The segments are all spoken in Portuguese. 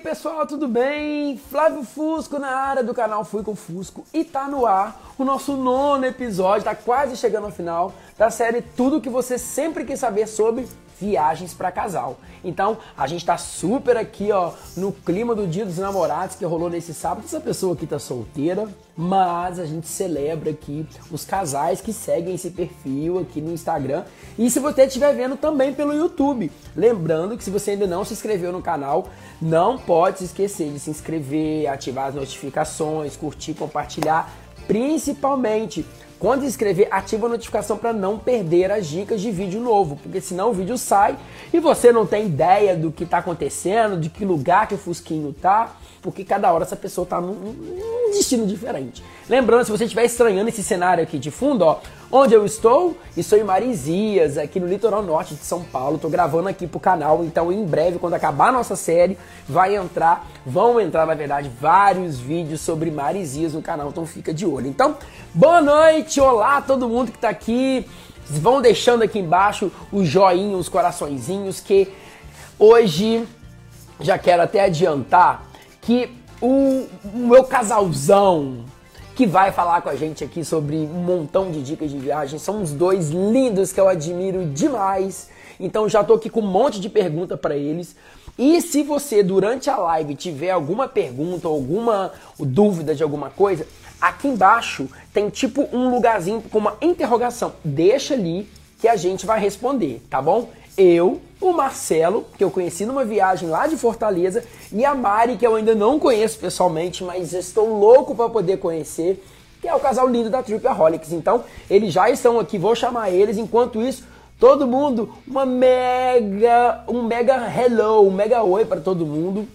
pessoal, tudo bem? Flávio Fusco na área do canal Fui com Fusco e tá no ar o nosso nono episódio, tá quase chegando ao final da série Tudo que você sempre quis saber sobre viagens para casal. Então, a gente tá super aqui, ó, no clima do Dia dos Namorados que rolou nesse sábado. Essa pessoa aqui tá solteira, mas a gente celebra aqui os casais que seguem esse perfil aqui no Instagram. E se você estiver vendo também pelo YouTube, lembrando que se você ainda não se inscreveu no canal, não pode se esquecer de se inscrever, ativar as notificações, curtir, compartilhar, principalmente quando inscrever, ativa a notificação para não perder as dicas de vídeo novo, porque senão o vídeo sai e você não tem ideia do que está acontecendo, de que lugar que o Fusquinho tá, porque cada hora essa pessoa tá num, num destino diferente. Lembrando, se você estiver estranhando esse cenário aqui de fundo, ó, onde eu estou? Estou em Marizias, aqui no litoral norte de São Paulo. Estou gravando aqui pro canal, então em breve, quando acabar a nossa série, vai entrar, vão entrar, na verdade, vários vídeos sobre Marizias no canal, então fica de olho. Então, boa noite, olá todo mundo que está aqui. Vão deixando aqui embaixo os joinhos, os coraçõezinhos, que hoje já quero até adiantar que o, o meu casalzão que vai falar com a gente aqui sobre um montão de dicas de viagem são os dois lindos que eu admiro demais. Então já tô aqui com um monte de pergunta para eles. E se você durante a live tiver alguma pergunta alguma dúvida de alguma coisa, aqui embaixo tem tipo um lugarzinho com uma interrogação. Deixa ali que a gente vai responder, tá bom? Eu, o Marcelo, que eu conheci numa viagem lá de Fortaleza, e a Mari, que eu ainda não conheço pessoalmente, mas estou louco para poder conhecer, que é o casal lindo da Tripaholics. Então, eles já estão aqui, vou chamar eles. Enquanto isso, todo mundo, uma mega, um mega hello, um mega oi para todo mundo.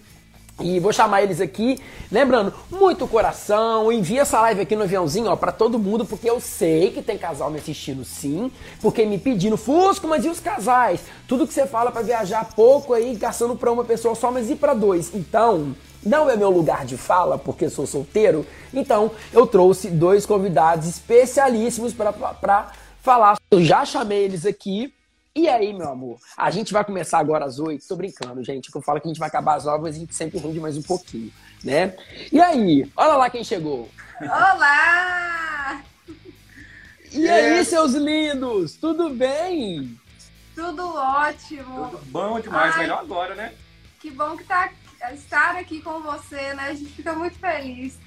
E vou chamar eles aqui, lembrando, muito coração, envia essa live aqui no aviãozinho, ó, para todo mundo, porque eu sei que tem casal me assistindo sim, porque me pedindo, Fusco, mas e os casais? Tudo que você fala para viajar pouco aí, gastando para uma pessoa só, mas e para dois? Então, não é meu lugar de fala, porque sou solteiro, então eu trouxe dois convidados especialíssimos para falar. Eu já chamei eles aqui, e aí, meu amor? A gente vai começar agora às oito. Tô brincando, gente. Que eu falo que a gente vai acabar às nove, mas a gente sempre rende mais um pouquinho, né? E aí? Olha lá quem chegou. Olá! E aí, seus lindos? Tudo bem? Tudo ótimo. Tudo bom demais. Ai, Melhor agora, né? Que bom que tá estar aqui com você, né? A gente fica muito feliz.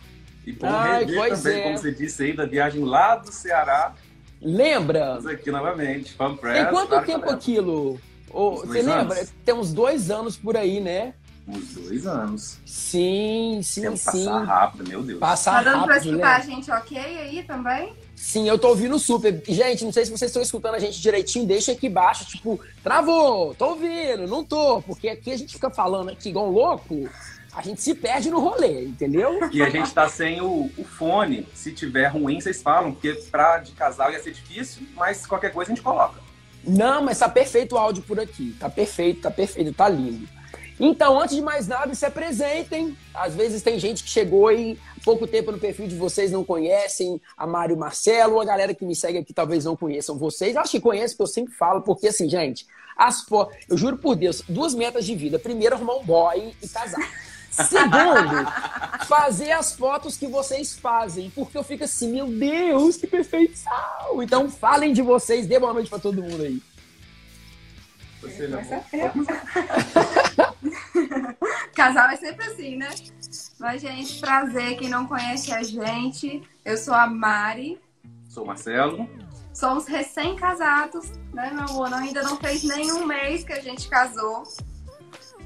E bom Ai, rever também, é. como você disse aí, da viagem lá do Ceará Lembra? Estamos aqui novamente. Fan Press, Tem quanto tempo aquilo? Oh, você lembra? Anos. Tem uns dois anos por aí, né? Uns dois anos. Sim, sim, Tempo sim. Passar rápido, meu Deus. Passar tá dando rápido, pra escutar né? a gente ok aí também? Sim, eu tô ouvindo super. Gente, não sei se vocês estão escutando a gente direitinho, deixa aqui embaixo, tipo, travou, tô ouvindo, não tô, porque aqui a gente fica falando aqui igual um louco a gente se perde no rolê, entendeu? E a gente tá sem o, o fone. Se tiver ruim, vocês falam, porque pra de casal ia ser difícil, mas qualquer coisa a gente coloca. Não, mas tá perfeito o áudio por aqui. Tá perfeito, tá perfeito, tá lindo. Então, antes de mais nada, se apresentem. Às vezes tem gente que chegou aí pouco tempo no perfil de vocês, não conhecem a Mário Marcelo, a galera que me segue aqui talvez não conheçam vocês. Acho que conhece, porque eu sempre falo, porque assim, gente, as eu juro por Deus, duas metas de vida. Primeiro, arrumar um boy e casar. Segundo, fazer as fotos que vocês fazem, porque eu fico assim, meu Deus, que perfeição! Então falem de vocês, dê boa noite pra todo mundo aí. Você não. Casal é sempre assim, né? Mas, gente, prazer. Quem não conhece a gente, eu sou a Mari. Sou o Marcelo. Somos recém-casados, né, meu amor? Ainda não fez nenhum mês que a gente casou.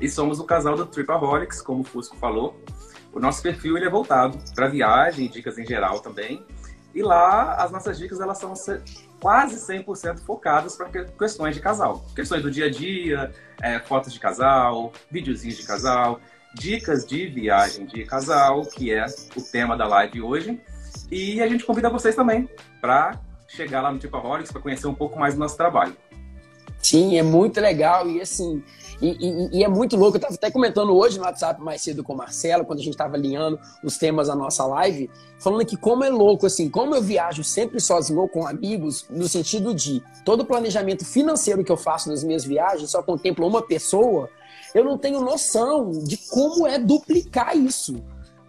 E somos o casal do Tripaholics, como o Fusco falou. O nosso perfil ele é voltado para viagem, dicas em geral também. E lá as nossas dicas elas são quase 100% focadas para questões de casal. Questões do dia a dia, é, fotos de casal, videozinhos de casal, dicas de viagem de casal, que é o tema da live hoje. E a gente convida vocês também para chegar lá no Tripaholics para conhecer um pouco mais do nosso trabalho. Sim, é muito legal. E assim, e, e, e, é muito louco. Eu estava até comentando hoje no WhatsApp mais cedo com o Marcelo, quando a gente estava alinhando os temas da nossa live, falando que como é louco, assim, como eu viajo sempre sozinho ou com amigos, no sentido de todo o planejamento financeiro que eu faço nas minhas viagens só contempla uma pessoa, eu não tenho noção de como é duplicar isso.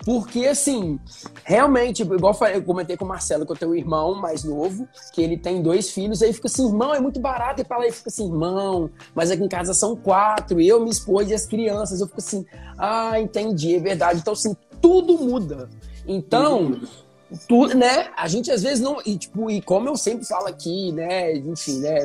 Porque, assim, realmente, igual eu comentei com o Marcelo, que eu tenho um irmão mais novo, que ele tem dois filhos, aí fica assim, irmão, é muito barato. E fala, aí fica assim, irmão, mas aqui em casa são quatro, eu, minha esposa e as crianças. Eu fico assim, ah, entendi, é verdade. Então, assim, tudo muda. Então, tudo, né? A gente às vezes não. E, tipo, e como eu sempre falo aqui, né? Enfim, né?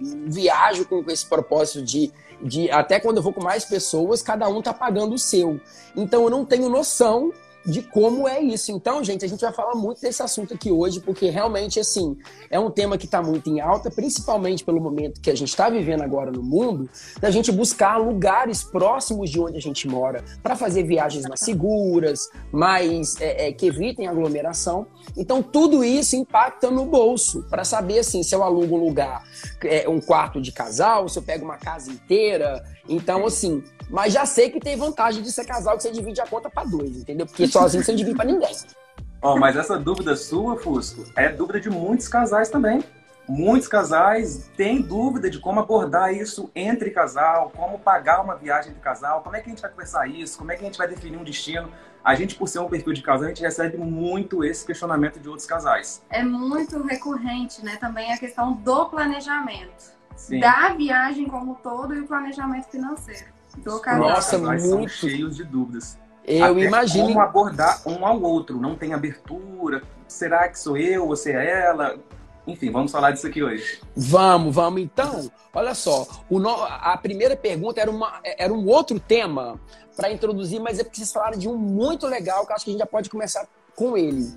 Viajo com esse propósito de de até quando eu vou com mais pessoas, cada um tá pagando o seu. Então eu não tenho noção de como é isso. Então, gente, a gente vai falar muito desse assunto aqui hoje, porque realmente, assim, é um tema que está muito em alta, principalmente pelo momento que a gente está vivendo agora no mundo, da gente buscar lugares próximos de onde a gente mora, para fazer viagens mais seguras, mais é, é, que evitem aglomeração. Então, tudo isso impacta no bolso, para saber, assim, se eu alugo um lugar, é, um quarto de casal, se eu pego uma casa inteira. Então, assim, mas já sei que tem vantagem de ser casal que você divide a conta para dois, entendeu? Porque sozinho você não divide para ninguém. Oh, mas essa dúvida sua, Fusco, é dúvida de muitos casais também. Muitos casais têm dúvida de como abordar isso entre casal, como pagar uma viagem de casal, como é que a gente vai conversar isso, como é que a gente vai definir um destino. A gente, por ser um perfil de casal, a gente recebe muito esse questionamento de outros casais. É muito recorrente, né? Também a questão do planejamento. Sim. Da viagem como todo e o planejamento financeiro do casal. Nossa, muito. São cheios de dúvidas. Eu Até imagino. Como abordar um ao outro, não tem abertura. Será que sou eu, você é ela? Enfim, vamos falar disso aqui hoje. Vamos, vamos. Então, olha só, no... a primeira pergunta era, uma... era um outro tema para introduzir, mas é porque vocês falaram de um muito legal que acho que a gente já pode começar com ele.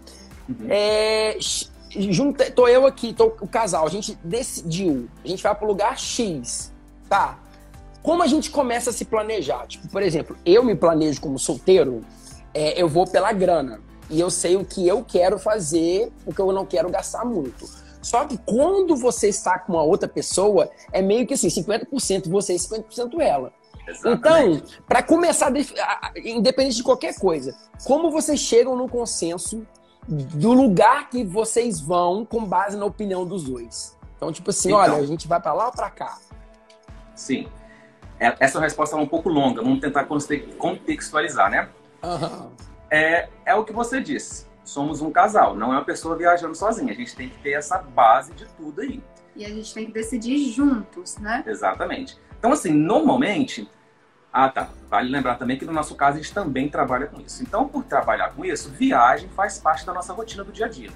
Uhum. É, junta, tô eu aqui, tô o casal, a gente decidiu, a gente vai para o lugar X, tá? Como a gente começa a se planejar? Tipo, por exemplo, eu me planejo como solteiro, é, eu vou pela grana. E eu sei o que eu quero fazer, porque eu não quero gastar muito. Só que quando você está com uma outra pessoa, é meio que assim, 50% você e 50% ela. Exatamente. Então, para começar, independente de qualquer coisa, como vocês chegam no consenso do lugar que vocês vão com base na opinião dos dois? Então, tipo assim, então, olha, a gente vai para lá ou para cá? Sim. É, essa resposta é um pouco longa, vamos tentar contextualizar, né? Uhum. É, é o que você disse. Somos um casal, não é uma pessoa viajando sozinha. A gente tem que ter essa base de tudo aí. E a gente tem que decidir juntos, né? Exatamente. Então, assim, normalmente. Ah, tá. Vale lembrar também que no nosso caso a gente também trabalha com isso. Então, por trabalhar com isso, viagem faz parte da nossa rotina do dia a dia.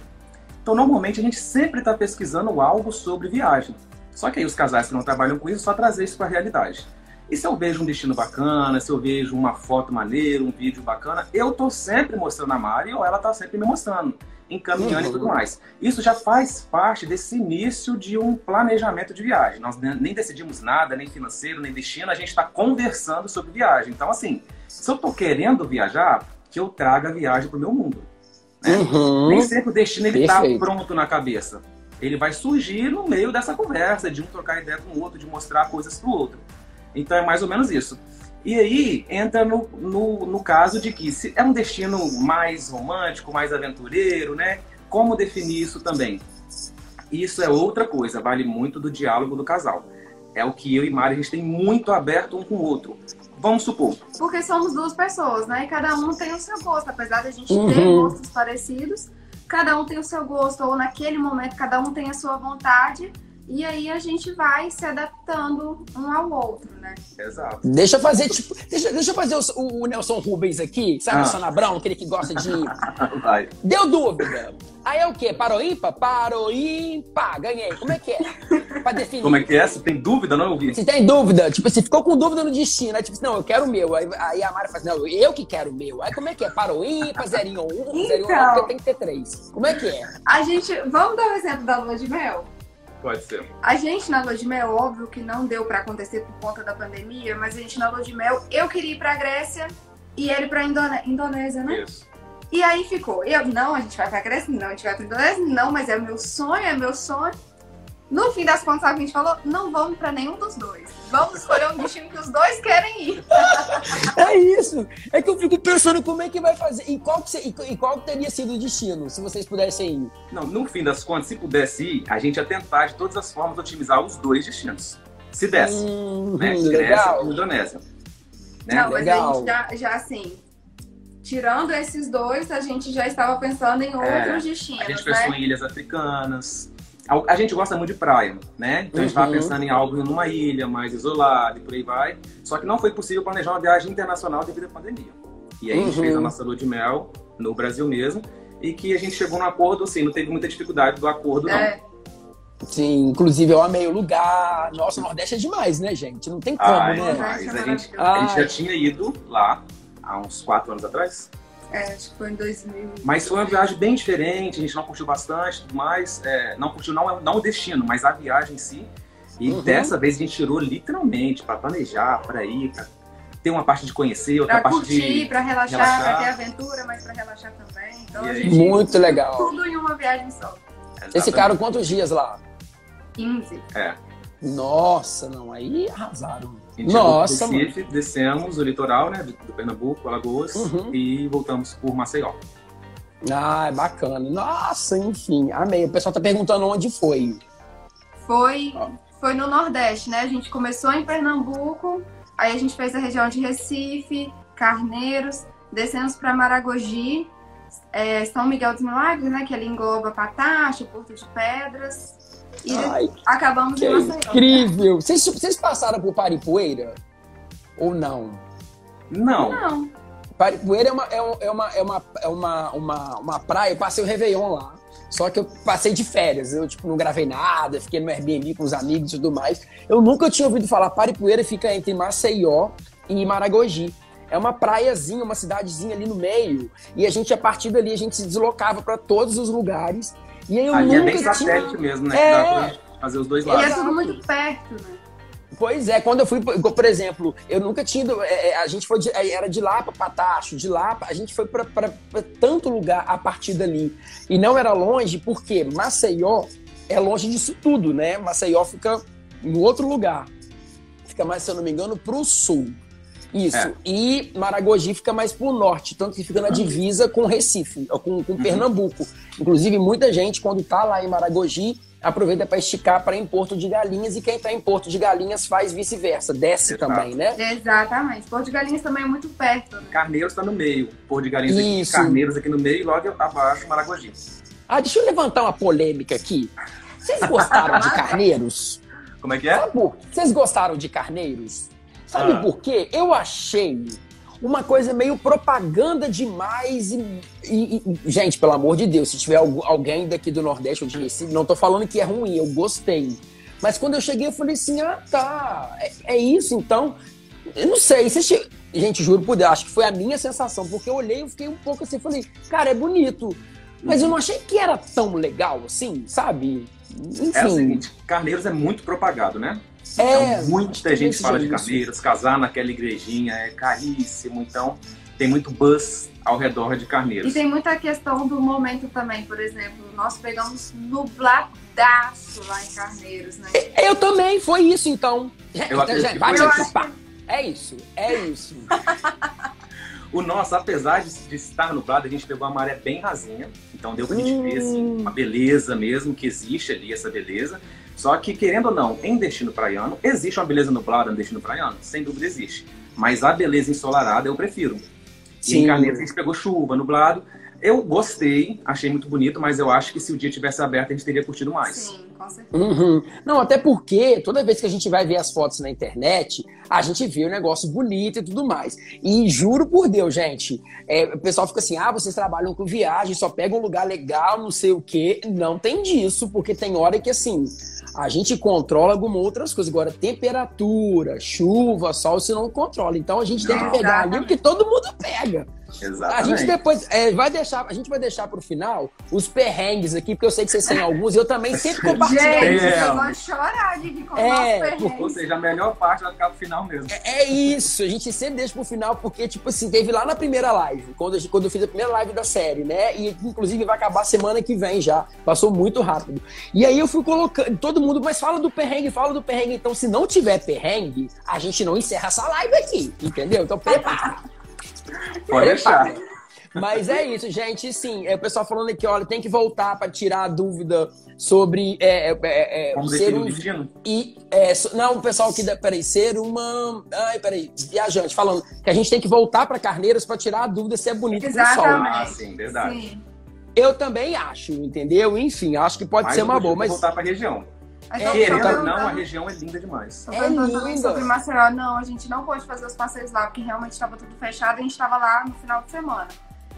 Então, normalmente a gente sempre está pesquisando algo sobre viagem. Só que aí os casais que não trabalham com isso só trazer isso para a realidade. E se eu vejo um destino bacana, se eu vejo uma foto maneira, um vídeo bacana, eu tô sempre mostrando a Mari ou ela tá sempre me mostrando, encaminhando uhum. e tudo uhum. mais. Isso já faz parte desse início de um planejamento de viagem. Nós nem decidimos nada, nem financeiro, nem destino, a gente está conversando sobre viagem. Então, assim, se eu tô querendo viajar, que eu traga a viagem pro meu mundo. Né? Uhum. Nem sempre o destino ele tá pronto na cabeça. Ele vai surgir no meio dessa conversa, de um trocar ideia com o outro, de mostrar coisas pro outro. Então é mais ou menos isso. E aí entra no, no, no caso de que se é um destino mais romântico, mais aventureiro, né? Como definir isso também? Isso é outra coisa, vale muito do diálogo do casal. É o que eu e Mari a gente tem muito aberto um com o outro. Vamos supor. Porque somos duas pessoas, né? E cada um tem o seu gosto. Apesar da gente uhum. ter gostos parecidos, cada um tem o seu gosto. Ou naquele momento, cada um tem a sua vontade. E aí a gente vai se adaptando um ao outro, né? Exato. Deixa eu fazer, tipo, deixa, deixa eu fazer o, o Nelson Rubens aqui, sabe ah. o Sana Brown, aquele que gosta de. vai. Deu dúvida. Aí é o quê? Parou ímpar? Parou ímpar. Ganhei. Como é que é? Pra definir. Como é que é? Se tem dúvida, não ouvi. Se tem dúvida, tipo, se ficou com dúvida no destino, aí tipo, não, eu quero o meu. Aí, aí a Mari fala assim, não, eu que quero o meu. Aí como é que é? Parou ímpar, zerinho ou um, então, zerinho ou um, porque tem que ter três. Como é que é? A gente, vamos dar um exemplo da lua de mel? Pode ser. A gente na lua de mel, óbvio que não deu para acontecer por conta da pandemia, mas a gente na lua de mel, eu queria ir pra Grécia e ele pra Indone Indonésia, né? Isso. E aí ficou. Eu, não, a gente vai pra Grécia, não, a gente vai pra Indonésia, não, mas é meu sonho, é meu sonho. No fim das contas, a gente falou, não vamos para nenhum dos dois. Vamos escolher um destino que os dois querem ir. é isso. É que eu fico pensando como é que vai fazer. E qual, que, e qual teria sido o destino, se vocês pudessem ir? Não, no fim das contas, se pudesse ir, a gente ia tentar de todas as formas otimizar os dois destinos. Se desse. Hum, né? Grécia e Indonésia. Né? Não, mas legal. a gente já, já assim, tirando esses dois, a gente já estava pensando em outros é, destinos. A gente pensou né? em ilhas africanas. A, gente gosta muito de praia, né? Então uhum. a gente estava uhum. pensando em algo numa ilha mais isolada e por aí vai. Só que não foi possível planejar uma viagem internacional devido à pandemia. E aí uhum. a gente fez a uhum. nossa lua de mel no Brasil mesmo. E que a gente chegou num acordo, assim, não teve muita dificuldade do acordo, não. É. Sim, inclusive eu amei o lugar. Nossa, o Nordeste é demais, né, gente? Não tem como, Ai, né? Mas a gente, a gente já tinha ido lá há uns quatro anos atrás. É, acho que foi em 2000. Mas foi uma viagem bem diferente, a gente não curtiu bastante, tudo mais. É, não curtiu não, não o destino, mas a viagem em si. E uhum. dessa vez a gente tirou literalmente para planejar, para ir, para ter uma parte de conhecer, outra pra parte curtir, de. Para relaxar, relaxar. para ter aventura, mas para relaxar também. Então, a gente Muito legal. Tudo em uma viagem só. Exatamente. Esse cara, quantos dias lá? 15. É. Nossa, não, aí arrasaram. Nossa, Recife, mano. descemos o litoral, né, do Pernambuco, Alagoas, uhum. e voltamos por Maceió. Ah, é bacana. Nossa, enfim, amei. O pessoal tá perguntando onde foi. Foi, foi no Nordeste, né? A gente começou em Pernambuco, aí a gente fez a região de Recife, Carneiros, descemos para Maragogi, é, São Miguel dos Milagres, né? Que ali engloba Patacho, Porto de Pedras, e Ai, acabamos em Maceió. Incrível! Vocês, vocês passaram por Paripoeira? Ou não? Não. Não. Paripoeira é uma, é, uma, é, uma, é uma, uma, uma praia, eu passei o Réveillon lá. Só que eu passei de férias, eu tipo, não gravei nada, fiquei no Airbnb com os amigos e tudo mais. Eu nunca tinha ouvido falar. Paripoeira fica entre Maceió e Maragogi. É uma praiazinha, uma cidadezinha ali no meio. E a gente, a partir dali, a gente se deslocava para todos os lugares. E aí eu Ali nunca é bem satélite tinha... mesmo, né? É... Que dá pra fazer os dois lados. E é tudo muito perto, né? Pois é, quando eu fui, por exemplo, eu nunca tinha ido, é, é, a gente foi de, é, era de lá para Patacho, de lá, a gente foi para tanto lugar a partir dali. E não era longe, porque Maceió é longe disso tudo, né? Maceió fica em outro lugar. Fica mais, se eu não me engano, para o sul. Isso. É. E Maragogi fica mais pro norte, tanto que fica na divisa com Recife, com, com uhum. Inclusive, muita gente, quando tá lá em Maragogi, aproveita para esticar para em Porto de Galinhas e quem está em Porto de Galinhas faz vice-versa, desce Exato. também, né? Exatamente. Porto de Galinhas também é muito perto. Né? Carneiros está no meio. Porto de Galinhas Isso. aqui, Carneiros aqui no meio e logo abaixo Maragogi. Ah, deixa eu levantar uma polêmica aqui. Vocês gostaram de Carneiros? Como é que é? Vocês gostaram de Carneiros? Sabe ah. por quê? Eu achei uma coisa meio propaganda demais. E, e, e, gente, pelo amor de Deus, se tiver alguém daqui do Nordeste ou de Recife, não tô falando que é ruim, eu gostei. Mas quando eu cheguei, eu falei assim: ah, tá, é, é isso então. Eu não sei, se che... gente, juro por Deus, acho que foi a minha sensação, porque eu olhei e fiquei um pouco assim, falei, cara, é bonito. Mas eu não achei que era tão legal assim, sabe? Enfim. É o seguinte, Carneiros é muito propagado, né? É, então, muita gente fala de Carneiros, casar naquela igrejinha é caríssimo, então tem muito buzz ao redor de Carneiros. E tem muita questão do momento também, por exemplo, nós pegamos nubladaço lá em Carneiros, né? Eu também, foi isso então. Eu acredito que foi isso. É isso, é isso. o nosso, apesar de, de, estar nublado, a gente pegou uma maré bem rasinha, então deu pra gente hum. ver assim, uma beleza mesmo, que existe ali essa beleza. Só que, querendo ou não, em destino praiano, existe uma beleza nublada no destino praiano? Sem dúvida existe. Mas a beleza ensolarada eu prefiro. Sim. E em Carneiros a gente pegou chuva, nublado. Eu gostei, achei muito bonito, mas eu acho que se o dia tivesse aberto a gente teria curtido mais. Sim, com certeza. Uhum. Não, até porque toda vez que a gente vai ver as fotos na internet, a gente vê o negócio bonito e tudo mais. E juro por Deus, gente, é, o pessoal fica assim: ah, vocês trabalham com viagem, só pegam um lugar legal, não sei o quê. Não tem disso, porque tem hora que assim a gente controla algumas outras coisas. Agora, temperatura, chuva, sol, você não controla. Então a gente tem que pegar ali o que todo mundo pega. Exatamente. A gente depois é, vai deixar, a gente vai deixar pro final os perrengues aqui, porque eu sei que vocês têm alguns e eu também sempre compartilho. Gente, É. eu vou chorar de com É, o nosso Ou seja, a melhor parte vai ficar pro final mesmo. É isso, a gente sempre deixa pro final, porque, tipo assim, teve lá na primeira live, quando, a gente- quando eu fiz a primeira live da série, né? E inclusive vai acabar semana que vem já. Passou muito rápido. E aí eu fui colocando, todo mundo, mas fala do perrengue, fala do perrengue. Então, se não tiver perrengue, a gente não encerra essa live aqui, entendeu? Então prepara. Pode deixar. Mas é isso, gente. Sim, é o pessoal falando aqui, olha, tem que voltar para tirar a dúvida sobre é, é, é, é, Como ser um destino? e é, so- não, o pessoal aqui, da, peraí, ser uma. Ai, peraí, viajante, falando que a gente tem que voltar para Carneiros para tirar a dúvida se é bonito com o sol. Exatamente. Ah, sim, verdade. Sim. Eu também acho, entendeu? Enfim, acho que pode Mas ser uma boa, mas. voltar pra região. Mas É, Querendo ou perguntando- não, a região é linda demais. Tô É também linda. sobre Maceió. Não, a gente não pôde fazer os passeios lá, porque realmente estava tudo fechado e a gente estava lá no final de semana.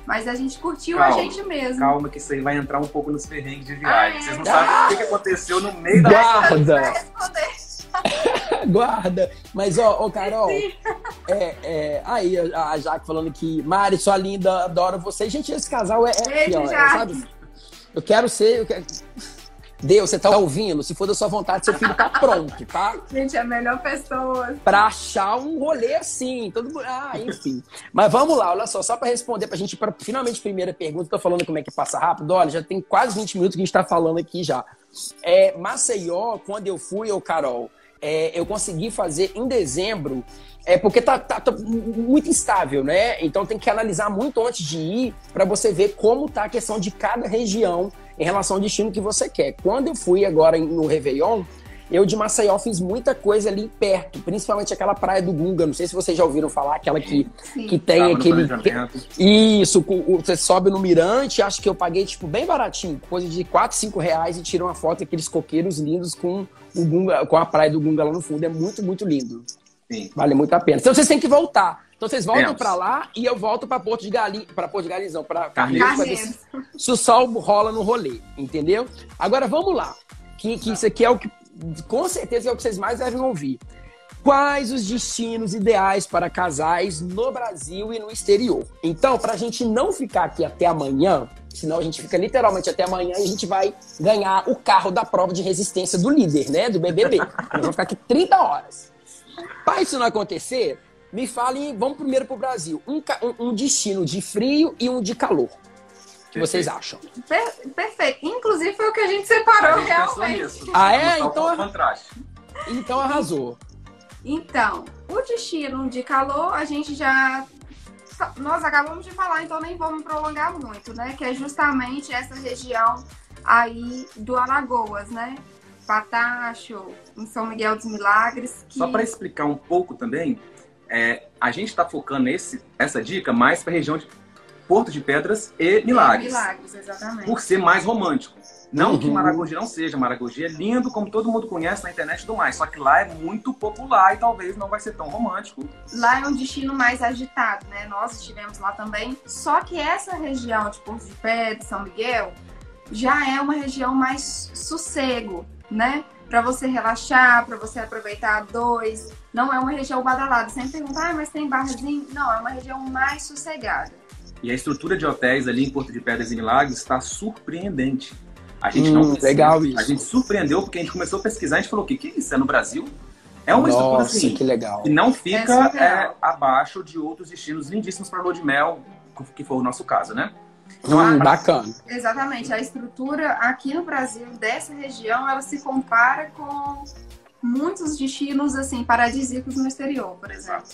Mas a gente curtiu Calma, a gente mesmo. Calma que isso aí vai entrar um pouco nos perrengues de Ah, viagem. é? Vocês não Ah! sabem o que aconteceu no meio da Guarda, guarda. Mas, ó, ô, Carol, é, é, aí a, a Jaque falando que Mari, sua linda, adoro você. Gente, esse casal é, é aqui, Beijo, ó, é, Jaque. sabe? Eu quero ser. eu quero- Deus, você tá ouvindo? Se for da sua vontade, seu filho tá pronto, tá? Gente, é a melhor pessoa. pra achar um rolê assim. Todo mundo... Ah, enfim. Mas vamos lá, olha só, só pra responder pra gente, pra finalmente primeira pergunta, tô falando como é que passa rápido. Olha, já tem quase 20 minutos que a gente tá falando aqui já. É, Maceió, quando eu fui, ô Carol, é, eu consegui fazer em dezembro, é porque tá, tá- tá muito instável, né? Então tem que analisar muito antes de ir pra você ver como tá a questão de cada região em relação ao destino que você quer. Quando eu fui agora no Réveillon, eu de Maceió fiz muita coisa ali perto, principalmente aquela praia do Gunga. Não sei se vocês já ouviram falar, aquela que, Sim. que tem aquele. Isso, você sobe no mirante, acho que eu paguei, tipo, bem baratinho, coisa de 4, 5 reais e tira uma foto daqueles coqueiros lindos com o Gunga, com a praia do Gunga lá no fundo. É muito, muito lindo. Sim. Vale muito a pena. Então vocês têm que voltar. Então vocês voltam pra lá e eu volto pra Porto de Galinhas, para Porto de Galinhas, não, pra Carneiros, ver Carneiros. se o sol rola no rolê, entendeu? Agora vamos lá, que, que isso aqui é o que, com certeza é o que vocês mais devem ouvir. Quais os destinos ideais para casais no Brasil e no exterior? Então, para a gente não ficar aqui até amanhã, senão a gente fica literalmente até amanhã e a gente vai ganhar o carro da prova de resistência do líder, né? Do BBB. Nós vamos ficar aqui 30 horas. Para isso não acontecer, me falem, vamos primeiro para o Brasil. Um, um- destino de frio e um de calor. O que vocês acham? Per- perfeito. Inclusive foi o que a gente separou A gente realmente. nisso. Ah, é? Vamos Então- contraste. Então arrasou. Então, o destino de calor, a gente já. Nós acabamos de falar, então nem me prolongar muito, né? Que é justamente essa região aí do Alagoas, né? Patacho, em São Miguel dos Milagres. Que... Só para explicar um pouco também, é, a gente está focando esse, essa dica mais para a região de Porto de Pedras e Milagres. Milagres, exatamente. Por ser mais romântico. Não Uhum. que Maragogi não seja. Maragogi é lindo, como todo mundo conhece na internet e tudo mais. Só que lá é muito popular e talvez não vai ser tão romântico. Lá é um destino mais agitado, né? Nós estivemos lá também. Só que essa região de Porto de Pedra, São Miguel, já é uma região mais sossego, né? Para você relaxar, para você aproveitar a dois. Não é uma região badalada. Sempre pergunta, ah, mas tem barzinho? Não, é uma região mais sossegada. E a estrutura de hotéis ali em Porto de Pedras e Milagres está surpreendente. A gente Hum, não precisa- legal isso. A gente surpreendeu porque a gente começou a pesquisar e a gente falou: o que, que é isso? É no Brasil? É uma estrutura Nossa, assim. que legal. E não É fica surreal. é, abaixo de outros destinos lindíssimos para lua de mel, que foi o nosso caso, né? Hum, a- bacana. Exatamente. A estrutura aqui no Brasil, dessa região, ela se compara com muitos destinos, assim, paradisíacos no exterior, por exemplo.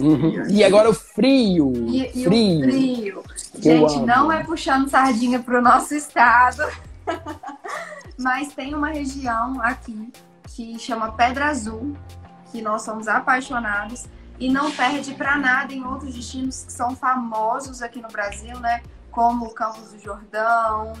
Uhum. E agora o frio. E, e frio. o frio. Gente, não é puxando sardinha pro nosso estado, mas tem uma região aqui que chama Pedra Azul, que nós somos apaixonados e não perde pra nada em outros destinos que são famosos aqui no Brasil, né? Como o Campos do Jordão,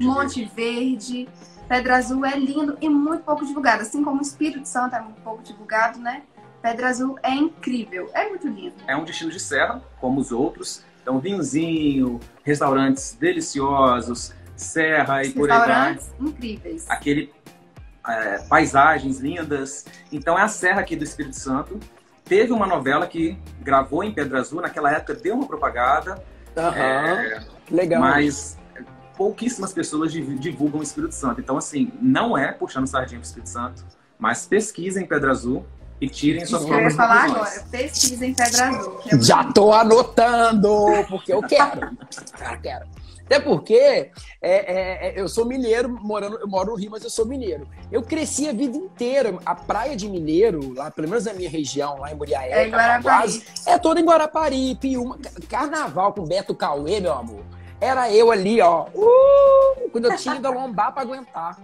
Monte Verde. Pedra Azul é lindo e muito pouco divulgado, assim como o Espírito Santo é muito pouco divulgado, né? Pedra Azul é incrível, é muito lindo. é um destino de serra, como os outros. Então, vinhozinho, restaurantes deliciosos, serra e por aí vai. Restaurantes incríveis. Aquele é, paisagens lindas. Então, é a serra aqui do Espírito Santo. Teve uma novela que gravou em Pedra Azul, naquela época deu uma propaganda. Aham. É, Legal. Mas pouquíssimas pessoas divulgam o Espírito Santo. Então, assim, não é puxando sardinha pro Espírito Santo, mas pesquisem Pedra Azul e tirem suas Isso próprias conclusões. Eu ia falar agora, pesquisem Pedra Azul. É Já tô anotando, porque eu quero. eu quero. Até porque é, é, é, eu sou mineiro, morando, eu moro no Rio, mas eu sou mineiro. Eu cresci a vida inteira. A praia de Mineiro, lá, pelo menos na minha região, lá em Muriaé, é, em Guarapari. é toda em Guarapari, Piuma. Carnaval com Beto Cauê, meu amor. Era eu ali, ó. Uh, quando eu tinha ido lombar para aguentar.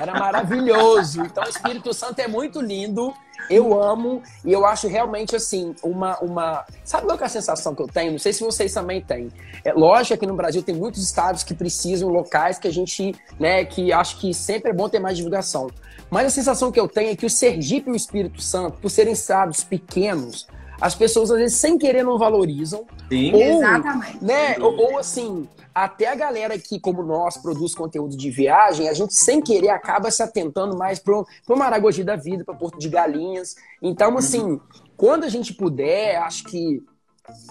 Era maravilhoso. Então, o Espírito Santo é muito lindo. Eu amo e eu acho realmente assim uma uma sabe qual é a sensação que eu tenho? Não sei se vocês também têm. É lógico que no Brasil tem muitos estados que precisam locais que a gente, né, que acho que sempre é bom ter mais divulgação. Mas a sensação que eu tenho é que o Sergipe e o Espírito Santo, por serem estados pequenos, as pessoas às vezes sem querer não valorizam. Sim, ou, exatamente. Né, ou, ou, assim, até a galera que, como nós, produz conteúdo de viagem, a gente sem querer acaba se atentando mais pro, pro Maragogi da vida, para Porto de Galinhas. Então, assim, uhum. quando a gente puder, acho que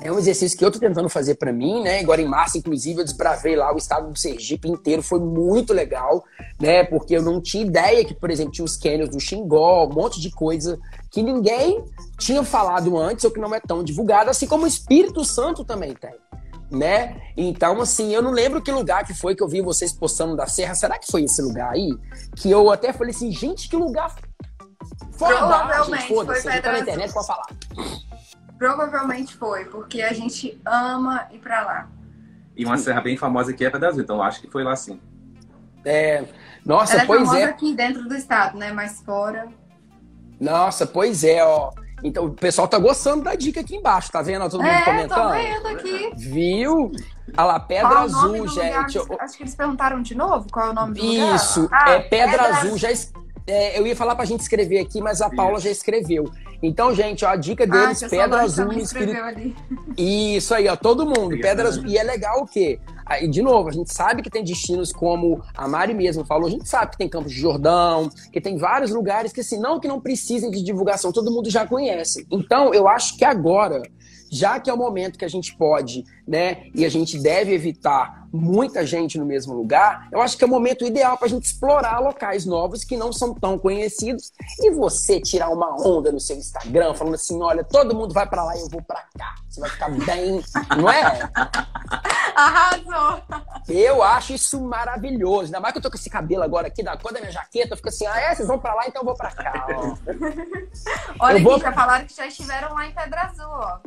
é um exercício que eu tô tentando fazer para mim, né? Agora em março, inclusive, eu desbravei lá o estado do Sergipe inteiro, foi muito legal, né? Porque eu não tinha ideia que, por exemplo, tinha os canyons do Xingó, um monte de coisa que ninguém tinha falado antes ou que não é tão divulgado, assim como o Espírito Santo também tem né? Então, assim, eu não lembro que lugar que foi que eu vi vocês postando da Serra. Será que foi esse lugar aí? Que eu até falei assim, gente, que lugar foda! Provavelmente foda-se, a gente tá na internet pra falar. Provavelmente foi, porque a gente ama ir pra lá. E uma serra bem famosa aqui é Pedra Azul, então acho que foi lá sim. É, nossa, Ela é pois é. é. aqui dentro do estado, né? Mas fora. Nossa, pois é, ó. Então, o pessoal tá gostando da dica aqui embaixo, tá vendo? Todo mundo é, comentando. Tô vendo aqui. Viu? Olha lá, Pedra qual Azul, gente. Lugar? Acho que eles perguntaram de novo qual é o nome do Isso, lugar. Ah, é Pedra, Pedra Azul. Já, é, eu ia falar pra gente escrever aqui, mas a Paula já escreveu. Então, gente, ó, a dica deles, ah, Pedra Azul Espírito. Ali. Isso aí, ó, todo mundo. Pedra Azul. E é legal o quê? Aí, de novo, a gente sabe que tem destinos como a Mari mesmo falou, a gente sabe que tem Campos de Jordão, que tem vários lugares que, assim, não que não precisem de divulgação, todo mundo já conhece. Então, eu acho que agora, já que é o momento que a gente pode, né, e a gente deve evitar muita gente no mesmo lugar, eu acho que é o momento ideal para a gente explorar locais novos que não são tão conhecidos e você tirar uma onda no seu Instagram falando assim, olha, todo mundo vai para lá e eu vou para cá. Você vai ficar bem, não é? Arrasou! Eu acho isso maravilhoso. Ainda mais que eu tô com esse cabelo agora aqui da cor da minha jaqueta, eu fico assim, ah, é, vocês vão para lá, então eu vou para cá. Ó. olha, eu vou... já falaram que já estiveram lá em Pedra Azul, ó.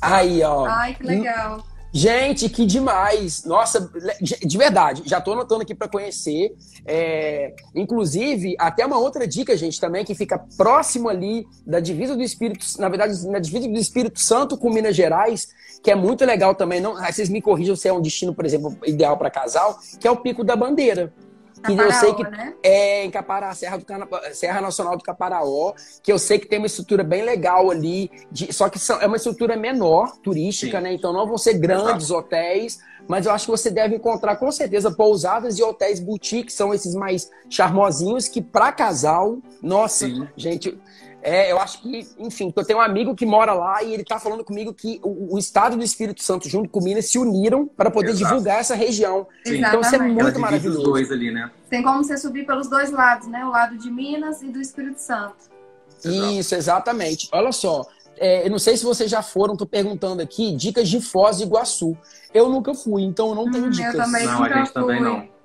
Aí, ó. Ai, que legal. Gente, que demais! Nossa, de verdade, já tô anotando aqui para conhecer. É, inclusive, até uma outra dica, gente, também, que fica próximo ali da divisa do Espírito, na verdade, na divisa do Espírito Santo com Minas Gerais, que é muito legal também. Não, vocês me corrijam se é um destino, por exemplo, ideal para casal, que é o Pico da Bandeira que Caparaó, eu sei que né? é em Caparaó, Serra, do Serra Nacional do Caparaó, que eu sei que tem uma estrutura bem legal ali, de, só que são, é uma estrutura menor, turística, Sim. né? Então não vão ser grandes Exato. hotéis, mas eu acho que você deve encontrar com certeza pousadas e hotéis boutique, são esses mais charmosinhos que para casal, nossa, Sim. gente, é, eu acho que, enfim, eu tenho um amigo que mora lá e ele tá falando comigo que o, o Estado do Espírito Santo, junto com Minas, se uniram para poder Exato. divulgar essa região. Sim. Então isso é muito maravilhoso. Os dois ali, né? Tem como você subir pelos dois lados, né? O lado de Minas e do Espírito Santo. Isso, exatamente. Olha só, é, eu não sei se vocês já foram, tô perguntando aqui, dicas de Foz do Iguaçu. Eu nunca fui, então eu não tenho hum, dicas. Eu também não, a gente fui. também não.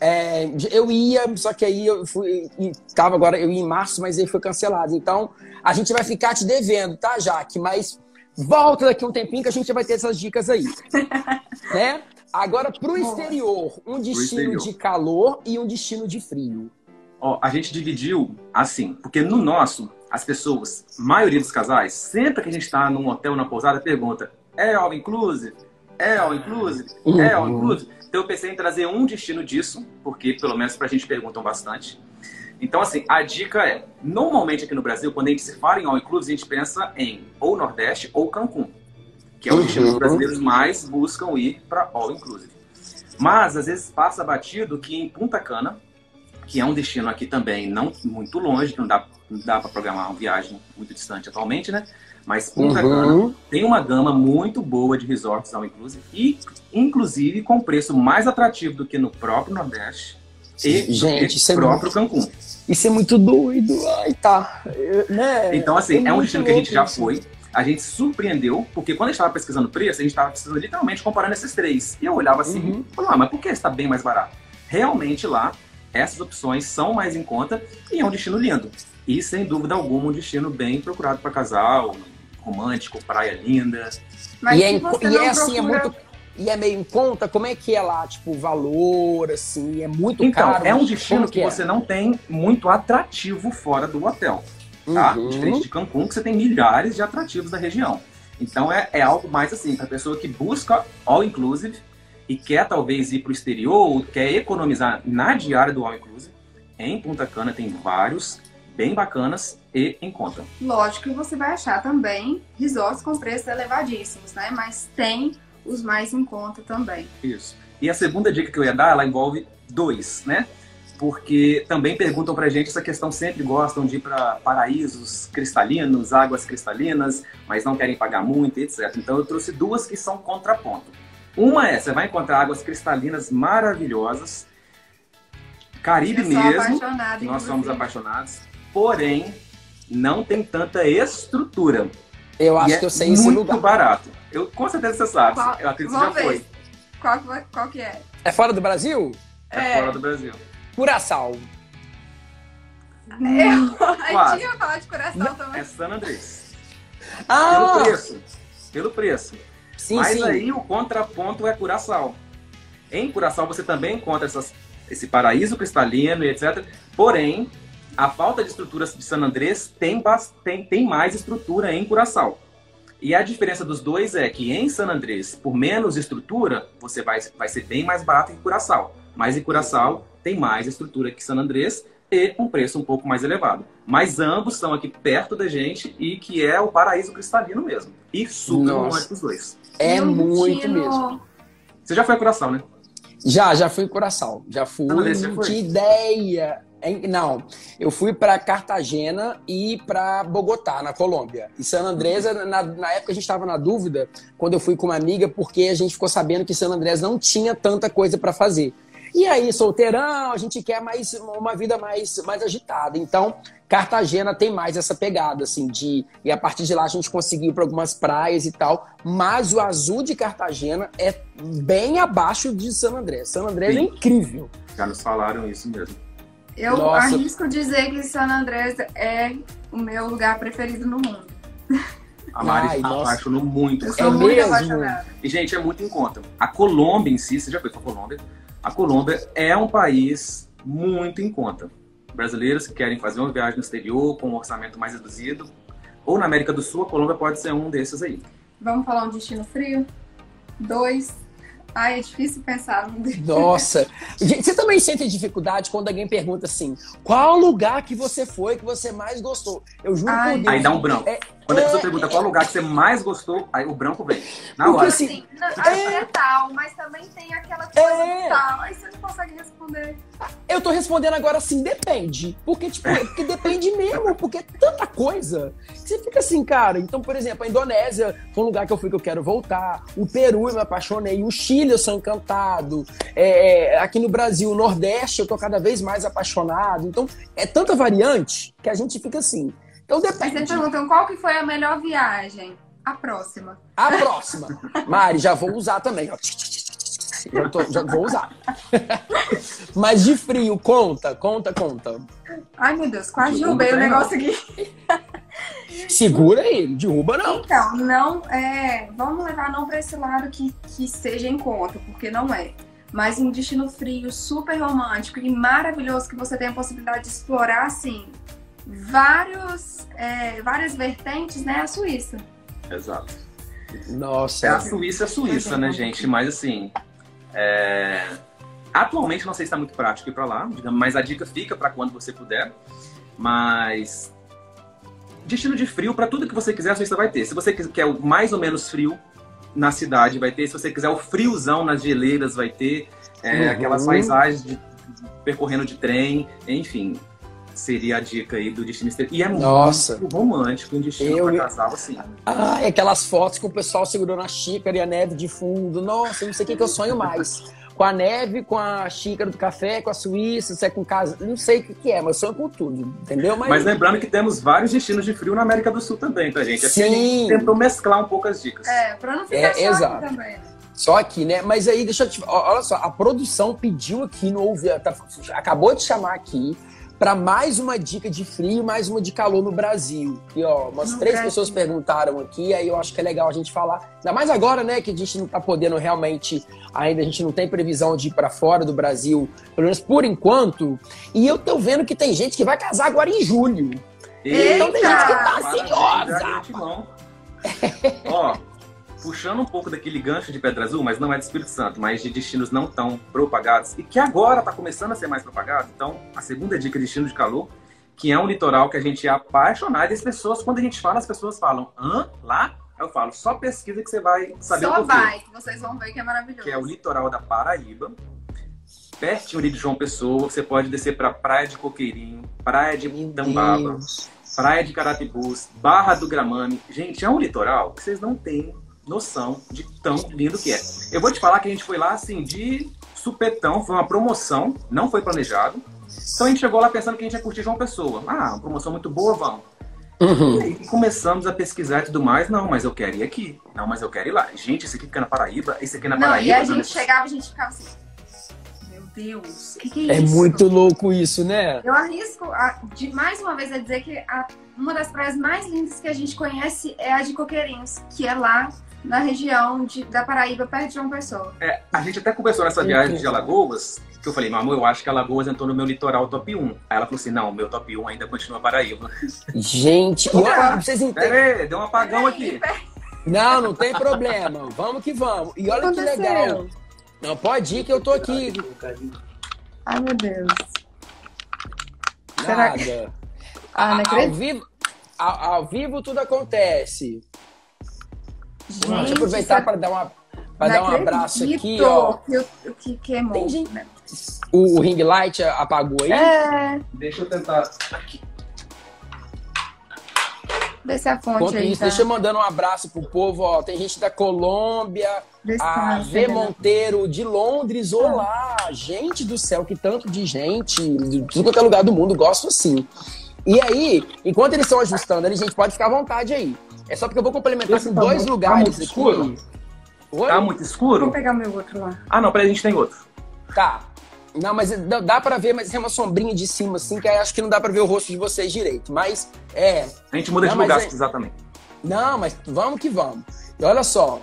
É, eu ia, só que aí eu fui, tava agora, eu ia em março, mas aí foi cancelado. Então, a gente vai ficar te devendo, tá, Jaque? Mas volta daqui um tempinho que a gente vai ter essas dicas aí. né? Agora, pro exterior, um destino exterior. de calor e um destino de frio. Ó, a gente dividiu assim, porque no nosso, as pessoas, maioria dos casais, sempre que a gente está num hotel, na pousada, pergunta: é all inclusive? É all inclusive? É all uhum. inclusive? Então eu pensei em trazer um destino disso, porque pelo menos pra gente perguntam bastante. Então, assim, a dica é: normalmente aqui no Brasil, quando a gente se fala em all inclusive, a gente pensa em ou Nordeste ou Cancún, que é o destino que os brasileiros mais buscam ir para all inclusive. Mas às vezes passa batido que em Punta Cana que é um destino aqui também não muito longe, que não dá, não dá para programar uma viagem muito distante atualmente, né? Mas Punta uhum. Cana tem uma gama muito boa de resorts ao inclusive e inclusive com preço mais atrativo do que no próprio Nordeste e Gente, no é próprio é Cancún. Isso é muito doido. Ai, tá. Né? Então, assim, é, é um destino que a gente já foi. A gente surpreendeu, porque quando a gente estava pesquisando preço, a gente estava pesquisando literalmente comparando esses três. E eu olhava assim, uhum. falava, ah, mas por que está bem mais barato? Realmente lá, essas opções são mais em conta e é um destino lindo. E sem dúvida alguma, um destino bem procurado para casal, romântico, praia linda. Mas e é, e é assim, é muito. E é meio em conta? Como é que é lá? Tipo, o valor, assim, é muito então, caro? é um destino que, que é? você não tem muito atrativo fora do hotel, tá? Uhum. Diferente de Cancún, que você tem milhares de atrativos da região. Então, é, é algo mais assim, para pessoa que busca all-inclusive e quer talvez ir para o exterior ou quer economizar na diária do all-inclusive, em Punta Cana tem vários bem bacanas e em conta. Lógico que você vai achar também resorts com preços elevadíssimos, né? Mas tem os mais em conta também. Isso. E a segunda dica que eu ia dar, ela envolve dois, né? Porque também perguntam pra gente essa questão, sempre gostam de ir para paraísos cristalinos, águas cristalinas, mas não querem pagar muito, etc. Então eu trouxe duas que são contraponto. Uma é, você vai encontrar águas cristalinas maravilhosas, Caribe mesmo, nós somos apaixonados, porém não tem tanta estrutura. Eu acho que eu sei esse muito lugar. barato. Eu, com certeza você sabe. Qual, eu acredito que já ver. foi. Qual, qual que é? É fora do Brasil? É, é. fora do Brasil. Curaçao. Eu, a gente ia falar de Curaçao não, também. É San Andrés. Ah! Pelo preço. Pelo preço. Sim, Mas sim. aí o contraponto é Curaçao. Em Curaçao você também encontra essas, esse paraíso cristalino e etc. Porém, a falta de estruturas de San Andrés tem, tem, tem mais estrutura em Curaçao. E a diferença dos dois é que em San Andrés, por menos estrutura, você vai, vai ser bem mais barato que Curaçao. Mas em Curaçao tem mais estrutura que San Andrés e um preço um pouco mais elevado. Mas ambos são aqui perto da gente e que é o paraíso cristalino mesmo. E super romântico os dois. É muito mesmo. Você já foi a Curaçao, né? Já, já fui em Curaçao. Já fui. Não tinha ideia. Não, eu fui para Cartagena e para Bogotá, na Colômbia. E San Andrés, na, na época a gente estava na dúvida, quando eu fui com uma amiga, porque a gente ficou sabendo que San Andrés não tinha tanta coisa para fazer. E aí, solteirão, a gente quer mais uma vida mais, mais agitada. Então, Cartagena tem mais essa pegada, assim, de. E a partir de lá a gente conseguiu para algumas praias e tal. Mas o azul de Cartagena é bem abaixo de San Andrés. San Andrés Sim. é incrível. Já nos falaram isso mesmo. Eu Nossa. arrisco dizer que San Andrés é o meu lugar preferido no mundo. A Mari Ai, apaixonou muito. Eu sou é muito mesmo? apaixonada. E, gente, é muito em conta. A Colômbia em si, você já foi para a Colômbia? A Colômbia é um país muito em conta. Brasileiros que querem fazer uma viagem no exterior com um orçamento mais reduzido, ou na América do Sul, a Colômbia pode ser um desses aí. Vamos falar um destino frio? Dois, Ai, é difícil pensar. Nossa. Você também sente dificuldade quando alguém pergunta assim: qual lugar que você foi que você mais gostou? Eu juro Ai, por Deus. Aí dá um branco. É, quando a pessoa é, pergunta qual lugar que você mais gostou, aí o branco vem. Na hora. Assim, é, é tal, mas também tem aquela coisa é, tal. Aí você não consegue responder. Eu tô respondendo agora assim, depende. Porque, tipo, porque depende mesmo, porque é tanta coisa. Você fica assim, cara. Então, por exemplo, a Indonésia foi um lugar que eu fui que eu quero voltar. O Peru eu me apaixonei. O Chile eu sou encantado. É, aqui no Brasil, o Nordeste, eu tô cada vez mais apaixonado. Então, é tanta variante que a gente fica assim. Então depende. Mas você perguntam qual que foi a melhor viagem? A próxima. A próxima. Mari, já vou usar também. Já, tô, já vou usar. Mas de frio, conta, conta, conta. Ai, meu Deus, quase derrubei o negócio aqui. Segura aí, derruba não. Então, não é. Vamos levar não para esse lado que, que seja em conta, porque não é. Mas um destino frio, super romântico e maravilhoso que você tem a possibilidade de explorar, assim, vários, é, várias vertentes, né? A Suíça. Exato. Nossa. É a Suíça é a Suíça, né, gente? Mas assim, é... atualmente não sei se está muito prático ir para lá, digamos, mas a dica fica para quando você puder. Mas destino de frio, para tudo que você quiser, a Suíça vai ter. Se você quer o mais ou menos frio na cidade, vai ter. Se você quiser o friozão nas geleiras, vai ter. É, uhum. Aquelas paisagens de percorrendo de trem, enfim. Seria a dica aí do destino exterior. E é Nossa. muito romântico um destino Eu- para casal, assim. Ah, e aquelas fotos com o pessoal segurando a xícara e a neve de fundo. Nossa, eu não sei o que, que eu sonho mais. Com a neve, com a xícara do café, com a Suíça, se é com casa. Não sei o que, que é, mas eu sonho com tudo, entendeu? Mas lembrando que temos vários destinos de frio na América do Sul também, tá, gente? Aqui a Sim. gente tentou mesclar um pouco as dicas. É, pra não ficar É, só exato. aqui também. Só aqui, né? Mas aí, deixa eu te. Olha só, a produção pediu aqui no Ouve. tá- acabou de chamar aqui para mais uma dica de frio e mais uma de calor no Brasil. E ó, umas No três Brasil. pessoas perguntaram aqui, aí eu acho que é legal a gente falar. Ainda mais agora, né, que a gente não tá podendo realmente. Ainda a gente não tem previsão de ir para fora do Brasil, pelo menos por enquanto. E eu tô vendo que tem gente que vai casar agora em julho. Então tem gente que tá ansiosa. Ó, puxando um pouco daquele gancho de Pedra Azul, mas não é de Espírito Santo, mas de destinos não tão propagados e que agora tá começando a ser mais propagado. Então, a segunda dica, destino de calor, que é um litoral que a gente é apaixonado e as pessoas, quando a gente fala, as pessoas falam, hã? Lá? Aí eu falo, só pesquisa que você vai saber Só o porquê. vai, que vocês vão ver que é maravilhoso. Que é o litoral da Paraíba. Pertinho ali de João Pessoa, você pode descer pra Praia de Coqueirinho, Praia de Tambaba, Deus. Praia de Caratibus, Barra do Gramame. Gente, é um litoral que vocês não têm noção de tão lindo que é. Eu vou te falar que a gente foi lá assim de supetão, foi uma promoção, não foi planejado. Então a gente chegou lá pensando que a gente ia curtir João Pessoa. Ah, uma promoção muito boa, vamos. Uhum. E aí começamos a pesquisar e tudo mais. Não, mas eu quero ir aqui. Não, mas eu quero ir lá. Gente, esse aqui fica na Paraíba, esse aqui é na Não, Paraíba. e a gente chegava, a gente ficava assim. Meu Deus, o que, que é, É isso? muito louco isso, né? Eu arrisco, a- de, mais uma vez, a dizer que a- uma das praias mais lindas que a gente conhece é a de Coqueirinhos, que é lá na região de- da Paraíba, perto de João Pessoa. É, a gente até conversou nessa viagem de Alagoas, que eu falei, mamãe, eu acho que Alagoas entrou no meu litoral top 1. Aí ela falou assim, não, meu top 1 ainda continua Paraíba. Gente, e olha, pra vocês entenderem. Aí, deu um apagão aqui. Não, não tem problema. Vamos que vamos. E olha que legal. Não, pode ir que eu tô aqui. Ai, meu Deus. Será Nada. Ah, não ao, acredito. vivo, ao, ao vivo tudo acontece. Gente, Deixa eu aproveitar para dar, uma, pra não dar um abraço aqui, ó. Que, que queimou. Tem gente- né? O, o ring light apagou aí. É, Deixa eu tentar. Aqui. desce a fonte aí. isso, tá? deixa eu mandando um abraço pro povo, ó. Tem gente da Colômbia, Desce a a V Monteiro de Londres, olá! Gente do céu, que tanto de gente, de tudo quanto é lugar do mundo, gosto assim. E aí, enquanto eles estão ajustando ali, gente, pode ficar à vontade aí. É só porque eu vou complementar Esse com tá dois muito- tá lugares muito aqui. escuro? Oi? Tá muito Vou escuro? pegar meu outro lá. Ah, não, peraí, a gente tem outro. Tá. Não, mas dá, dá pra ver, mas tem uma sombrinha de cima, assim, que aí acho que não dá pra ver o rosto de vocês direito. Mas, é, A gente muda Não, de lugar é- se precisar também. Não, mas vamos que vamos. E olha só,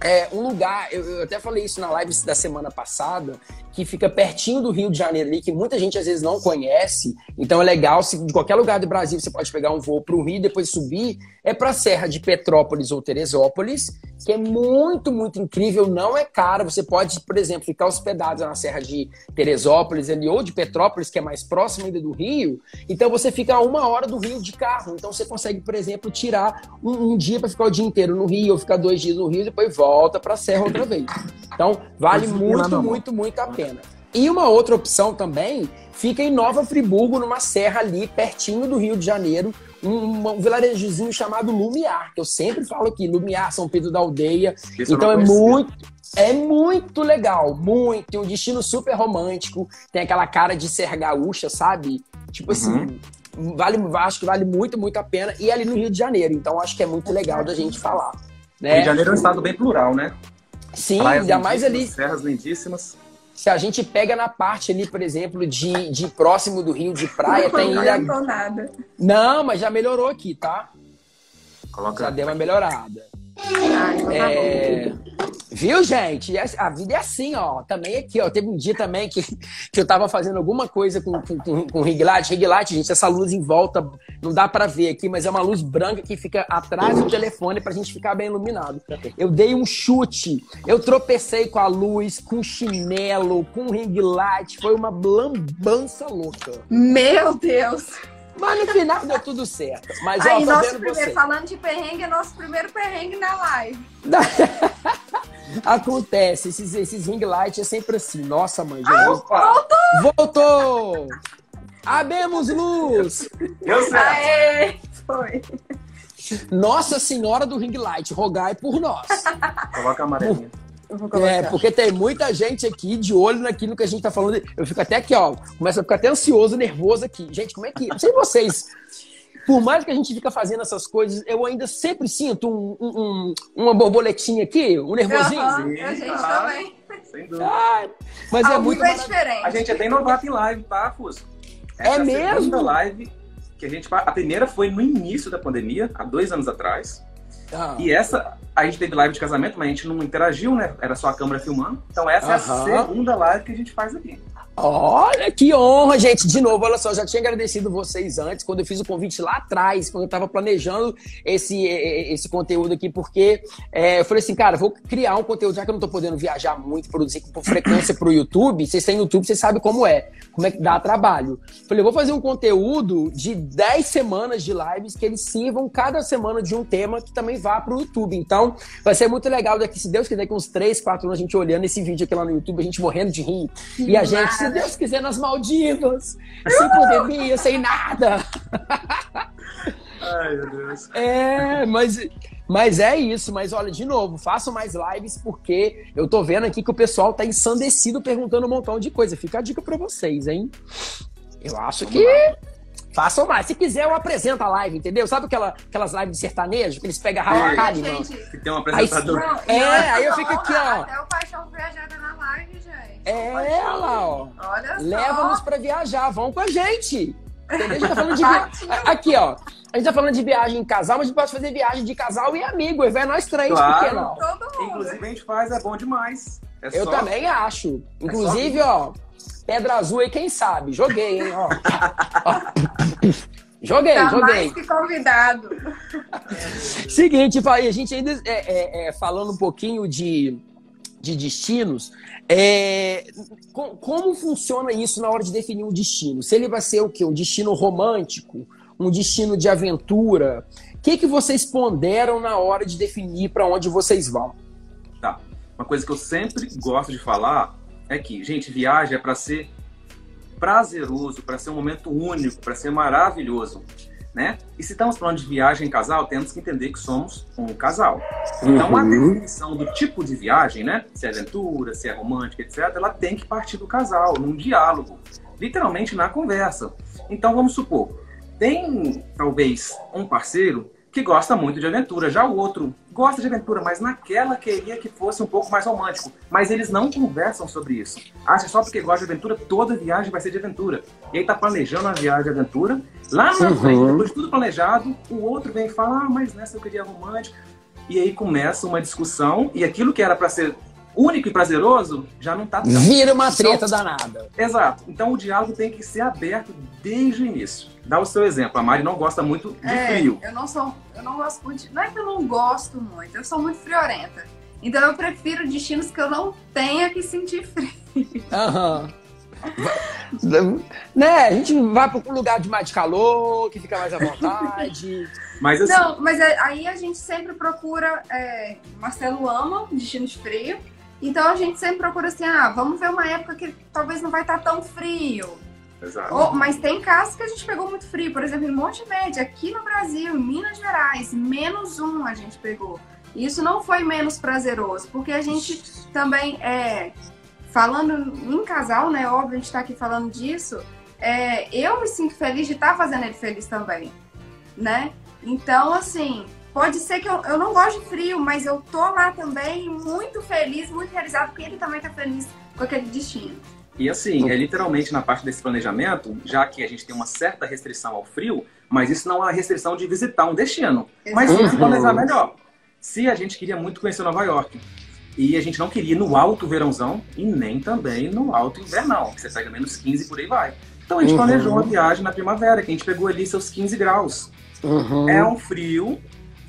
é um lugar, eu, eu até falei isso na live da semana passada, que fica pertinho do Rio de Janeiro ali, que muita gente às vezes não conhece. Então é legal, se de qualquer lugar do Brasil você pode pegar um voo para o Rio e depois subir, é para a Serra de Petrópolis ou Teresópolis, que é muito, muito incrível, não é caro. Você pode, por exemplo, ficar hospedado na Serra de Teresópolis ali, ou de Petrópolis, que é mais próximo ainda do Rio. Então você fica a uma hora do Rio de carro. Então você consegue, por exemplo, tirar um, um dia para ficar o dia inteiro no Rio, ou ficar dois dias no Rio e depois volta para a Serra outra vez. Então vale muito, amor. muito, muito a pena. E uma outra opção também fica em Nova Friburgo, numa serra ali, pertinho do Rio de Janeiro, um, um vilarejozinho chamado Lumiar, que eu sempre falo aqui, Lumiar, São Pedro da Aldeia. Eu Então é conhecia. muito, é muito legal, muito. Tem um destino super romântico, tem aquela cara de ser gaúcha, sabe? Tipo assim, vale, acho que vale muito, muito a pena. E é ali no Rio de Janeiro, então acho que é muito legal da gente falar. Rio Né? de Janeiro é um estado bem plural, né? Sim, Praias ainda mais ali, Serras lindíssimas. Se a gente pega na parte ali, por exemplo, de, de próximo do Rio de Praia, tem não ilha. adiantou nada. Não, mas já melhorou aqui, tá? Já Coloca. deu uma melhorada. Ah, então tá É. Viu, gente? A a vida é assim, ó. Também aqui, ó. Teve um dia também que, que eu tava fazendo alguma coisa com, com, com, com ring light. Ring light, gente, essa luz em volta não dá pra ver aqui, mas é uma luz branca que fica atrás do telefone pra gente ficar bem iluminado. Eu dei um chute, eu tropecei com a luz, com chinelo, com ring light. Foi uma lambança louca. Meu Deus! Mas no final deu tudo certo. Mas, ó, Aí, tô nosso primeiro, você. falando de perrengue, é nosso primeiro perrengue na live. Acontece, esses, esses ring light é sempre assim. Nossa, mãe, Jesus. Voltou! Voltou! Abemos luz! Deu certo. Aê! Foi. Nossa Senhora do Ring Light, rogai por nós. Coloca a amarelinha. É, porque tem muita gente aqui de olho naquilo que a gente tá falando. Eu fico até aqui, ó. Começa a ficar até ansioso, nervoso aqui. Gente, como é que. Não sei vocês. Por mais que a gente fica fazendo essas coisas, eu ainda sempre sinto um, um- um- uma borboletinha aqui, um nervosinho. Sim, a gente também. Sem dúvida. Ai, mas é muito. é diferente. A gente é bem novato em live, tá, Fusco? É a mesmo? segunda live que a gente A primeira foi no início da pandemia, há dois anos atrás. Ah, E essa, a gente teve live de casamento, mas a gente não interagiu, né? Era só a câmera filmando. Então essa é a segunda live que a gente faz aqui. Olha que honra, gente. De novo, olha só, já tinha agradecido vocês antes, quando eu fiz o convite lá atrás, quando eu tava planejando esse, esse conteúdo aqui, porque eh, eu falei assim, cara, vou criar um conteúdo, já que eu não tô podendo viajar muito, produzir com frequência pro YouTube. Vocês têm YouTube, vocês sabem como é, como é que dá trabalho. Falei, eu vou fazer um conteúdo de 10 semanas de lives que eles sirvam cada semana de um tema que também vá pro YouTube. Então, vai ser muito legal daqui, se Deus quiser, daqui uns 3, 4 anos a gente olhando esse vídeo aqui lá no YouTube, a gente morrendo de rir. E a gente, se Deus quiser, nas Maldivas, sem pandemia, sem nada. Ai, meu Deus. É, mas, mas é isso. Mas olha, de novo, façam mais lives, porque eu tô vendo aqui que o pessoal tá ensandecido perguntando um montão de coisa. Fica a dica pra vocês, hein? Eu acho que. Façam mais. Se quiser, eu apresento a live, entendeu? Sabe aquela, aquelas lives de sertanejo que eles pegam a Rafa Kalimann? tem um Aí, apresentador. Não, É, e aí eu fico aqui, ó. Até o Paixão Viajada na live, gente. É, lá, ó. Olha só. Leva-nos pra viajar, vão com a gente. Entendeu? A gente tá falando de. Aqui, ó. A gente tá falando de viagem em casal, mas a gente pode fazer viagem de casal e amigo. Vai nós três, Claro. por que não? Todo mundo. Inclusive a gente faz, é bom demais. É Eu só- também acho. Inclusive, ó, Pedra Azul aí, quem sabe? Joguei, hein? Ó. Ó. Joguei, Tá joguei. mais que convidado. Seguinte, Faí, a gente ainda é, é, é, falando um pouquinho de, de destinos, é, co- como funciona isso na hora de definir um destino? Se ele vai ser o quê? Um destino romântico? Um destino de aventura? O que, que vocês ponderam na hora de definir para onde vocês vão? Tá. Uma coisa que eu sempre gosto de falar é que, gente, viagem é para ser prazeroso, para ser um momento único, para ser maravilhoso, né? E se estamos falando de viagem em casal, temos que entender que somos um casal. Então, a definição do tipo de viagem, né? Se é aventura, se é romântica, etc., ela tem que partir do casal, num diálogo, literalmente na conversa. Então, vamos supor, tem talvez um parceiro que gosta muito de aventura, já o outro gosta de aventura, mas naquela queria que fosse um pouco mais romântico. Mas eles não conversam sobre isso. Acha só porque gosta de aventura, toda viagem vai ser de aventura. E aí tá planejando a viagem de aventura, lá na Uhum. frente, depois de tudo planejado, o outro vem e fala, ah, mas nessa eu queria romântico. E aí começa uma discussão, e aquilo que era para ser único e prazeroso, já não tá tão. Vira uma treta danada. Exato. Então o diálogo tem que ser aberto desde o início. Dá o seu exemplo. A Mari não gosta muito de É, frio. eu não sou, eu não gosto muito. de- Não é que eu não gosto muito, eu sou muito friorenta. Então eu prefiro destinos que eu não tenha que sentir frio. Aham. né? A gente vai para um lugar de mais de calor, que fica mais à vontade. Mas assim, Não, mas é- aí a gente sempre procura. é, Marcelo ama destino de frio. Então a gente sempre procura assim, ah, vamos ver uma época que talvez não vai estar tão frio. exato. Ou- mas tem casos que a gente pegou muito frio, por exemplo, em Monte Verde, aqui no Brasil, em Minas Gerais, menos um a gente pegou. Isso não foi menos prazeroso, porque a gente também é falando em casal, né? Óbvio, a gente tá aqui falando disso. é, eu me sinto feliz de estar fazendo ele feliz também, né? Então, assim, pode ser que eu, eu não goste de frio, mas eu tô lá também muito feliz, muito realizado, porque ele também tá feliz com aquele destino. E assim, é literalmente na parte desse planejamento, já que a gente tem uma certa restrição ao frio, mas isso não é uma restrição de visitar um destino, mas sim se Uhum. planejar melhor. Se a gente queria muito conhecer Nova York, e a gente não queria ir no alto verãozão e nem também no alto invernal, que você pega menos 15 e por aí vai. Então a gente Uhum. planejou uma viagem na primavera, que a gente pegou ali seus 15 graus. Uhum. É um frio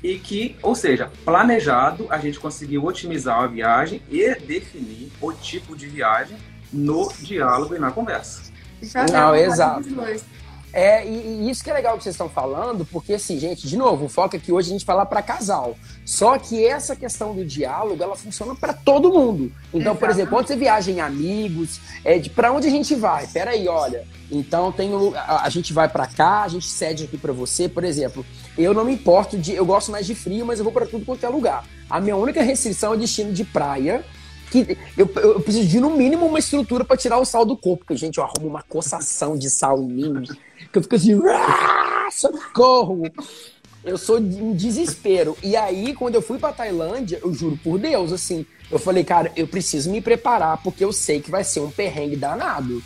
e que, ou seja, planejado, a gente conseguiu otimizar a viagem e definir o tipo de viagem no diálogo e na conversa. Não, exato. É, e, e, isso que é legal que vocês estão falando, porque assim, gente, de novo, o foco aqui hoje a gente falar para casal. Só que essa questão do diálogo, ela funciona para todo mundo. Então, por exemplo, quando você viaja em amigos, é de para onde a gente vai? Peraí, olha. Então tem a, a gente vai para cá, a gente cede aqui para você, por exemplo. Eu não me importo de, eu gosto mais de frio, mas eu vou para tudo quanto é lugar. A minha única restrição é o destino de praia que eu, eu preciso de, no mínimo, uma estrutura para tirar o sal do corpo. Porque, gente, eu arrumo uma coçação de sal em mim, que eu fico assim, socorro! Eu sou em desespero. E aí, quando eu fui pra Tailândia, eu juro por Deus, assim, eu falei, cara, eu preciso me preparar, porque eu sei que vai ser um perrengue danado.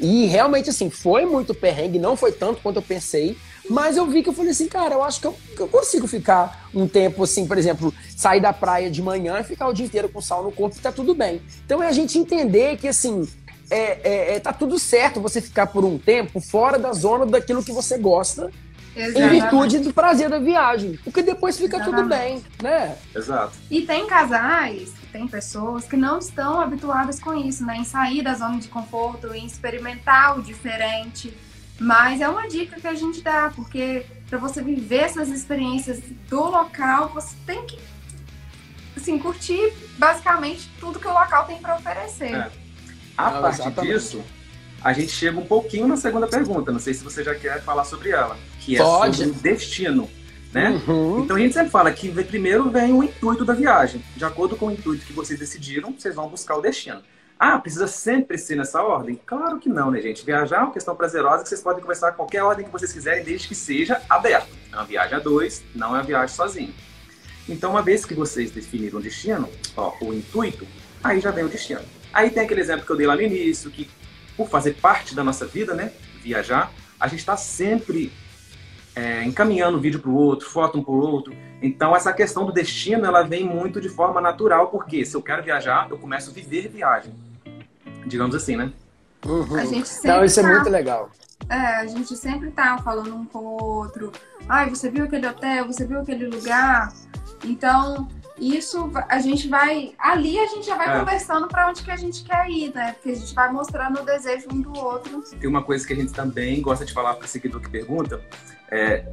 E realmente, assim, foi muito perrengue, não foi tanto quanto eu pensei, mas eu vi que eu falei assim, cara, eu acho que eu, que eu, consigo ficar um tempo assim, por exemplo, sair da praia de manhã e ficar o dia inteiro com sal no corpo e tá tudo bem. Então é a gente entender que assim, é, é, é, tá tudo certo você ficar por um tempo fora da zona daquilo que você gosta. Exatamente. Em virtude do prazer da viagem. Porque depois fica Exatamente. tudo bem, né? Exato. E tem casais, tem pessoas que não estão habituadas com isso, né? Em sair da zona de conforto, em experimentar o diferente mas é uma dica que a gente dá, porque para você viver essas experiências do local, você tem que assim, curtir basicamente tudo que o local tem para oferecer. É. A Não, partir exatamente. disso, a gente chega um pouquinho na segunda pergunta. Não sei se você já quer falar sobre ela, que é Pode. sobre o destino. Né? Uhum. Então a gente sempre fala que primeiro vem o intuito da viagem. De acordo com o intuito que vocês decidiram, vocês vão buscar o destino. Ah, precisa sempre ser nessa ordem? Claro que não, né, gente? Viajar é uma questão prazerosa que vocês podem conversar qualquer ordem que vocês quiserem, desde que seja aberto. É uma viagem a dois, não é uma viagem sozinho. Então, uma vez que vocês definiram o destino, ó, o intuito, aí já vem o destino. Aí tem aquele exemplo que eu dei lá no início, que por fazer parte da nossa vida, né, viajar, a gente está sempre é, encaminhando um vídeo para o outro, foto um para o outro. Então, essa questão do destino, ela vem muito de forma natural, porque se eu quero viajar, eu começo a viver viagem digamos assim, né? Uhum. A gente sempre Não, isso é tá, é muito legal. É, a gente sempre tá falando um com o outro. Ai, você viu aquele hotel? Você viu aquele lugar? Então, isso a gente vai. Ali a gente já vai é. conversando para onde que a gente quer ir, né? Porque a gente vai mostrando o desejo um do outro. Tem uma coisa que a gente também gosta de falar para o seguidor que pergunta. É,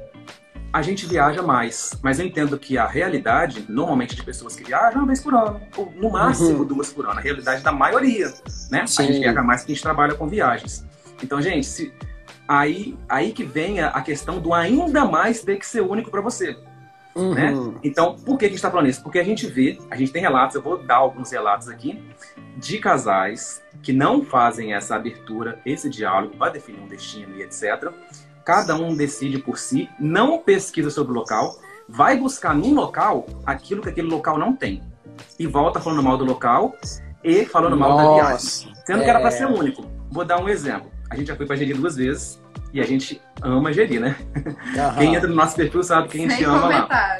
a gente viaja mais. Mas eu entendo que a realidade, normalmente, de pessoas que viajam uma vez por ano, ou no máximo uhum. duas por ano. A realidade da maioria, né? Sim. A gente viaja mais porque a gente trabalha com viagens. Então, gente, se, aí, aí que vem a, a questão do ainda mais ter que ser único para você. Uhum. Né? Então, por que a gente está falando isso? Porque a gente vê, a gente tem relatos, eu vou dar alguns relatos aqui, de casais que não fazem essa abertura, esse diálogo para definir um destino e etc cada um decide por si, não pesquisa sobre o local, vai buscar no local aquilo que aquele local não tem. E volta falando mal do local e falando Nossa, mal da viagem. Sendo é... que era para ser único. Vou dar um exemplo. A gente já foi para Jeri duas vezes e a gente ama Jeri, né? Uhum. Quem entra no nosso perfil sabe que a gente Sem ama lá.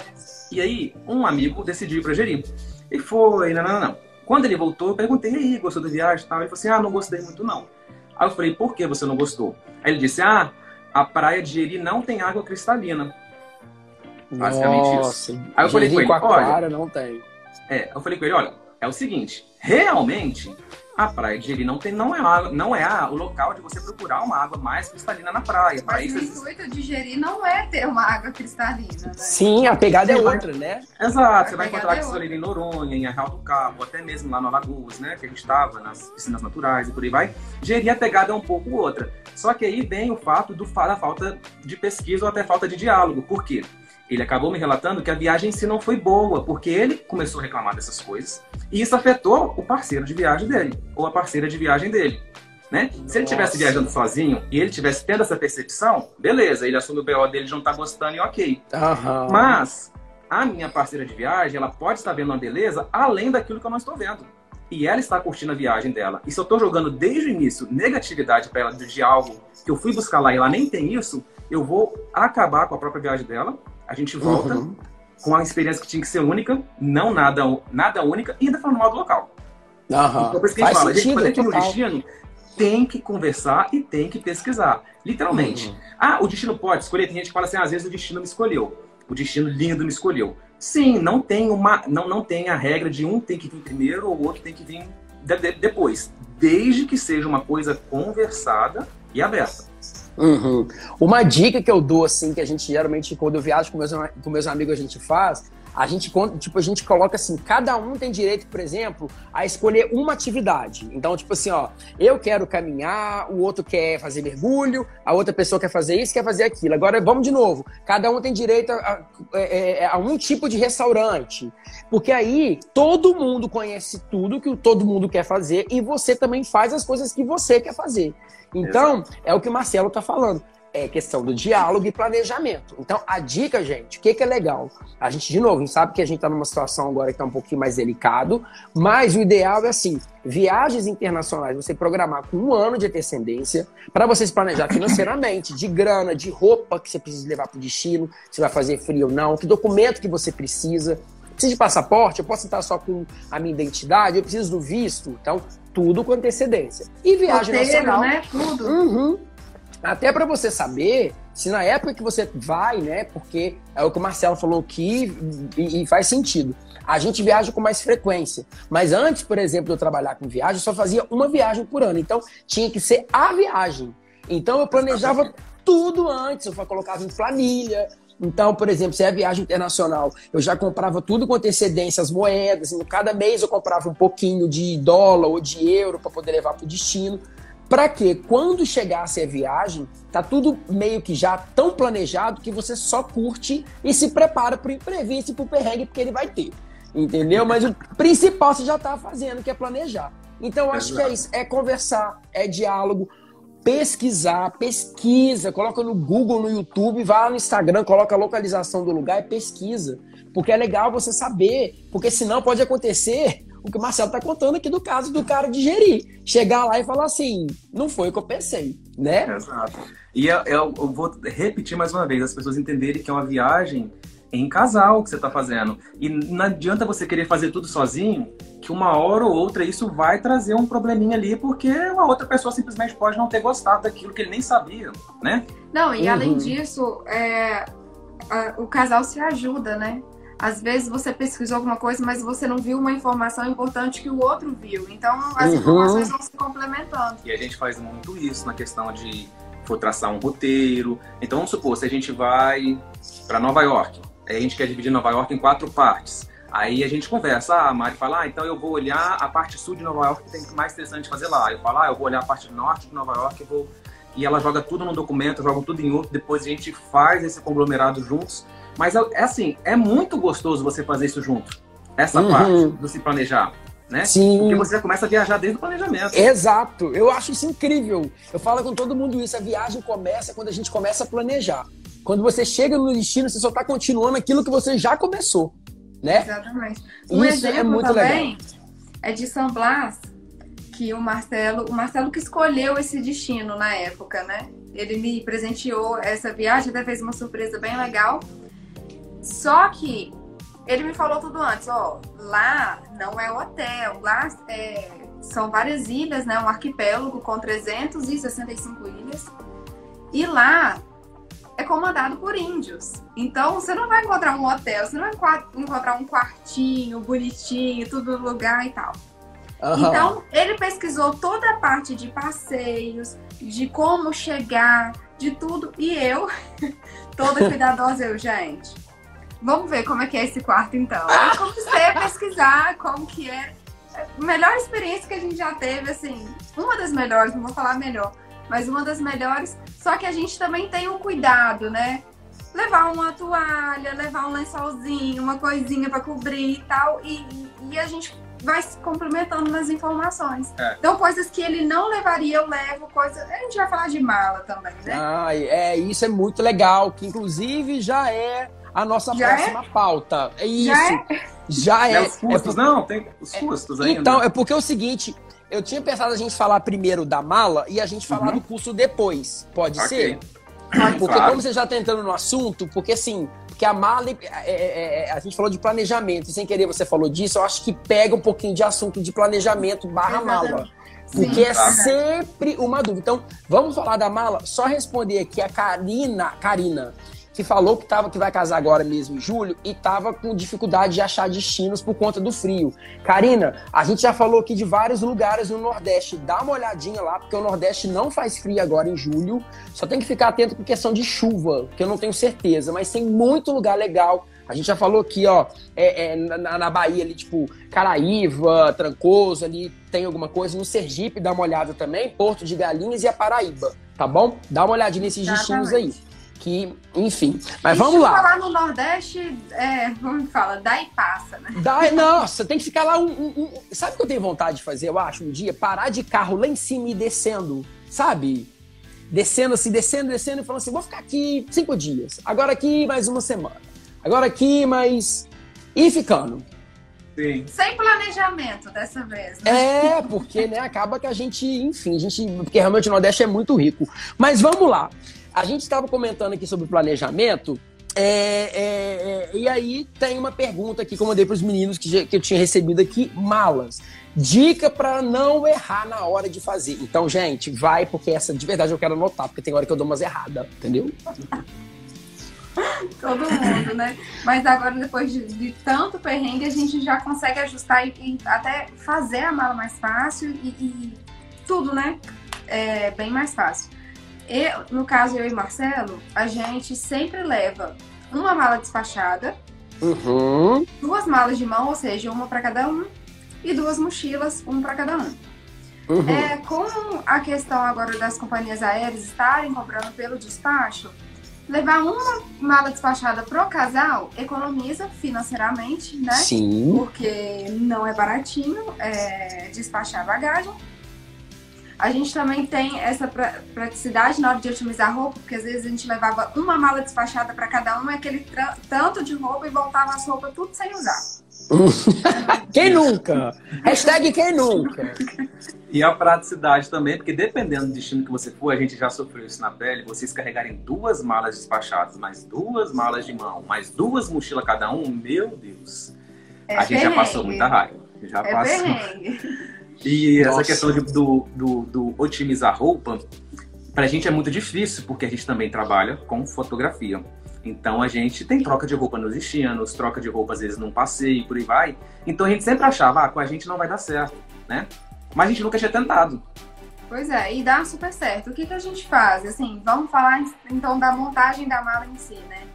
E aí, um amigo decidiu ir para Jeri. E foi, não, não, não. Quando ele voltou, eu perguntei, e aí, gostou da viagem e tal? Ele falou assim, ah, não gostei muito não. Aí eu falei, por que você não gostou? Aí ele disse, ah, a praia de Jeri não tem água cristalina. Basicamente Nossa, isso. Aí eu falei com ele, olha, não tem. É, eu falei com ele, olha, é o seguinte, realmente a praia de Jeri não tem, não é, água, não é a, o local de você procurar uma água mais cristalina na praia. Mas o intuito de Jeri não é ter uma água cristalina, né? Sim, a pegada é outra, né? Exato, você vai encontrar é cristalina em Noronha, em Arraial do Cabo, até mesmo lá no Alagoas, né? Que a gente estava nas piscinas naturais e por aí vai. Jeri a pegada é um pouco outra. Só que aí vem o fato do, da falta de pesquisa ou até falta de diálogo. Por quê? Ele acabou me relatando que a viagem em si não foi boa, porque ele começou a reclamar dessas coisas e isso afetou o parceiro de viagem dele, ou a parceira de viagem dele. Né? Se ele estivesse viajando sozinho e ele tivesse tendo essa percepção, beleza, ele assume o BO dele de não estar tá gostando e ok. Uhum. Mas a minha parceira de viagem, ela pode estar vendo uma beleza além daquilo que eu não estou vendo. E ela está curtindo a viagem dela. E se eu estou jogando desde o início negatividade para ela de algo que eu fui buscar lá e ela nem tem isso, eu vou acabar com a própria viagem dela a gente volta uhum. com a experiência que tinha que ser única, não nada, nada única, e ainda falando mal do local. Uhum. Então, por isso que a gente Faz fala, sentido, a gente, é no destino, tem que conversar e tem que pesquisar. Literalmente. Uhum. Ah, o destino pode escolher. Tem gente que fala assim, ah, às vezes o destino me escolheu. O destino lindo me escolheu. Sim, não tem uma, não, não tem a regra de um tem que vir primeiro ou o outro tem que vir de, de, depois. Desde que seja uma coisa conversada e aberta. Uhum. Uma dica que eu dou, assim, que a gente geralmente, quando eu viajo com meus, com meus amigos, a gente faz, a gente, tipo, a gente coloca assim, cada um tem direito, por exemplo, a escolher uma atividade. Então, tipo assim, ó, eu quero caminhar, o outro quer fazer mergulho, a outra pessoa quer fazer isso, quer fazer aquilo. Agora, vamos de novo. Cada um tem direito a, a, a, é, é, a um tipo de restaurante. Porque aí, todo mundo conhece tudo que todo mundo quer fazer e você também faz as coisas que você quer fazer. Então, Exato. é o que o Marcelo tá falando é questão do diálogo e planejamento. Então, a dica, gente, o que, que é legal? A gente, de novo, sabe que a gente está numa situação agora que está um pouquinho mais delicado, mas o ideal é assim: viagens internacionais, você programar com um ano de antecedência para você se planejar financeiramente, de grana, de roupa que você precisa levar para o destino, se vai fazer frio ou não, que documento que você precisa. Precisa de passaporte? Eu posso estar só com a minha identidade? Eu preciso do visto? Então, tudo com antecedência. E viagem Roteiro, nacional. né? Tudo. Uhum. Até para você saber se na época que você vai, né? Porque é o que o Marcelo falou aqui e, e, faz sentido. A gente viaja com mais frequência. Mas antes, por exemplo, de eu trabalhar com viagem, eu só fazia uma viagem por ano. Então tinha que ser a viagem. Então eu planejava tudo antes, eu colocava em planilha. Então, por exemplo, se é viagem internacional, eu já comprava tudo com antecedência, as moedas. Cada mês eu comprava um pouquinho de dólar ou de euro para poder levar para o destino. Para que quando chegasse a viagem, tá tudo meio que já tão planejado que você só curte e se prepara para o imprevisto e para o perrengue porque ele vai ter. Entendeu? Mas o principal você já está fazendo, que é planejar. Então, eu acho Exato. que é isso: é conversar, é diálogo, pesquisar, pesquisa, coloca no Google, no YouTube, vai lá no Instagram, coloca a localização do lugar e pesquisa. Porque é legal você saber, porque senão pode acontecer o que o Marcelo está contando aqui do caso do cara digerir. Chegar lá e falar assim, não foi o que eu pensei, né? Exato. E eu, eu, eu vou repetir mais uma vez, as pessoas entenderem que é uma viagem em casal que você está fazendo. E não adianta você querer fazer tudo sozinho, que uma hora ou outra isso vai trazer um probleminha ali, porque uma outra pessoa simplesmente pode não ter gostado daquilo que ele nem sabia, né? Não, e uhum. além disso, é, a, o casal se ajuda, né? Às vezes você pesquisou alguma coisa, mas você não viu uma informação importante que o outro viu. Então as uhum. informações vão se complementando. E a gente faz muito isso na questão de for traçar um roteiro. Então vamos supor, se a gente vai para Nova York, a gente quer dividir Nova York em quatro partes. Aí a gente conversa, ah, a Mari fala, ah, então eu vou olhar a parte sul de Nova York que tem mais interessante fazer lá. Eu falo, ah, eu vou olhar a parte norte de Nova York e vou e ela joga tudo no documento, joga tudo em outro, depois a gente faz esse conglomerado juntos mas é, é assim, é muito gostoso você fazer isso junto. Essa uhum. parte do se planejar. Né? Sim. Porque você já começa a viajar desde o planejamento. Exato. Eu acho isso incrível. Eu falo com todo mundo isso. A viagem começa quando a gente começa a planejar. Quando você chega no destino, você só está continuando aquilo que você já começou. Né? Exatamente. Um isso é exemplo é muito também legal. é de São Blas, que o Marcelo, o Marcelo que escolheu esse destino na época, né? Ele me presenteou essa viagem, até fez uma surpresa bem legal. Só que ele me falou tudo antes, ó, lá não é hotel, lá é, são várias ilhas, né, um arquipélago com 365 ilhas. E lá é comandado por índios. Então você não vai encontrar um hotel, você não vai encontrar um quartinho bonitinho, tudo no lugar e tal. Uhum. Então ele pesquisou toda a parte de passeios, de como chegar, de tudo. E eu, toda cuidadosa, eu, gente Vamos ver como é que é esse quarto então. Eu comecei a pesquisar como que é. Melhor experiência que a gente já teve, assim, uma das melhores, não vou falar melhor, mas uma das melhores. Só que a gente também tem um cuidado, né? Levar uma toalha, levar um lençolzinho, uma coisinha para cobrir e tal. E, e a gente vai se complementando nas informações. É. Então, coisas que ele não levaria, eu levo, coisas. A gente vai falar de mala também, né? Ah, é, isso é muito legal, que inclusive já é a nossa Já próxima é? pauta. É isso. Já é. Já é. os custos, é não, tem os custos ainda. Então, é porque é o seguinte, eu tinha pensado a gente falar primeiro da mala e a gente falar uhum. do custo depois. Pode okay. ser? Porque claro. como você já está entrando no assunto, porque assim, porque a mala, é, é, é, a gente falou de planejamento, e sem querer você falou disso, eu acho que pega um pouquinho de assunto de planejamento barra mala. Porque Sim, é sempre uma dúvida. Então, vamos falar da mala? Só responder aqui a Karina, Karina que falou que, tava, que vai casar agora mesmo em julho e tava com dificuldade de achar destinos por conta do frio. Karina, a gente já falou aqui de vários lugares no Nordeste. Dá uma olhadinha lá, porque o Nordeste não faz frio agora em julho. Só tem que ficar atento com questão de chuva, que eu não tenho certeza, mas tem muito lugar legal. A gente já falou aqui, ó, é, é, na, na, Bahia ali, tipo, Caraíva, Trancoso, ali tem alguma coisa. No Sergipe, dá uma olhada também, Porto de Galinhas e a Paraíba, tá bom? Dá uma olhadinha nesses destinos aí que, enfim. Mas e vamos lá. falar no Nordeste, é, vamos falar, dá e passa, né? Dá, nossa, tem que ficar lá um, um, um, Sabe o que eu tenho vontade de fazer, eu acho, um dia? Parar de carro lá em cima e descendo, sabe? Descendo assim, descendo, descendo e falando assim: vou ficar aqui cinco dias. Agora aqui mais uma semana. Agora aqui mais. E ficando. Sim. Sem planejamento dessa vez, né? É, porque né, acaba que a gente, enfim, a gente. Porque realmente o Nordeste é muito rico. Mas vamos lá. A gente estava comentando aqui sobre planejamento. É, é, é, e aí tem uma pergunta aqui que eu mandei para os meninos que, que eu tinha recebido aqui: malas. Dica para não errar na hora de fazer. Então, gente, vai, porque essa de verdade eu quero anotar, porque tem hora que eu dou umas erradas, entendeu? Todo mundo, né? Mas agora, depois de, de, tanto perrengue, a gente já consegue ajustar e, e até fazer a mala mais fácil e, e tudo, né? É bem mais fácil. Eu, no caso, eu e Marcelo, a gente sempre leva uma mala despachada, uhum. duas malas de mão, ou seja, uma para cada um, e duas mochilas, uma para cada um. Uhum. É, com a questão agora das companhias aéreas estarem comprando pelo despacho, levar uma mala despachada pro casal economiza financeiramente, né? Sim. Porque não é baratinho é, despachar bagagem. A gente também tem essa praticidade na hora de otimizar roupa, porque às vezes a gente levava uma mala despachada para cada um, aquele tanto de roupa e voltava as roupas tudo sem usar. quem nunca? Hashtag quem nunca? E a praticidade também, porque dependendo do destino que você for, a gente já sofreu isso na pele, vocês carregarem duas malas despachadas, mais duas malas de mão, mais duas mochilas cada um, meu Deus. É a gente já passou muita raiva. Já é passou. E Nossa. essa questão de, do, do, do otimizar roupa, pra gente é muito difícil, porque a gente também trabalha com fotografia. Então a gente tem troca de roupa nos destinos, troca de roupa às vezes num passeio, por aí vai. Então a gente sempre achava, ah, com a gente não vai dar certo, né? Mas a gente nunca tinha tentado. Pois é, e dá super certo. O que, que a gente faz? Assim, vamos falar então da montagem da mala em si, né?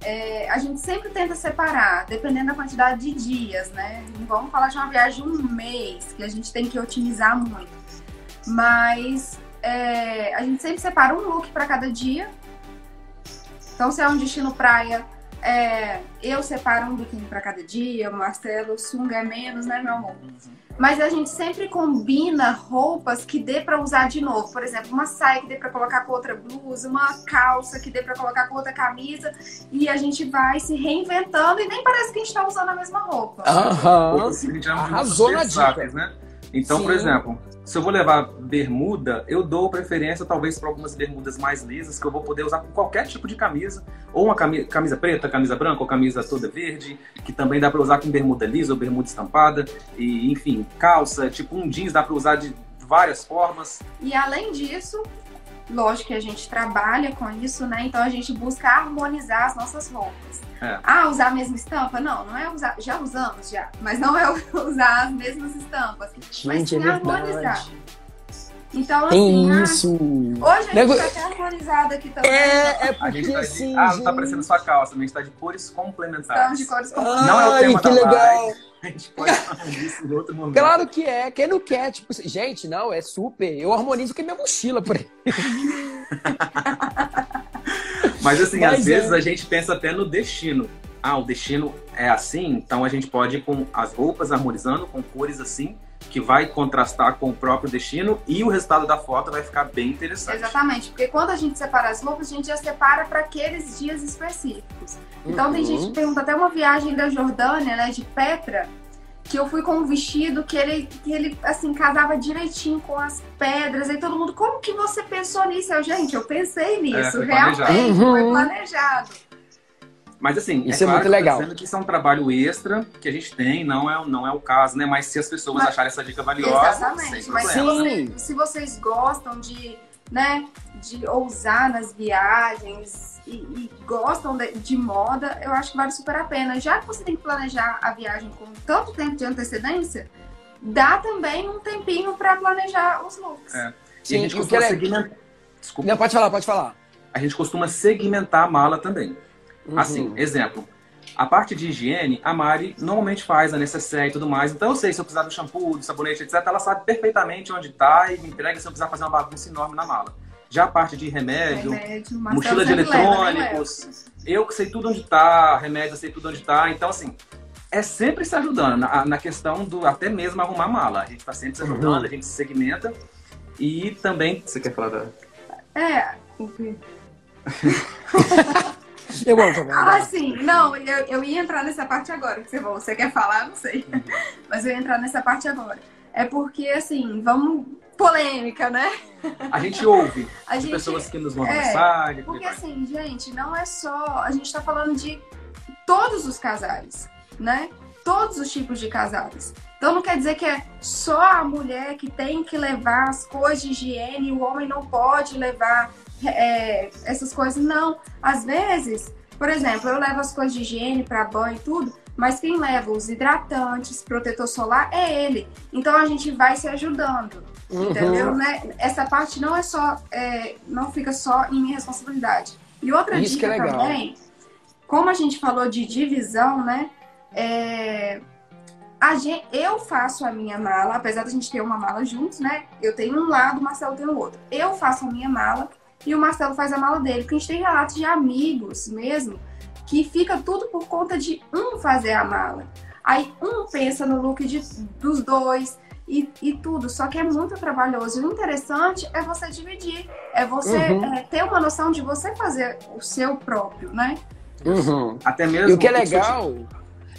É, a gente sempre tenta separar, dependendo da quantidade de dias, né? Não vamos falar de uma viagem de um mês, que a gente tem que otimizar muito. Mas é, a gente sempre separa um look para cada dia. Então, se é um destino praia, é, eu separo um biquíni para cada dia, o Marcelo, sunga é menos, né, meu amor? Uhum. Mas a gente sempre combina roupas que dê para usar de novo. Por exemplo, uma saia que dê para colocar com outra blusa, uma calça que dê para colocar com outra camisa. E a gente vai se reinventando e nem parece que a gente tá usando a mesma roupa. Aham. Arrasou na dica. Né? Então, Sim. por exemplo, se eu vou levar bermuda, eu dou preferência talvez para algumas bermudas mais lisas que eu vou poder usar com qualquer tipo de camisa, ou uma camisa, camisa preta, camisa branca, ou camisa toda verde, que também dá para usar com bermuda lisa ou bermuda estampada, e enfim, calça, tipo um jeans dá para usar de várias formas. E além disso, lógico que a gente trabalha com isso, né? Então a gente busca harmonizar as nossas roupas. É. Ah, usar a mesma estampa? Não, não é usar. Já usamos, já. Mas não é usar as mesmas estampas. Gente, mas sim é harmonizar. Então, assim, ah, isso. hoje a gente Nego... tá até harmonizado aqui também. É, é porque tá assim. Ah, não tá parecendo sua calça, mas tá de cores complementares. Estamos de cores complementares. Não é o tema que da legal. Live. A gente pode falar disso em outro momento. Claro que é. Quem não quer, tipo, gente, não, é super. Eu harmonizo com a minha mochila por aí. Mas assim, Mas às é. vezes a gente pensa até no destino. Ah, o destino é assim, então a gente pode ir com as roupas harmonizando, com cores assim, que vai contrastar com o próprio destino e o resultado da foto vai ficar bem interessante. Exatamente, porque quando a gente separa as roupas, a gente já separa para aqueles dias específicos. Então uhum. tem gente que pergunta até uma viagem da Jordânia, né, de Petra, que eu fui com um vestido que ele, que ele assim, casava direitinho com as pedras. E todo mundo, como que você pensou nisso? Eu, gente, eu pensei nisso, é, realmente, uhum. foi planejado. Mas assim, isso é, é claro muito legal. que isso é um trabalho extra que a gente tem, não é, não é o caso, né? Mas se as pessoas Mas, acharem essa dica valiosa, exatamente. Mas se, você, se vocês gostam de, né, de ousar nas viagens e, e gostam de, de, moda, eu acho que vale super a pena. Já que você tem que planejar a viagem com tanto tempo de antecedência, dá também um tempinho para planejar os looks. É. Sim, e a gente costuma é... segmentar. Desculpa. Não, pode falar, pode falar. A gente costuma segmentar a mala também. Uhum. Assim, exemplo. A parte de higiene, a Mari normalmente faz a necessaire e tudo mais. Então eu sei se eu precisar do shampoo, do sabonete, etc. Ela sabe perfeitamente onde está e me entrega se eu precisar fazer uma bagunça enorme na mala. Já a parte de remédio, remédio mochila de eletrônicos, leva, eu que sei tudo onde está, remédio eu sei tudo onde está. Então, assim, é sempre se ajudando na, na, questão do até mesmo arrumar mala. A gente está sempre se ajudando, uhum. a gente se segmenta. E também. Você quer falar da. É. eu amo também. Ah, sim. Não, eu, eu ia entrar nessa parte agora. Que você, você quer falar? Não sei. Uhum. Mas eu ia entrar nessa parte agora. É porque, assim, vamos polêmica, né? A gente ouve a gente, pessoas que nos mandam é, mensagem. Porque assim, gente, não é só. A gente tá falando de todos os casais, né? Todos os tipos de casais. Então não quer dizer que é só a mulher que tem que levar as coisas de higiene e o homem não pode levar é, essas coisas. Não. Às vezes, por exemplo, eu levo as coisas de higiene para banho e tudo, mas quem leva os hidratantes, protetor solar é ele. Então a gente vai se ajudando. Uhum. Entendeu? Né? Essa parte não é só, é, não fica só em minha responsabilidade. E outra Isso dica é também, como a gente falou de divisão, né? É, a gente, eu faço a minha mala, apesar da gente ter uma mala juntos, né? Eu tenho um lado, o Marcelo tem o outro. Eu faço a minha mala e o Marcelo faz a mala dele. Porque a gente tem relatos de amigos mesmo que fica tudo por conta de um fazer a mala. Aí um pensa no look de, dos dois, e, e tudo. Só que é muito trabalhoso. O interessante é você dividir, é você uhum. é, ter uma noção de você fazer o seu próprio, né? Uhum. Até mesmo. E o que é legal.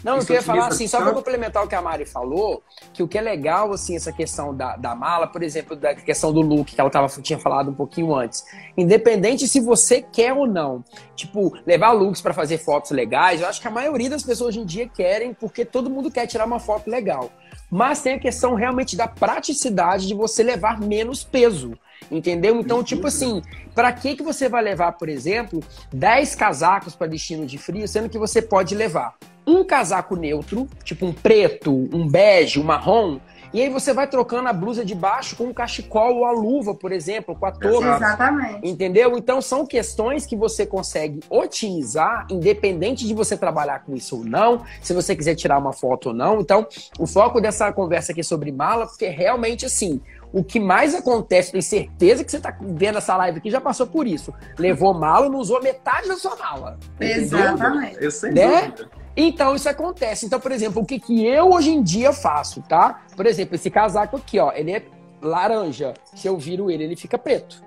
Não, eu queria falar assim, só para complementar o que a Mari falou, que o que é legal, assim, essa questão da, da mala, por exemplo, da questão do look, que ela tava, tinha falado um pouquinho antes. Independente se você quer ou não, tipo, levar looks para fazer fotos legais, eu acho que a maioria das pessoas hoje em dia querem, porque todo mundo quer tirar uma foto legal. Mas tem a questão realmente da praticidade de você levar menos peso. Entendeu? Então, tipo assim, para que que você vai levar, por exemplo, 10 casacos para destino de frio, sendo que você pode levar um casaco neutro, tipo um preto, um bege, um marrom, e aí você vai trocando a blusa de baixo com um cachecol ou a luva, por exemplo, com a touca. Exatamente. Entendeu? Então são questões que você consegue otimizar, independente de você trabalhar com isso ou não, se você quiser tirar uma foto ou não. Então, o foco dessa conversa aqui é sobre mala, porque realmente assim, o que mais acontece, tenho certeza que você está vendo essa live aqui já passou por isso. Levou mala e não usou metade da sua mala. Exatamente. Eu sei né? Então isso acontece. Então, por exemplo, o que, que eu hoje em dia faço, tá? Por exemplo, esse casaco aqui, ó, ele é laranja. Se eu viro ele, ele fica preto.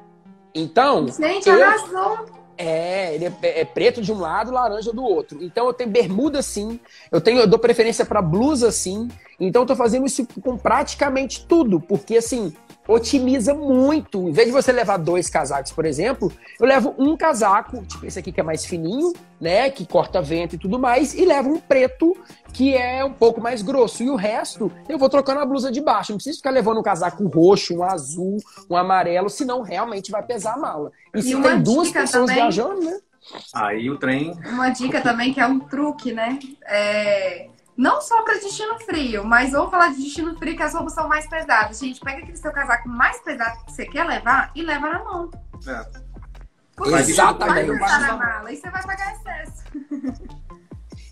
Então. Gente, eu... arrasou! É, ele é, é, preto de um lado, laranja do outro. Então eu tenho bermuda assim, eu tenho, eu dou preferência para blusa assim. Então eu tô fazendo isso com praticamente tudo, porque assim, otimiza muito. Em vez de você levar dois casacos, por exemplo, eu levo um casaco, tipo esse aqui que é mais fininho, né, que corta vento e tudo mais, e levo um preto que é um pouco mais grosso. E o resto, eu vou trocando a blusa de baixo. Não preciso ficar levando um casaco roxo, um azul, um amarelo, senão realmente vai pesar a mala. E, e se tem duas pessoas também... viajando, né? Aí o trem. Uma dica também que é um truque, né? É não só para destino frio, mas vamos falar de destino frio que as roupas são mais pesadas. Gente, pega aquele seu casaco mais pesado que você quer levar e leva na mão. É. Porque Exatamente. Você vai na mala e você vai pagar excesso.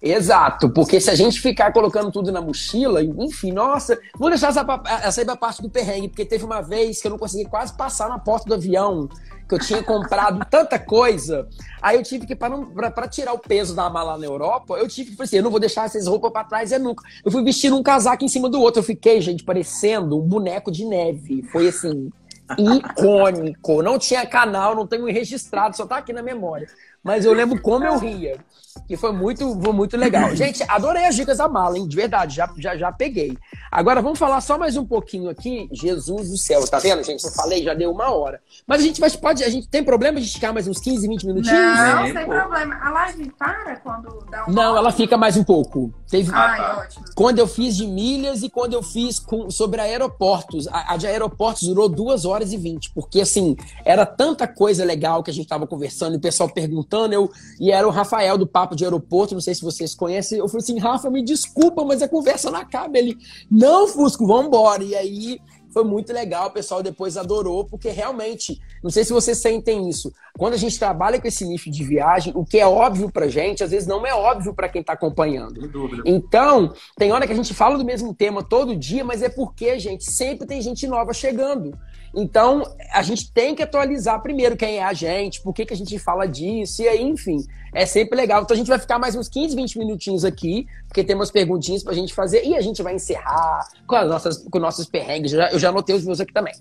Exato, porque se a gente ficar colocando tudo na mochila, enfim, nossa, vou deixar essa, essa aí pra parte do perrengue, porque teve uma vez que eu não consegui quase passar na porta do avião, que eu tinha comprado tanta coisa, aí eu tive que, para tirar o peso da mala na Europa, eu tive que, assim, eu não vou deixar essas roupas para trás é nunca. Eu fui vestindo um casaco em cima do outro, eu fiquei, gente, parecendo um boneco de neve, foi assim, icônico, não tinha canal, não tenho registrado, só tá aqui na memória, mas eu lembro como eu ria. que foi muito, foi muito legal. Gente, adorei as dicas da mala, hein? De verdade, já, já, já peguei. Agora vamos falar só mais um pouquinho aqui. Jesus do céu, tá vendo, gente? Eu falei, já deu uma hora. Mas a gente vai, pode, a gente tem problema de esticar mais uns 15, 20 minutinhos? Não, É, sem pô. problema. A live para quando dá um. Não, ela fica mais um pouco. Teve, Ai, tá. ótimo. quando eu fiz de milhas e quando eu fiz com- sobre aeroportos. A, a de aeroportos durou duas horas e vinte, porque assim, era tanta coisa legal que a gente tava conversando e o pessoal perguntando, eu, e era o Rafael do Papo de Aeroporto, não sei se vocês conhecem. Eu falei assim, Rafa, me desculpa, mas a conversa não acaba. Ele, não, Fusco, vambora. E aí foi muito legal, o pessoal depois adorou, porque realmente, não sei se vocês sentem isso, quando a gente trabalha com esse nicho de viagem, o que é óbvio pra gente, às vezes não é óbvio pra quem tá acompanhando. Então, tem hora que a gente fala do mesmo tema todo dia, mas é porque, gente, sempre tem gente nova chegando. Então, a gente tem que atualizar primeiro quem é a gente, por que, que a gente fala disso, e aí, enfim, é sempre legal. Então, a gente vai ficar mais uns 15, 20 minutinhos aqui, porque tem umas perguntinhas pra gente fazer, e a gente vai encerrar com, as nossas, com nossos perrengues. Eu já, eu já anotei os meus aqui também.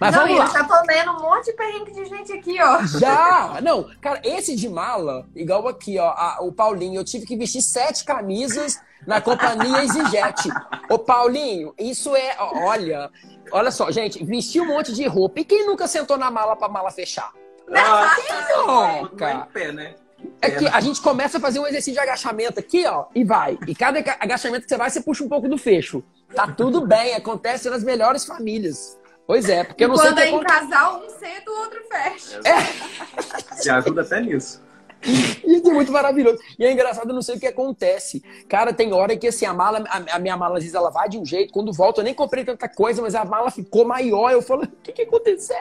Mas não, vamos lá. tô lendo um monte de perrengue de gente aqui, ó. Já! Não, cara, esse de mala, igual aqui, ó, a- o Paulinho, eu tive que vestir sete camisas na companhia EasyJet. Ô, Paulinho, isso é, ó, olha, olha só, gente, vestir um monte de roupa. E quem nunca sentou na mala pra mala fechar? Ah, Não, não é em cara. pé, né? É que a gente começa a fazer um exercício de agachamento aqui, ó, e vai. E cada ca- agachamento que você vai, você puxa um pouco do fecho. Tá tudo bem, acontece nas melhores famílias. Pois é, porque eu não sei o Quando que é em acontece. casal, um senta, o outro fecha. Se ajuda até nisso. Isso é muito maravilhoso. E é engraçado, eu não sei o que acontece. Cara, tem hora que assim, a mala, a, a minha mala, às vezes, ela vai de um jeito. Quando volta, eu nem comprei tanta coisa, mas a mala ficou maior. Eu falo, o que, que aconteceu?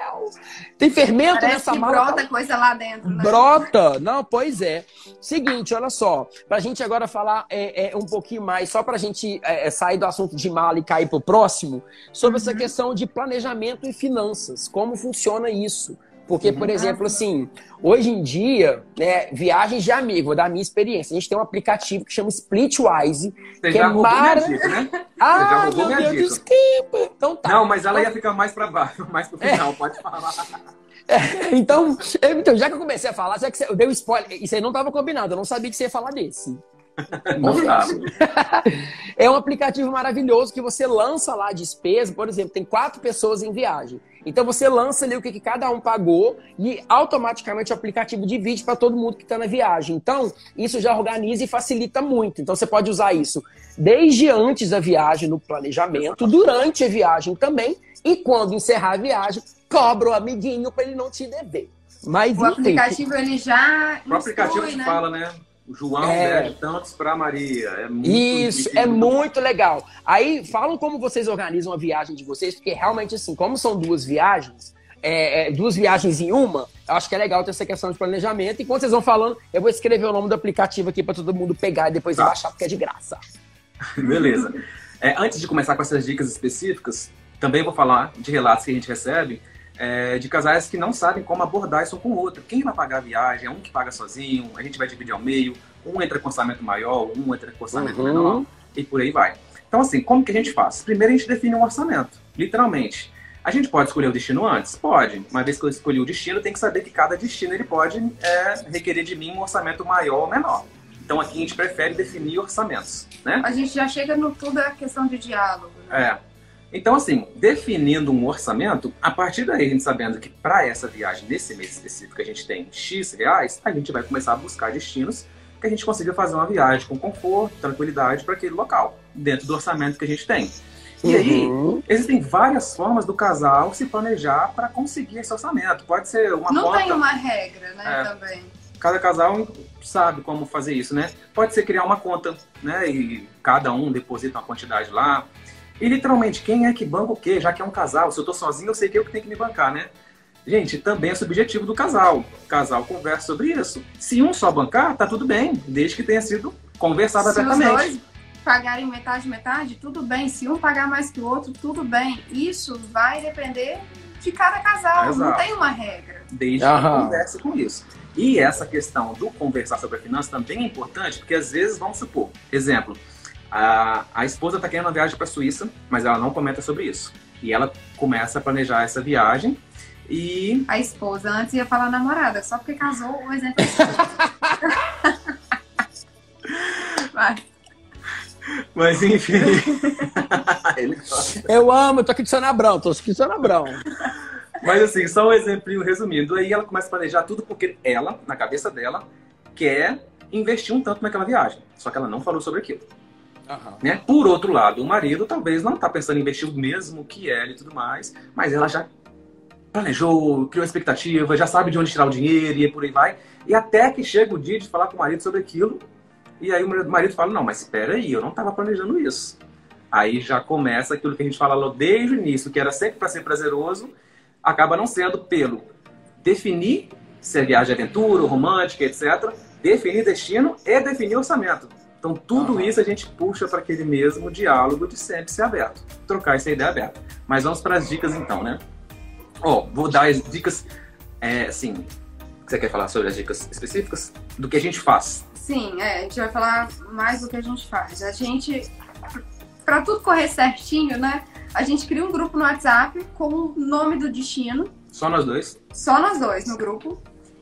Tem fermento Parece nessa que mala? brota coisa lá dentro, né? Brota! Não, pois é. Seguinte, olha só. Pra gente agora falar é, é, um pouquinho mais, só pra gente é, é, sair do assunto de mala e cair pro próximo, sobre essa questão de planejamento e finanças. Como funciona isso? Porque, por exemplo, assim, hoje em dia, né, viagens de amigo, vou dar a minha experiência. A gente tem um aplicativo que chama Splitwise. Você Que é roubou mara- minha dica, né? Ah, meu Deus, dica. desculpa. Então tá. Não, mas ela ia ficar mais pra baixo, mais pro final, pode falar. Então, eu- então, já que eu comecei a falar, já que você, eu dei um spoiler, isso aí não estava combinado, eu não sabia que você ia falar desse. É um aplicativo maravilhoso que você lança lá a despesa, por exemplo, tem quatro pessoas em viagem. Então você lança ali o que, que cada um pagou e automaticamente o aplicativo divide para todo mundo que está na viagem. Então, isso já organiza e facilita muito. Então você pode usar isso desde antes da viagem no planejamento, durante a viagem também, e quando encerrar a viagem, cobra o amiguinho para ele não te dever. Mas O enfim, aplicativo, ele já O aplicativo instrui, te né? fala, né? O João É. deve tantos pra Maria. É muito Isso, é muito legal. Aí falam como vocês organizam a viagem de vocês, porque realmente, assim, como são duas viagens, é, é, duas viagens em uma, eu acho que é legal ter essa questão de planejamento. E quando vocês vão falando, eu vou escrever o nome do aplicativo aqui para todo mundo pegar e depois Tá. baixar, porque é de graça. Beleza. É, antes de começar com essas dicas específicas, também vou falar de relatos que a gente recebe é, de casais que não sabem como abordar isso um com o outro. Quem vai pagar a viagem? É um que paga sozinho, a gente vai dividir ao meio, um entra com orçamento maior, um entra com orçamento Uhum. menor, e por aí vai. Então, assim, como que a gente faz? Primeiro a gente define um orçamento, literalmente. A gente pode escolher o destino antes? Pode. Uma vez que eu escolhi o destino, tem que saber que cada destino ele pode é, requerer de mim um orçamento maior ou menor. Então aqui a gente prefere definir orçamentos, né? A gente já chega no tudo a questão de diálogo. Né? É. Então, assim, definindo um orçamento, a partir daí, a gente sabendo que para essa viagem, nesse mês específico, a gente tem X reais, a gente vai começar a buscar destinos que a gente consiga fazer uma viagem com conforto, tranquilidade para aquele local, dentro do orçamento que a gente tem. E aí, Uhum. existem várias formas do casal se planejar para conseguir esse orçamento. Pode ser uma Não conta. tem uma regra, né, É. também. Cada casal sabe como fazer isso, né? Pode ser criar uma conta, né? E cada um deposita uma quantidade lá. E literalmente, quem é que banca o quê? Já que é um casal, se eu tô sozinho, eu sei que eu que tenho que me bancar, né? Gente, também é subjetivo do casal. O casal conversa sobre isso. Se um só bancar, tá tudo bem, desde que tenha sido conversado Se os dois pagarem metade, metade, tudo bem. Se um pagar mais que o outro, tudo bem. Isso vai depender de cada casal. Não Exato. tem uma regra. desde que Aham. converse com isso. E essa questão do conversar sobre a finança também é importante, porque às vezes, vamos supor, exemplo, a, a esposa está querendo uma viagem para a Suíça, mas ela não comenta sobre isso. E ela começa a planejar essa viagem e A esposa, antes ia falar namorada, só porque casou, o exemplo é. Mas enfim. eu amo, eu tô aqui de Sana Abrão, tô aqui de Sana Abrão. Mas assim, só um exemplinho resumindo. Aí ela começa a planejar tudo porque ela, na cabeça dela, quer investir um tanto naquela viagem. Só que ela não falou sobre aquilo. Uhum. Né? Por outro lado, o marido talvez não está pensando em investir o mesmo que ela e tudo mais, mas ela já planejou, criou expectativa, já sabe de onde tirar o dinheiro e por aí vai. E até que chega o dia de falar com o marido sobre aquilo, e aí o marido fala: Não, mas espera aí, eu não estava planejando isso. Aí já começa aquilo que a gente falou desde o início, que era sempre para ser prazeroso, acaba não sendo pelo definir se é viagem de aventura, romântica, etc., definir destino e definir orçamento. Então, tudo uhum. isso a gente puxa para aquele mesmo diálogo de sempre ser aberto, trocar essa ideia aberta. Mas vamos para as dicas então, né? Ó, oh, vou dar as dicas, é, assim, você quer falar sobre as dicas específicas do que a gente faz? Sim, é, a gente vai falar mais do que a gente faz. A gente, para tudo correr certinho, né? A gente cria um grupo no WhatsApp com o nome do destino. Só nós dois? Só nós dois no grupo.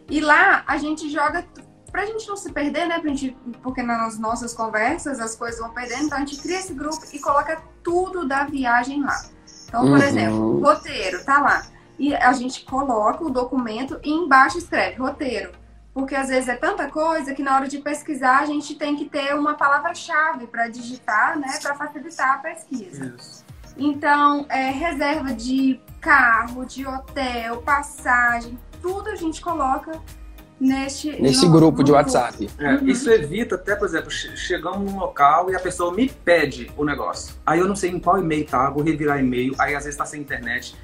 E lá a gente joga pra gente não se perder, né? Pra gente, porque nas nossas conversas as coisas vão perdendo, então a gente cria esse grupo e coloca tudo da viagem lá. Então, por uhum. exemplo, roteiro tá lá. E a gente coloca o documento e embaixo escreve roteiro. Porque às vezes é tanta coisa que na hora de pesquisar a gente tem que ter uma palavra-chave para digitar, né? Para facilitar a pesquisa. Isso. Então, é, reserva de carro, de hotel, passagem, tudo a gente coloca neste nesse no, grupo de WhatsApp. É, uhum. Isso evita até, por exemplo, chegamos num local e a pessoa me pede o negócio. Aí eu não sei em qual e-mail tá, vou revirar e-mail, aí às vezes tá sem internet.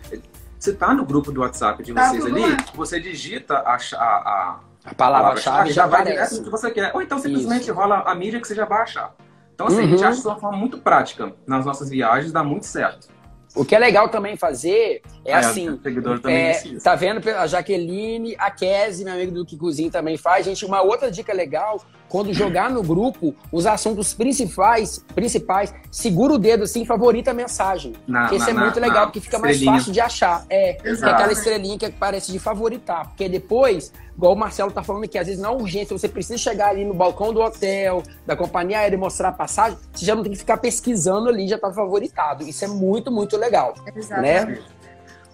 Você tá no grupo do WhatsApp de tá vocês ali, você digita a, a, a palavra-chave já vai direto no que você quer. Ou então simplesmente Isso. rola a mídia que você já vai achar. Então, assim, uhum. a gente uhum. acha isso uma forma muito prática nas nossas viagens, dá muito certo. O que é legal também fazer é ah, assim. É, tá vendo a Jaqueline, a Kese, meu amigo do que cozinha também faz. Gente, uma outra dica legal, quando jogar no grupo, os assuntos principais, principais, segura o dedo assim, favorita a mensagem. Na, porque isso é muito legal, porque fica mais fácil de achar. É, é aquela estrelinha que parece de favoritar. Porque depois igual o Marcelo tá falando que às vezes não é urgência, você precisa chegar ali no balcão do hotel, da companhia aérea e mostrar a passagem, você já não tem que ficar pesquisando ali, já tá favoritado. Isso é muito, muito legal. Né? Exatamente. Né?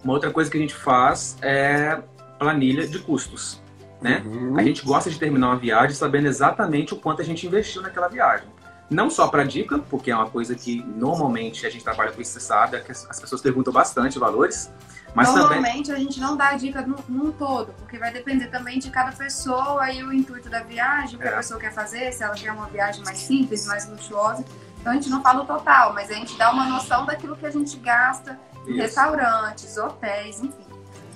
Uma outra coisa que a gente faz é planilha de custos. Né? Uhum. A gente gosta de terminar uma viagem sabendo exatamente o quanto a gente investiu naquela viagem. Não só para dica, porque é uma coisa que normalmente a gente trabalha com isso, você sabe, é que as pessoas perguntam bastante valores, mas Normalmente também... a gente não dá dica num, num, todo, porque vai depender também de cada pessoa e o intuito da viagem, o que é. a pessoa quer fazer, se ela quer uma viagem mais simples, mais luxuosa. Então a gente não fala o total, mas a gente dá uma noção daquilo que a gente gasta em isso. restaurantes, hotéis, enfim.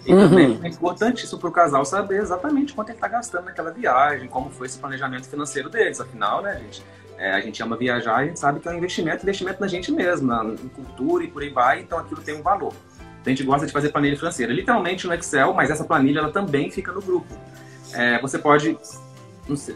E uhum. também é importantíssimo para o casal saber exatamente quanto ele está gastando naquela viagem, como foi esse planejamento financeiro deles. Afinal, né, gente? É, a gente ama viajar, a gente sabe que é um investimento, investimento na gente mesmo, na, em cultura e por aí vai, então aquilo tem um valor. A gente gosta de fazer planilha financeira, literalmente no Excel, mas essa planilha ela também fica no grupo. É, você pode,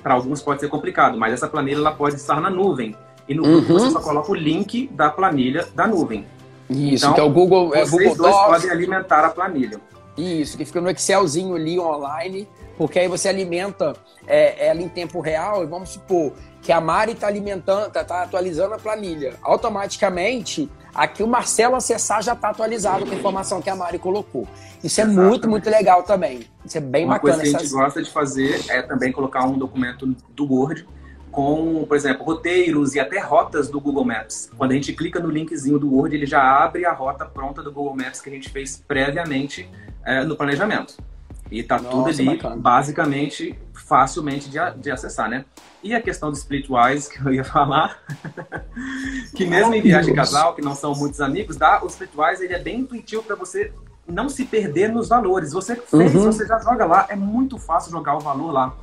para alguns pode ser complicado, mas essa planilha ela pode estar na nuvem. E no grupo uhum. você só coloca o link da planilha da nuvem. Isso, então, é o Google, é vocês Google dois Docs. podem alimentar a planilha. Isso, que fica no Excelzinho ali online, porque aí você alimenta é, ela em tempo real, e vamos supor que a Mari está alimentando, está tá atualizando a planilha. Automaticamente, aqui o Marcelo acessar já está atualizado com a informação que a Mari colocou. Isso é Exatamente. muito, muito legal também. Isso é bem Uma bacana. Uma coisa que a gente gosta de fazer é também colocar um documento do Word com, por exemplo, roteiros e até rotas do Google Maps. Quando a gente clica no linkzinho do Word, ele já abre a rota pronta do Google Maps que a gente fez previamente é, no planejamento. E tá Nossa, tudo ali, bacana. basicamente, facilmente de, de, acessar, né? E a questão do Splitwise, que eu ia falar, que mesmo em viagem de casal, que não são muitos amigos, dá, o Splitwise ele é bem intuitivo para você não se perder nos valores. Você fez, uhum. você já joga lá, é muito fácil jogar o valor lá.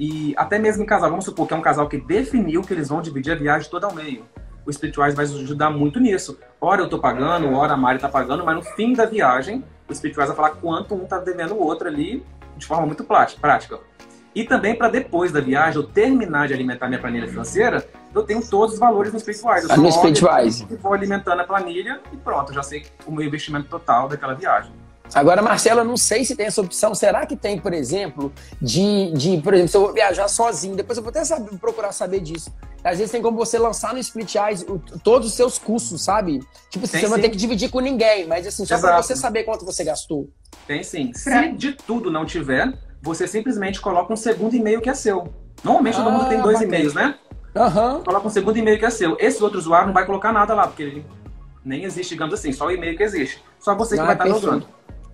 E até mesmo em casal, vamos supor que é um casal que definiu que eles vão dividir a viagem toda ao meio. O Splitwise vai ajudar muito nisso. Hora eu tô pagando, hora a Mari tá pagando, mas no fim da viagem o Splitwise vai falar quanto um está devendo o outro ali de forma muito prática. E também para depois da viagem, eu terminar de alimentar minha planilha financeira, eu tenho todos os valores no Splitwise. Eu no Splitwise. Vou alimentando a planilha e pronto, já sei o meu investimento total daquela viagem. Agora, Marcela, não sei se tem essa opção. Será que tem, por exemplo, de, de por exemplo, se eu vou viajar sozinho, depois eu vou até saber, procurar saber disso. Às vezes tem como você lançar no Split Eyes o, todos os seus custos, sabe? Tipo, assim, tem, você não vai ter que dividir com ninguém, mas assim, só para você saber quanto você gastou. Tem sim. Se de tudo não tiver, você simplesmente coloca um segundo e-mail que é seu. Normalmente ah, todo mundo tem ah, dois e-mails, né? Aham. Uhum. Coloca um segundo e-mail que é seu. Esse outro usuário não vai colocar nada lá, porque ele nem existe, digamos assim, só o e-mail que existe. Só você que ah, vai estar usando.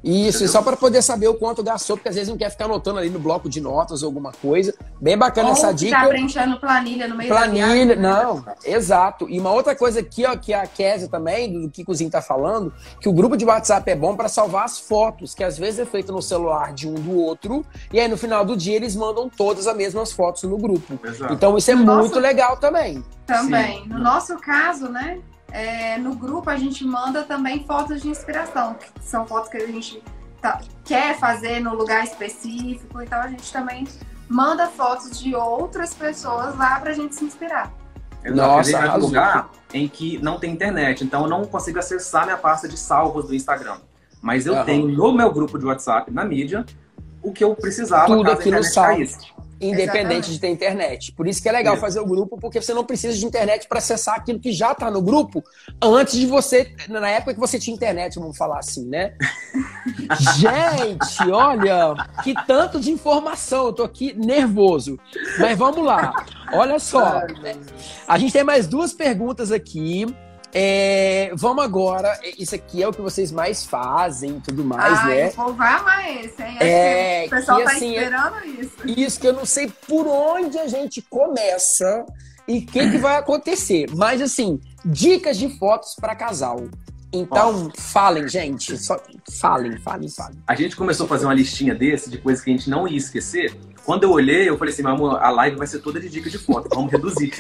Isso, e só para poder saber o quanto gastou, porque às vezes não quer ficar anotando ali no bloco de notas ou alguma coisa. Bem bacana ou essa dica. Tá preenchendo planilha no meio planilha, da não, exato. E uma outra coisa aqui, ó, que a Kézia também, do que Cozinho tá falando, que o grupo de WhatsApp é bom para salvar as fotos, que às vezes é feito no celular de um do outro, e aí no final do dia eles mandam todas as mesmas fotos no grupo. Exato. Então isso é no muito nosso... legal também. Também. Sim. No nosso caso, né? É, no grupo a gente manda também fotos de inspiração, que são fotos que a gente tá, quer fazer no lugar específico, então a gente também manda fotos de outras pessoas lá pra gente se inspirar. Nossa, é um lugar em que não tem internet, então eu não consigo acessar minha pasta de salvos do Instagram. Mas eu uhum. tenho no meu grupo de WhatsApp, na mídia, o que eu precisava Tudo caso a internet caísse independente Exatamente. de ter internet. Por isso que é legal isso. fazer o grupo, porque você não precisa de internet para acessar aquilo que já está no grupo antes de você, na época que você tinha internet, vamos falar assim, né? Gente, olha, que tanto de informação, eu tô aqui nervoso. Mas vamos lá. Olha só. A gente tem mais duas perguntas aqui. É, vamos agora, isso aqui é o que vocês mais fazem e tudo mais, Ai, né? O povo vai amar esse, hein? É, o pessoal que, tá assim, esperando isso. Isso que eu não sei por onde a gente começa e o que, que vai acontecer. Mas, assim, dicas de fotos para casal. Então, falem, gente. Só, falem, falem, falem. A gente começou a fazer uma listinha desse de coisas que a gente não ia esquecer. Quando eu olhei, eu falei assim, meu amor, a live vai ser toda de dicas de foto. Vamos reduzir.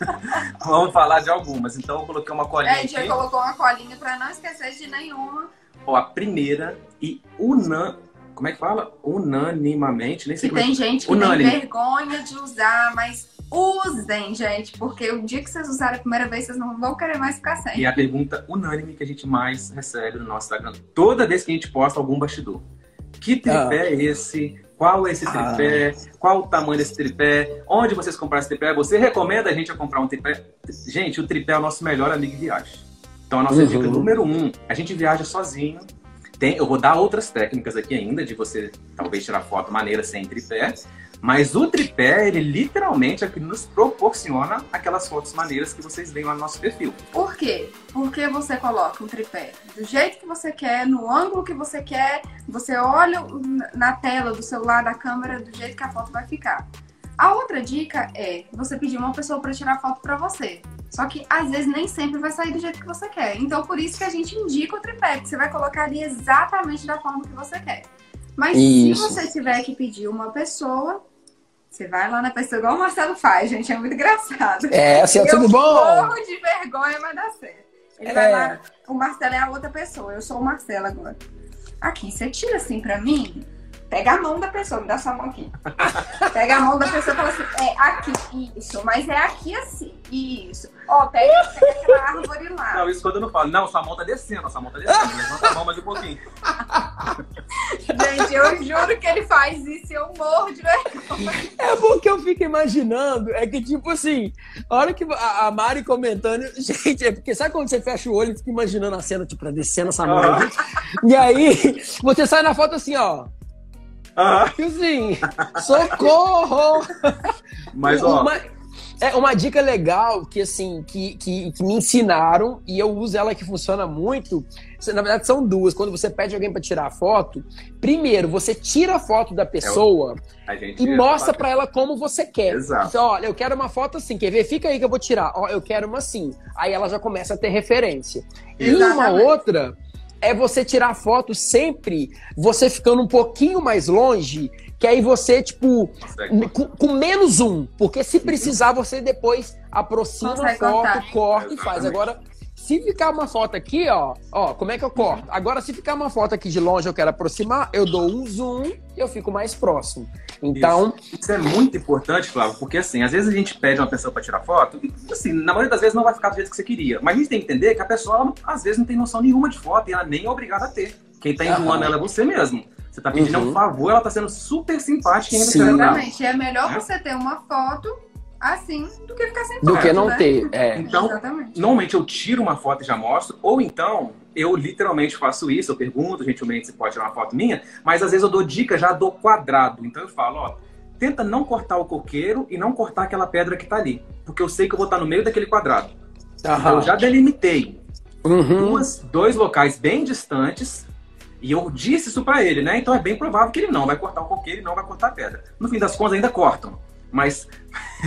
Vamos falar de algumas. Então, eu coloquei uma colinha. É, a gente aqui. colocou uma colinha para não esquecer de nenhuma. Ó, a primeira e unan... Como é que fala? Unanimamente, nem sei que como tem é. gente que Unânime. tem vergonha de usar, mas usem, gente, porque o dia que vocês usarem a primeira vez, vocês não vão querer mais ficar sem. E é a pergunta unânime que a gente mais recebe no nosso Instagram. Toda vez que a gente posta algum bastidor. Que tripé ah. é esse? Qual é esse tripé? Ah. Qual o tamanho desse tripé? Onde vocês compraram esse tripé? Você recomenda a gente a comprar um tripé? Gente, o tripé é o nosso melhor amigo de viagem. Então, a nossa uhum. dica número um, a gente viaja sozinho. Tem, eu vou dar outras técnicas aqui ainda, de você talvez tirar foto maneira sem tripé. Mas o tripé, ele literalmente é que nos proporciona aquelas fotos maneiras que vocês veem lá no nosso perfil. Por quê? Porque você coloca um tripé do jeito que você quer, no ângulo que você quer, você olha na tela do celular, da câmera, do jeito que a foto vai ficar. A outra dica é você pedir uma pessoa para tirar foto para você. Só que às vezes nem sempre vai sair do jeito que você quer. Então por isso que a gente indica o tripé, que você vai colocar ali exatamente da forma que você quer. Mas isso. se você tiver que pedir uma pessoa, você vai lá na pessoa, igual o Marcelo faz, gente, é muito engraçado. É, assim, é tudo bom. Eu morro de vergonha, mas dá certo. Ele é. vai lá, o Marcelo é a outra pessoa, eu sou o Marcelo agora. Aqui, você tira assim pra mim, Pega a mão da pessoa, me dá sua mão aqui. Pega a mão da pessoa e fala assim, é aqui, isso, mas é aqui assim, isso. Ó, pega, pega aquela árvore lá. Não, isso quando eu não falo. Não, sua mão tá descendo, sua mão tá descendo. Levanta a mão mais um pouquinho. Gente, eu juro que ele faz isso e eu morro de vergonha. É bom que eu fico imaginando, é que tipo assim, a hora que a, Mari comentando, gente, é porque sabe quando você fecha o olho e fica imaginando a cena, tipo, descendo essa mão. E aí, você sai na foto assim, ó. Ah. Assim, socorro! Mas, ó. Uma, é uma dica legal que, assim, que, que, que, me ensinaram e eu uso ela que funciona muito. Na verdade, são duas. Quando você pede alguém para tirar a foto, primeiro, você tira a foto da pessoa é, e mostra para ela como você quer. Exato. Então, olha, eu quero uma foto assim, quer ver? Fica aí que eu vou tirar. Ó, eu quero uma assim. Aí ela já começa a ter referência. Exatamente. E uma outra é você tirar foto sempre você ficando um pouquinho mais longe, que aí você, tipo, com, com, menos um. Porque se precisar, você depois aproxima a foto, corta e faz. Agora, se ficar uma foto aqui, ó, ó, como é que eu corto? Agora, se ficar uma foto aqui de longe, eu quero aproximar, eu dou um zoom e eu fico mais próximo. Então. Isso, Isso é muito importante, Flávio, porque assim, às vezes a gente pede uma pessoa para tirar foto, e assim, na maioria das vezes não vai ficar do jeito que você queria. Mas a gente tem que entender que a pessoa, às vezes, não tem noção nenhuma de foto e ela nem é obrigada a ter. Quem tá enjoando ela é você mesmo. Você tá pedindo Uhum. um favor, ela tá sendo super simpática e ainda. Exatamente. É melhor É. você ter uma foto assim do que ficar sem foto. Do que não né? ter. É. Então, Exatamente. Normalmente eu tiro uma foto e já mostro, ou então eu literalmente faço isso, eu pergunto gentilmente se pode tirar uma foto minha, mas às vezes eu dou dica já do quadrado. Então eu falo, ó, tenta não cortar o coqueiro e não cortar aquela pedra que tá ali, porque eu sei que eu vou estar no meio daquele quadrado. Então Aham. eu já delimitei Uhum. duas, dois locais bem distantes e eu disse isso pra ele, né? Então é bem provável que ele não vai cortar o coqueiro e não vai cortar a pedra. No fim das contas ainda cortam, mas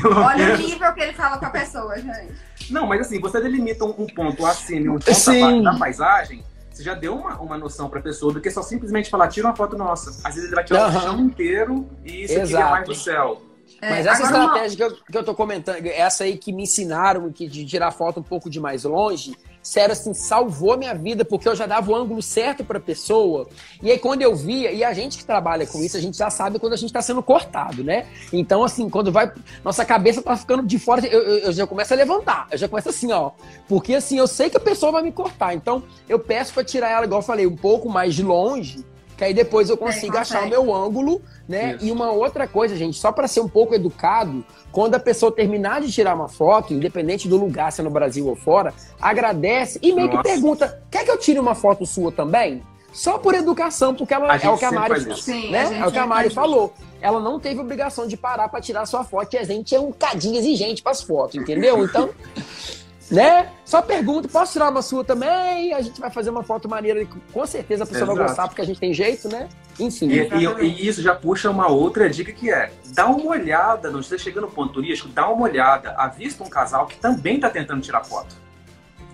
Olha o nível que ele fala com a pessoa, gente. não, mas assim, você delimita um, um ponto acima e um ponto da paisagem, você já deu uma, uma noção pra pessoa do que só simplesmente falar, tira uma foto nossa. Às vezes ele vai tirar Aham. o chão inteiro e isso aqui é Exato. mais do céu. É, Mas essa estratégia que eu, que eu tô comentando, essa aí que me ensinaram que de tirar foto um pouco de mais longe, sério, assim, salvou minha vida, porque eu já dava o ângulo certo pra pessoa. E aí, quando eu via, e a gente que trabalha com isso, a gente já sabe quando a gente tá sendo cortado, né? Então, assim, quando vai. Nossa cabeça tá ficando de fora, eu, eu- eu já começo a levantar. Eu já começo assim, ó. Porque, assim, eu sei que a pessoa vai me cortar. Então, eu peço pra tirar ela, igual eu falei, um pouco mais de longe. Que aí depois eu consigo achar o meu ângulo, né? Isso. E uma outra coisa, gente, só para ser um pouco educado, quando a pessoa terminar de tirar uma foto, independente do lugar, se é no Brasil ou fora, agradece e meio que Nossa. pergunta: quer que eu tire uma foto sua também? Só por educação, porque ela A é gente o que a Mari. Sim, né? É o que a Mari falou. Ela não teve obrigação de parar para tirar sua foto, e a gente é um cadinho exigente para as fotos, entendeu? Então, né? Só pergunta, posso tirar uma sua também? A gente vai fazer uma foto maneira e com certeza a pessoa vai Exato. gostar, porque a gente tem jeito, né? Enfim. E, e- e isso já puxa uma outra dica que é: dá uma olhada, não você chega no ponto turístico, dá uma olhada, avista um casal que também tá tentando tirar foto.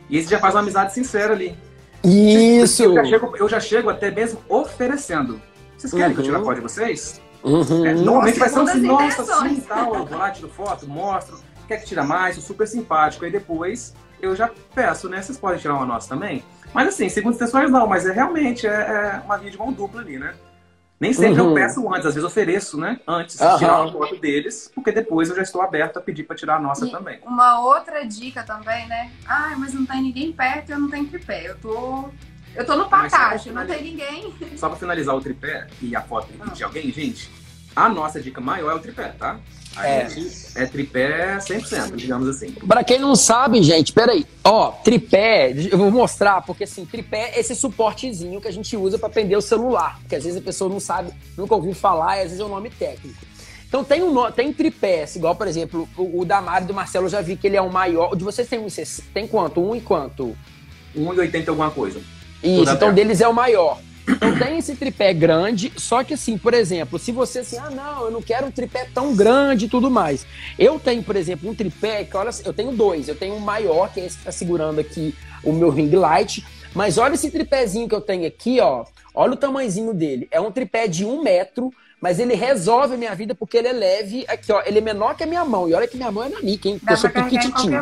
E você já faz uma amizade sincera ali. Isso! Eu já chego, eu já chego até mesmo oferecendo. Vocês querem que eu tire a Uhum. foto de vocês? Uhum. É, normalmente vai ser um assim, nossa, assim, tal, eu vou lá, tiro foto, mostro, quer que tira mais, sou super simpático, aí depois eu já peço, né, vocês podem tirar uma nossa também? Mas assim, segundo intenções não, mas é realmente, é, é uma via de mão dupla ali, né? Nem sempre Uhum. eu peço antes, às vezes ofereço, né, antes de Aham. tirar uma foto deles, porque depois eu já estou aberto a pedir para tirar a nossa E também. Uma outra dica também, né? Ah, mas não tem ninguém perto e eu não tenho tripé. Eu tô. Eu tô no pra não tem ninguém. Só para finalizar o tripé e a foto de alguém, gente, a nossa dica maior é o tripé, tá? É. é tripé 100%, digamos assim. Pra quem não sabe, gente, peraí. Ó, tripé, eu vou mostrar, porque assim, tripé é esse suportezinho que a gente usa pra prender o celular. Porque às vezes a pessoa não sabe, nunca ouviu falar, e às vezes é um nome técnico. Então tem um tem tripés, igual, por exemplo, o, o da Mari do Marcelo, eu já vi que ele é o maior. O de vocês tem um, tem quanto? Um e quanto? 1,80 alguma coisa. Isso, Toda então perto. deles é o maior. Então tem esse tripé grande, só que assim, por exemplo, se você assim, ah não, eu não quero um tripé tão grande e tudo mais. Eu tenho, por exemplo, um tripé que, olha, eu tenho dois. Eu tenho um maior, que é esse que tá segurando aqui o meu ring light. Mas olha esse tripézinho que eu tenho aqui, ó. Olha o tamanhozinho dele. É um tripé de um metro, mas ele resolve a minha vida porque ele é leve. Aqui, ó, ele é menor que a minha mão. E olha que minha mão é nanica, hein? Dá eu sou piquititinho.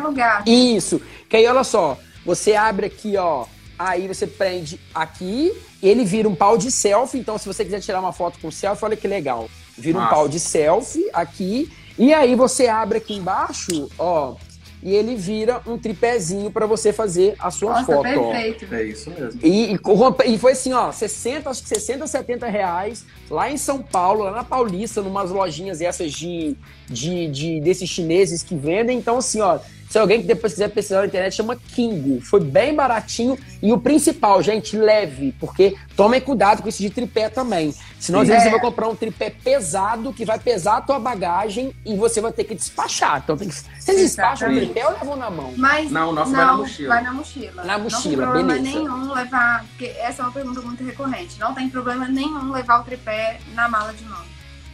Isso. Que aí, olha só, você abre aqui, ó. Aí você prende aqui, ele vira um pau de selfie. Então, se você quiser tirar uma foto com selfie, olha que legal. Vira um Massa. pau de selfie aqui. E aí você abre aqui embaixo, ó. E ele vira um tripézinho pra você fazer a sua Nossa, foto, ó. perfeito. É isso mesmo. E, e corrompe- e foi assim, ó, 60, acho que 60, 70 reais lá em São Paulo, lá na Paulista, numas lojinhas essas de, de, de desses chineses que vendem. Então, assim, ó, se alguém que depois quiser pesquisar na internet, chama Kingo. Foi bem baratinho. E o principal, gente, leve, porque tomem cuidado com esse de tripé também. Senão, às vezes, É. você vai comprar um tripé pesado que vai pesar a tua bagagem e você vai ter que despachar. Então, tem que... vocês despacham o tripé ou levam na mão? Mas Não, o nosso não, vai na mochila. vai na mochila. Na Não mochila, tem problema beleza. nenhum levar, porque essa é uma pergunta muito recorrente. Não tem problema nenhum levar o tripé na mala de mão.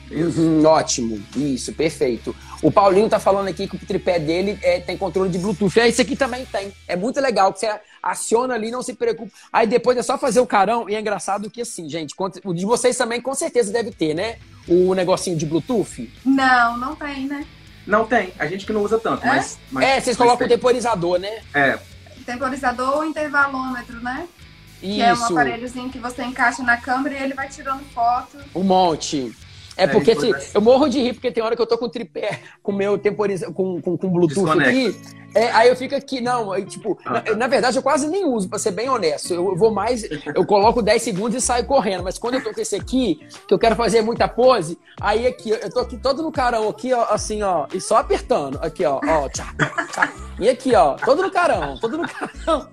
Isso. Uhum, ótimo, isso, perfeito. O Paulinho tá falando aqui que o tripé dele é, tem controle de Bluetooth. É, esse aqui também tem. É muito legal, que você aciona ali, não se preocupa. Aí depois é só fazer o carão. E é engraçado que assim, gente, o de vocês também com certeza deve ter, né? O negocinho de Bluetooth. Não, não tem, né? Não tem, a gente que não usa tanto, É? mas, mas. é, vocês colocam o tem. temporizador, né? É, Temporizador ou intervalômetro, né? Que é um Isso, aparelhozinho que você encaixa na câmera e ele vai tirando foto. um monte. É porque assim, eu morro de rir, porque tem hora que eu tô com tripé, com meu temporiza, com, com, com Bluetooth Desconecta. aqui. É, aí eu fico aqui, não, aí, tipo, ah, na, na, verdade eu quase nem uso, pra ser bem honesto. Eu, eu, vou mais, eu coloco 10 segundos e saio correndo. Mas quando eu tô com esse aqui, que eu quero fazer muita pose, aí aqui, eu tô aqui todo no carão, aqui, ó, assim, ó, e só apertando. Aqui, ó, ó, tchá, tchá. E aqui, ó, todo no carão, todo no carão.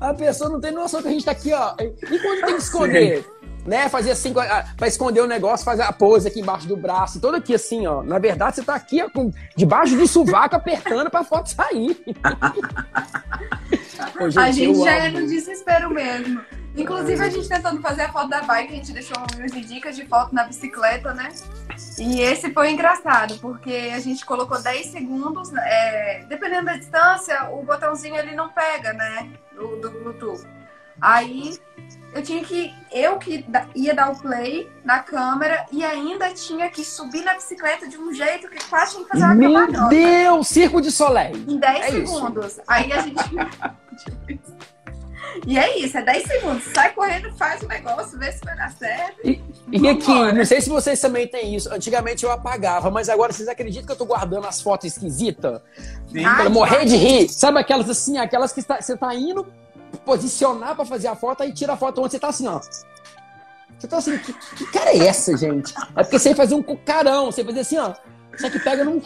A pessoa não tem noção que a gente tá aqui, ó. E quando tem que esconder? Sim né? Fazer assim, para esconder o negócio, fazer a pose aqui embaixo do braço, todo aqui assim, ó. Na verdade, você tá aqui ó, com, debaixo do sovaco apertando pra foto sair. Ô, gente, a gente já amo. é no desespero mesmo. Inclusive, a gente tentando fazer a foto da bike, a gente deixou umas dicas de foto na bicicleta, né? E esse foi engraçado, porque a gente colocou 10 segundos, é, dependendo da distância, o botãozinho ele não pega, né? Do, do Bluetooth. Aí eu tinha que. Eu que ia dar o play na câmera e ainda tinha que subir na bicicleta de um jeito que quase tinha que fazer uma Meu Deus! Circo de Soleil! Em 10 é segundos. Isso. Aí a gente. e é isso, é 10 segundos. Sai correndo, faz o negócio, vê se vai dar certo. E, e aqui, não sei se vocês também têm isso. Antigamente eu apagava, mas agora vocês acreditam que eu tô guardando as fotos esquisitas? Pra morrer de rir. Sabe aquelas assim, aquelas que você tá indo posicionar para fazer a foto, aí tira a foto onde você tá assim, ó. Você tá assim, que, que cara é essa, gente? É porque você fazer um carão, você fazer assim, ó. Só que pega num.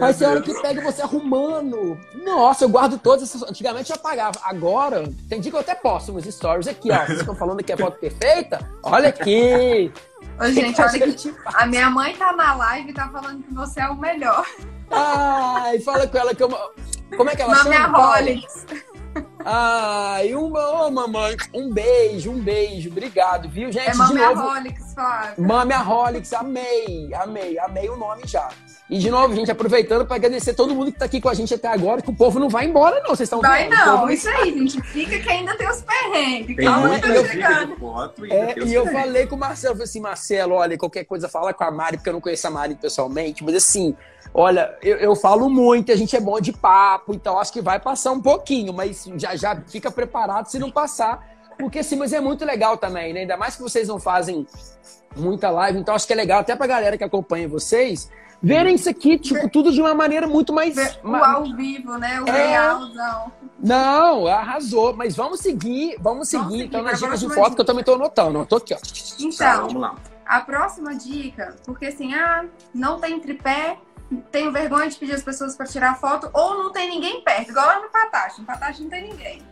Ai, ser hora que pega você arrumando. Nossa, eu guardo todas essas. Antigamente eu apagava. Agora, tem dia que eu até posto uns stories aqui, ó. Vocês estão falando que é foto perfeita? Olha aqui! Ô, gente, olha que a minha mãe tá na live e tá falando que você é o melhor. Ai, fala com ela que eu. Como é que ela Mami chama? Rolex. Ai, uma, oh, mamãe, um beijo, um beijo, obrigado, viu, gente? É Mami Rolix, Flávio. Mami Rolix, amei, amei, amei o nome já. E de novo, gente, aproveitando para agradecer todo mundo que tá aqui com a gente até agora, que o povo não vai embora, não. Vocês estão Vai vendo? não, isso aí, gente. Fica que ainda tem os perrengues. Tem Calma, muita tá chegando. Foto e, é, e eu falei com o Marcelo, falei assim, Marcelo, olha, qualquer coisa fala com a Mari, porque eu não conheço a Mari pessoalmente, mas assim, Olha, eu, eu, falo muito, a gente é bom de papo, então acho que vai passar um pouquinho, mas já, já fica preparado se não passar. Porque assim, mas é muito legal também, né? Ainda mais que vocês não fazem muita live, então acho que é legal até pra galera que acompanha vocês verem isso aqui, tipo, tudo de uma maneira muito mais. O ao vivo, né? O é... realzão. Não, arrasou. Mas vamos seguir, vamos seguir, vamos seguir então nas dicas de foto dica. que eu também tô anotando. Eu tô aqui, ó. Então, tá, vamos lá. A próxima dica, porque assim, ah, não tem tripé, tenho vergonha de pedir as pessoas para tirar foto, ou não tem ninguém perto, igual lá no Patache. No Patache não tem ninguém.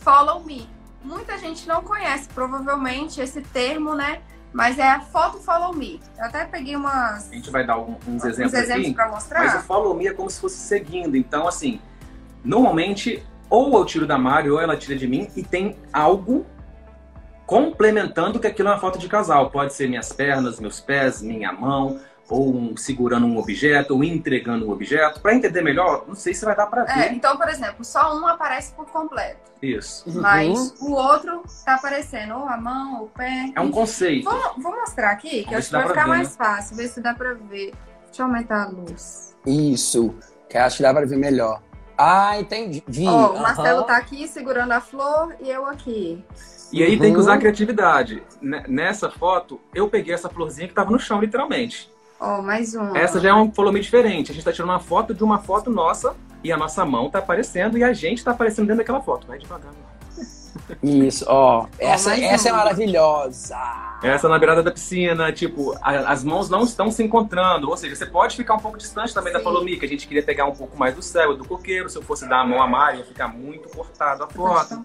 Follow me. Muita gente não conhece, provavelmente, esse termo, né? Mas é a foto follow me. Eu até peguei umas. A gente vai dar alguns uns exemplos, exemplos para mostrar. Mas o follow me é como se fosse seguindo. Então, assim, normalmente, ou eu tiro da Mari, ou ela tira de mim, e tem algo complementando que aquilo é uma foto de casal. Pode ser minhas pernas, meus pés, minha mão, ou um, segurando um objeto, ou entregando um objeto. Para entender melhor, não sei se vai dar para ver. É, então, por exemplo, só um aparece por completo. Isso. Mas uhum. o outro tá aparecendo ou a mão, ou o pé. É um conceito. Vou, vou mostrar aqui, que acho que vai ficar ver, mais né? fácil, ver se dá para ver. Deixa eu aumentar a luz. Isso, que acho que dá para ver melhor. Ah, entendi. Ó, o Marcelo uhum. tá aqui segurando a flor e eu aqui. E aí uhum. tem que usar a criatividade. Nessa foto, eu peguei essa florzinha que tava no chão, literalmente. Ó, oh, mais um. Essa já é um volume diferente. A gente tá tirando uma foto de uma foto nossa e a nossa mão tá aparecendo e a gente tá aparecendo dentro daquela foto. Vai devagar. Isso, ó. Essa, oh, essa é maravilhosa. Essa na beirada da piscina, tipo, a, as mãos não estão se encontrando. Ou seja, você pode ficar um pouco distante também Sim. da que a gente queria pegar um pouco mais do céu, do coqueiro. Se eu fosse dar a mão a Mari, ia ficar muito cortado a foto.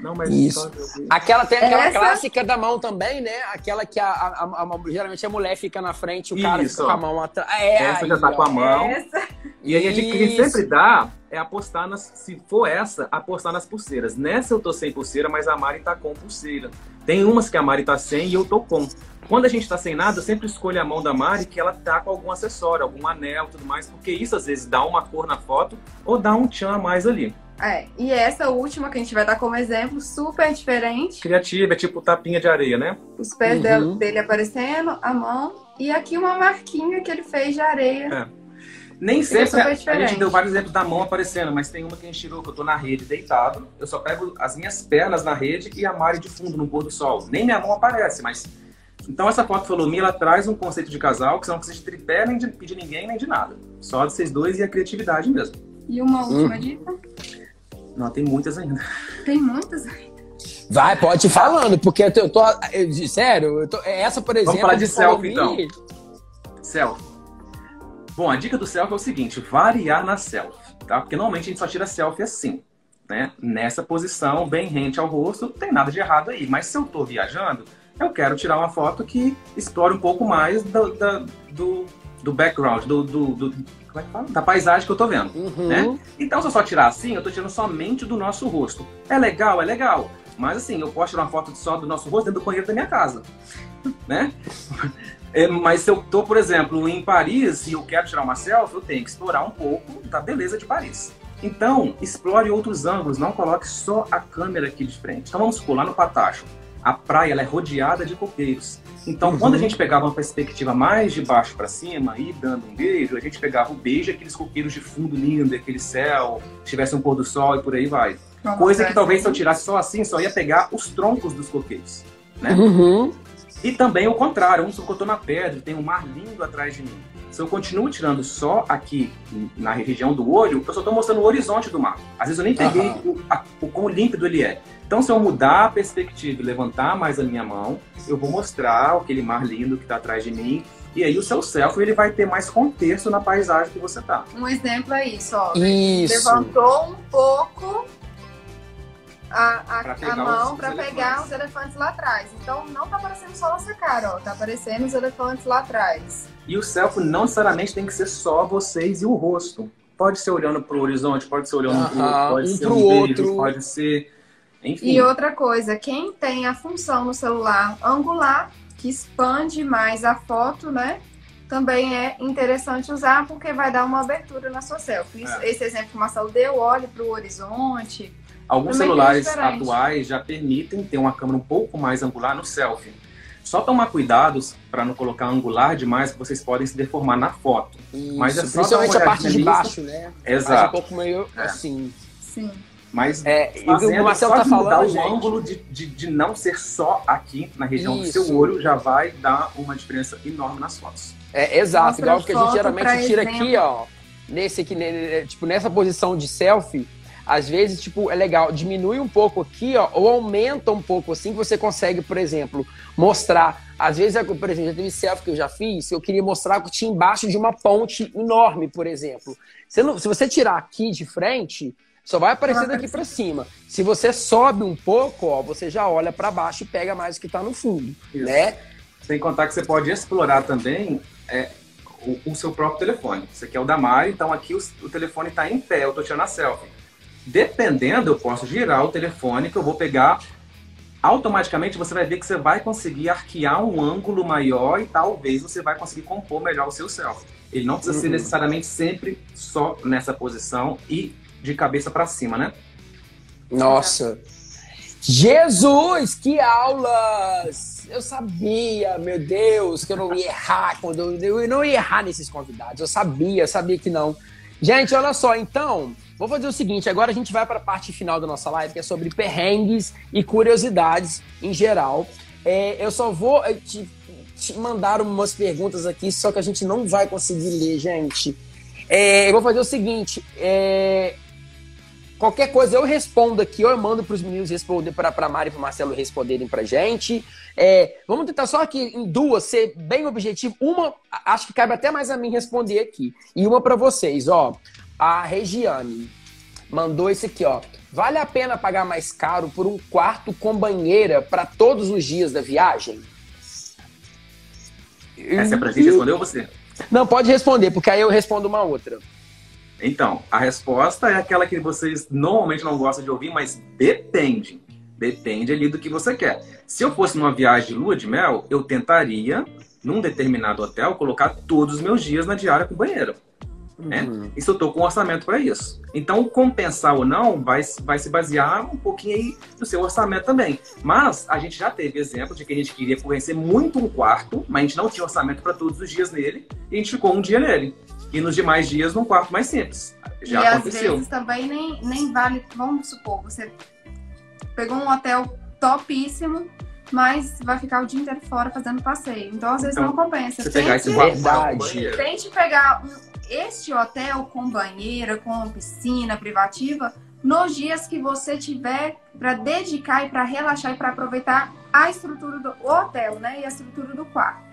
Não, mas Isso. Aquela tem aquela Essa... clássica da mão também, né? Aquela que a, a, a, a, geralmente a mulher fica na frente, o cara Isso. fica com a mão atrás. É, essa aí, já tá com a mão. Essa. E aí a gente que sempre dá é apostar nas. Se for essa, apostar nas pulseiras. Nessa eu tô sem pulseira, mas a Mari tá com pulseira. Tem umas que a Mari tá sem e eu tô com. Quando a gente tá sem nada, eu sempre escolho a mão da Mari que ela tá com algum acessório, algum anel tudo mais, porque isso às vezes dá uma cor na foto ou dá um tchan a mais ali. É, e essa última que a gente vai dar como exemplo, super diferente. Criativa, é tipo tapinha de areia, né? Os pés uhum. dele aparecendo, a mão, e aqui uma marquinha que ele fez de areia. É. Nem sempre a, a, gente deu vários exemplos da mão aparecendo, mas tem uma que a gente tirou que eu tô na rede deitado, eu só pego as minhas pernas na rede e a Mari de fundo no pôr do sol. Nem minha mão aparece, mas Então essa foto falou ela traz um conceito de casal que você não precisa de tripé, nem de, de ninguém, nem de nada. Só de vocês dois e a criatividade mesmo. E uma última hum. dica? Não, tem muitas ainda. Tem muitas ainda. Vai, pode ir falando, porque eu tô. Eu, sério, eu tô, essa, por exemplo. Vamos falar de selfie, então. Selfie. Bom, a dica do selfie é o seguinte: variar na selfie, tá? Porque normalmente a gente só tira selfie assim, né? Nessa posição, bem rente ao rosto, não tem nada de errado aí. Mas se eu tô viajando, eu quero tirar uma foto que explore um pouco mais do, do, do background, do, do, do, como é que fala? Da paisagem que eu tô vendo, uhum. né? Então, se eu só tirar assim, eu tô tirando somente do nosso rosto. É legal, é legal. Mas assim, eu posso tirar uma foto só do nosso rosto dentro do banheiro da minha casa, né? É, mas se eu tô, por exemplo, em Paris e eu quero tirar uma selfie, eu tenho que explorar um pouco da beleza de Paris. Então, explore outros ângulos, não coloque só a câmera aqui de frente. Então vamos supor, lá no Patacho, a praia é rodeada de coqueiros. Então, uhum. quando a gente pegava uma perspectiva mais de baixo para cima e dando um beijo, a gente pegava o beijo aqueles coqueiros de fundo lindo, aquele céu, tivesse um pôr do sol e por aí vai. Coisa que talvez se eu tirasse só assim, só ia pegar os troncos dos coqueiros, né? Uhum. E também o contrário, um eu estou na pedra, tem um mar lindo atrás de mim. Se eu continuo tirando só aqui na região do olho, eu só estou mostrando o horizonte do mar. Às vezes eu nem peguei uhum. o, a, o quão límpido ele é. Então, se eu mudar a perspectiva e levantar mais a minha mão, eu vou mostrar aquele mar lindo que está atrás de mim. E aí o seu selfie ele vai ter mais contexto na paisagem que você está. Um exemplo é isso, ó. Isso. Levantou um pouco a, a, a mão para pegar os elefantes lá atrás. Então não tá aparecendo só nossa cara, ó. Tá aparecendo os elefantes lá atrás. E o selfie não necessariamente tem que ser só vocês e o rosto. Pode ser olhando para o horizonte, pode ser olhando para o pode um ser um outro. Beijo, pode ser. Enfim. E outra coisa, quem tem a função no celular angular, que expande mais a foto, né? Também é interessante usar porque vai dar uma abertura na sua selfie. É. Esse exemplo que o Marcelo deu, olhe para o horizonte, Alguns celulares atuais já permitem ter uma câmera um pouco mais angular no selfie. Só tomar cuidados para não colocar angular demais, que vocês podem se deformar na foto. Isso, Mas é só principalmente a parte de baixo, né? Exato. um pouco meio é. assim. Sim. Mas é, fazendo, o Marcelo tá falando, o gente... ângulo de, de, de, não ser só aqui na região Isso. do seu olho já vai dar uma diferença enorme nas fotos. É, exato, Mostra igual que a gente geralmente tira exemplo. aqui, ó. Nesse aqui, tipo, nessa posição de selfie, às vezes, tipo, é legal, diminui um pouco aqui, ó, ou aumenta um pouco assim, que você consegue, por exemplo, mostrar. Às vezes, por exemplo, já teve selfie que eu já fiz, eu queria mostrar que tinha embaixo de uma ponte enorme, por exemplo. Você não, se você tirar aqui de frente, só vai aparecer daqui para cima. Se você sobe um pouco, ó, você já olha para baixo e pega mais o que está no fundo, Isso. né? Sem contar que você pode explorar também é, o, o, seu próprio telefone. Você quer o da Mari, então aqui o, o telefone está em pé, eu estou tirando a selfie. Dependendo, eu posso girar o telefone que eu vou pegar. Automaticamente você vai ver que você vai conseguir arquear um ângulo maior e talvez você vai conseguir compor melhor o seu selfie. Ele não precisa uhum. ser necessariamente sempre só nessa posição e de cabeça para cima, né? Nossa! Jesus, que aulas! Eu sabia, meu Deus, que eu não ia errar quando eu não ia errar nesses convidados. Eu sabia, sabia que não. Gente, olha só, então, Vou fazer o seguinte, agora a gente vai para a parte final da nossa live, que é sobre perrengues e curiosidades em geral. É, eu só vou eh, te, te, mandar umas perguntas aqui, só que a gente não vai conseguir ler, gente. É, eu vou fazer o seguinte, é, qualquer coisa eu respondo aqui, ou eu mando para os meninos responder, para a Mari e para Marcelo responderem para gente. É, vamos tentar só aqui em duas ser bem objetivo. Uma, acho que cabe até mais a mim responder aqui. E uma para vocês, ó a Regiane mandou esse aqui, ó. Vale a pena pagar mais caro por um quarto com banheira para todos os dias da viagem? Essa é pra gente responder ou você? Não, pode responder, porque aí eu respondo uma outra. Então, a resposta é aquela que vocês normalmente não gostam de ouvir, mas depende. Depende ali do que você quer. Se eu fosse numa viagem de lua de mel, eu tentaria, num determinado hotel, colocar todos os meus dias na diária com banheiro. Né? Uhum. Isso eu estou com orçamento para isso. Então, compensar ou não vai, vai se basear um pouquinho aí no seu orçamento também. Mas a gente já teve exemplo de que a gente queria conhecer muito um quarto, mas a gente não tinha orçamento para todos os dias nele, e a gente ficou um dia nele. E nos demais dias num quarto mais simples. Já e aconteceu. às vezes também nem, nem vale, vamos supor, você pegou um hotel topíssimo, mas vai ficar o dia inteiro fora fazendo passeio. Então, às vezes, Então, não compensa. Você pegar esse Tente, Verdade. tente pegar um- este hotel com banheira, com piscina privativa, nos dias que você tiver para dedicar e para relaxar e para aproveitar a estrutura do hotel, né? E a estrutura do quarto.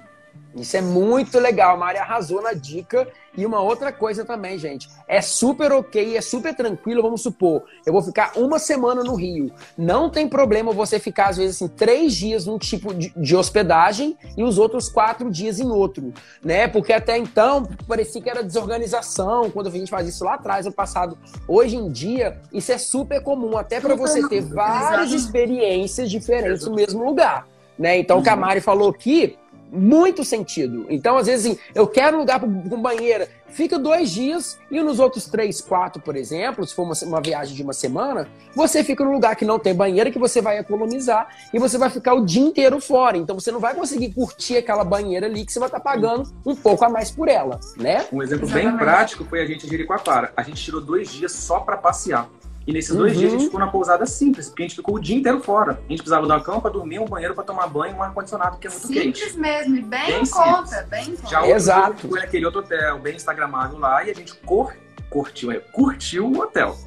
Isso é muito legal. A Mari arrasou na dica. E uma outra coisa também, gente. É super ok, é super tranquilo. Vamos supor, eu vou ficar uma semana no Rio. Não tem problema você ficar, às vezes, assim, três dias num tipo de, de hospedagem e os outros quatro dias em outro. né? Porque até então parecia que era desorganização quando a gente fazia isso lá atrás, no passado. Hoje em dia, isso é super comum, até para você ter várias experiências diferentes no mesmo lugar. Né? Então, o que a Mari falou aqui, muito sentido. Então, às vezes, assim, eu quero um lugar com banheira, fica dois dias e nos outros três, quatro, por exemplo, se for uma, uma viagem de uma semana, você fica num lugar que não tem banheira, que você vai economizar e você vai ficar o dia inteiro fora. Então, você não vai conseguir curtir aquela banheira ali que você vai estar pagando um pouco a mais por ela, né? Um exemplo bem Exatamente. prático foi a gente em Jericoacoara. A gente tirou dois dias só para passear. E nesses dois Uhum. dias a gente ficou na pousada simples, porque a gente ficou o dia inteiro fora. A gente precisava de uma cama para dormir, um banheiro para tomar banho, um ar-condicionado que é muito Simples quente. mesmo, e bem, Bem em conta, bem em conta. Já outro Exato. foi naquele outro hotel, bem instagramável lá, e a gente cur... curtiu, é, curtiu o hotel.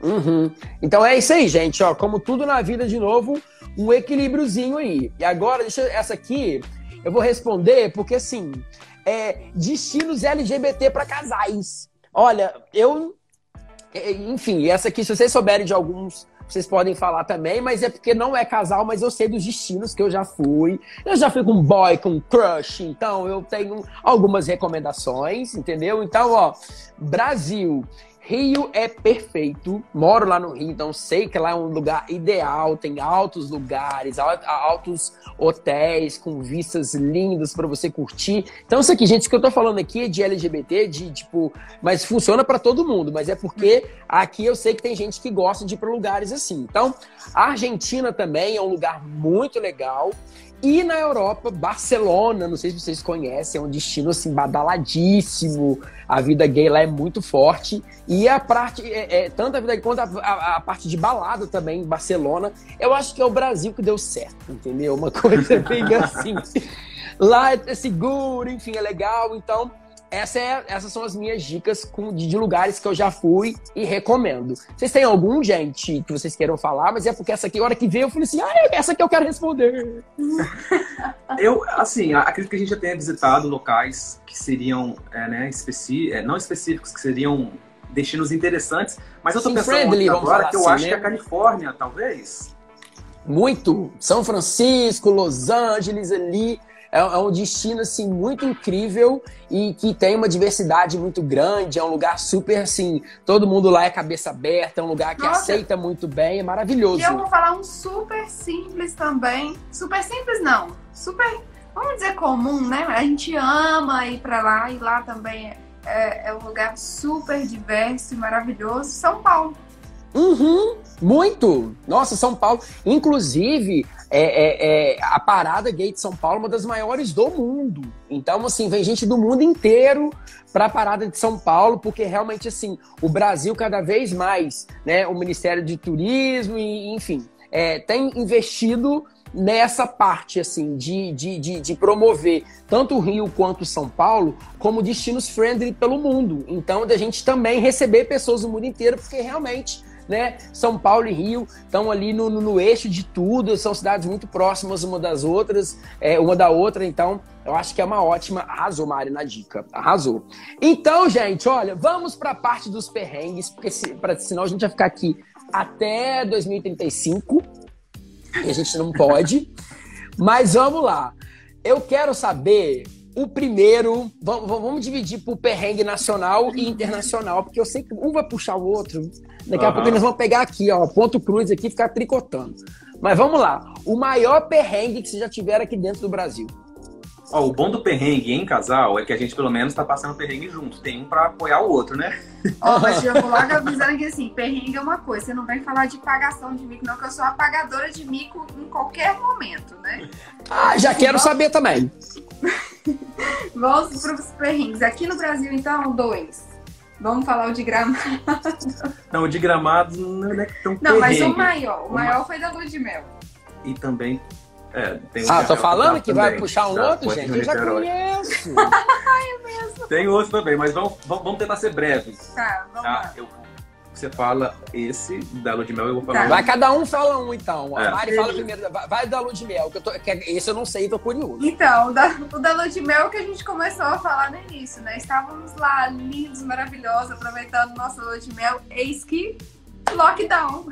Uhum. Então é isso aí, gente. Ó, como tudo na vida, de novo, um equilíbriozinho aí. E agora, deixa eu- essa aqui, eu vou responder porque assim, é destinos LGBT para casais. Olha, eu, enfim, essa aqui, se vocês souberem de alguns, vocês podem falar também, mas é porque não é casal, mas eu sei dos destinos que eu já fui. Eu já fui com boy, com crush, então eu tenho algumas recomendações, entendeu? Então, ó, Brasil. Rio é perfeito. Moro lá no Rio, então sei que lá é um lugar ideal. Tem altos lugares, al- altos hotéis com vistas lindas para você curtir. Então, isso aqui, gente, isso que eu tô falando aqui é de LGBT, de tipo, mas funciona para todo mundo. Mas é porque aqui eu sei que tem gente que gosta de ir para lugares assim. Então, a Argentina também é um lugar muito legal. E na Europa, Barcelona, não sei se vocês conhecem, é um destino assim badaladíssimo. A vida gay lá é muito forte. E a parte, é, é, tanto a vida gay quanto a, a- a parte de balada também em Barcelona, eu acho que é o Brasil que deu certo, entendeu? Uma coisa bem assim. Lá é seguro, enfim, é legal. Então, essa é- essas são as minhas dicas com- de, de lugares que eu já fui e recomendo. Vocês têm algum, gente, que vocês queiram falar? Mas é porque essa aqui, a hora que veio, eu falei assim: ah, essa aqui eu quero responder. Eu, assim, acredito que a gente já tenha visitado locais que seriam, é, né, especi... é, não específicos, que seriam destinos interessantes, mas eu tô Sim, pensando friendly, agora que eu assim, acho né? que a Califórnia, talvez. Muito. São Francisco, Los Angeles ali. É, é um destino, assim, muito incrível e que tem uma diversidade muito grande. É um lugar super, assim, todo mundo lá é cabeça aberta. É um lugar que Nossa. aceita muito bem. É maravilhoso. E eu vou falar um super simples também. Super simples não. Super, vamos dizer comum, né? A gente ama ir pra lá e lá também é, é um lugar super diverso e maravilhoso. São Paulo. Uhum, muito! Nossa, São Paulo. Inclusive, é, é- é a parada gay de São Paulo é uma das maiores do mundo. Então, assim, vem gente do mundo inteiro para a parada de São Paulo, porque realmente, assim, o Brasil cada vez mais, né, o Ministério de Turismo e, enfim, é, tem investido nessa parte, assim, de, de, de, de promover tanto o Rio quanto São Paulo como destinos friendly pelo mundo. Então, da gente também receber pessoas do mundo inteiro, porque realmente né? São Paulo e Rio estão ali no, no, no eixo de tudo, são cidades muito próximas uma das outras, é, uma da outra, então eu acho que é uma ótima. Arrasou, Mari, na dica. Arrasou. Então, gente, olha, vamos para a parte dos perrengues, porque se, pra, senão a gente vai ficar aqui até 2035 e a gente não pode. Mas vamos lá. Eu quero saber o primeiro. Vamos, vamos dividir por perrengue nacional e internacional, porque eu sei que um vai puxar o outro. Daqui a Aham. pouco eles vão pegar aqui, ó, ponto cruz aqui e ficar tricotando. Mas vamos lá. O maior perrengue que vocês já tiveram aqui dentro do Brasil. Ó, o bom do perrengue em casal é que a gente pelo menos tá passando perrengue junto. Tem um pra apoiar o outro, né? Ó, mas já vou logo avisando que assim, perrengue é uma coisa. Você não vem falar de pagação de mico, não, que eu sou apagadora de mico em qualquer momento, né? Ah, já quero saber também. Vamos para os perrengues. Aqui no Brasil, então, dois. Vamos falar o de gramado. Não, o de gramado não é tão Não, mas perrengue. o maior. O maior foi da lua de mel. E também É, tem um Ah, tô falando que vai também, puxar um outro, gente? Eu já conheço. Tem outro também, mas vamos, vamos tentar ser breves. Tá, vamos Tá? lá. Eu, você fala esse da Lua de Mel, eu vou falar Tá. um. Vai, cada um fala um, então. É. A Mari fala primeiro. Vai, vai da lua de mel, que eu tô, que esse eu não sei, tô curioso. Então, o da, o da lua de mel que a gente começou a falar no início, né? Estávamos lá, lindos, maravilhosos, aproveitando nossa lua de mel. Eis que lockdown.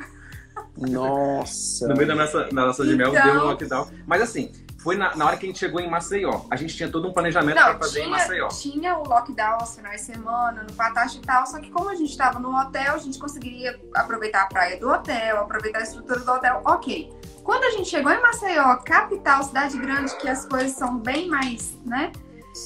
Nossa. No meio da nossa, da nossa de mel Então- deu um lockdown. Mas assim, foi na, na hora que a gente chegou em Maceió. A gente tinha todo um planejamento para fazer em tinha, Maceió. tinha o lockdown aos finais de semana, no Patache e tal, só que como a gente estava no hotel, a gente conseguiria aproveitar a praia do hotel, aproveitar a estrutura do hotel, ok. Quando a gente chegou em Maceió, capital, cidade grande, que as coisas são bem mais, né?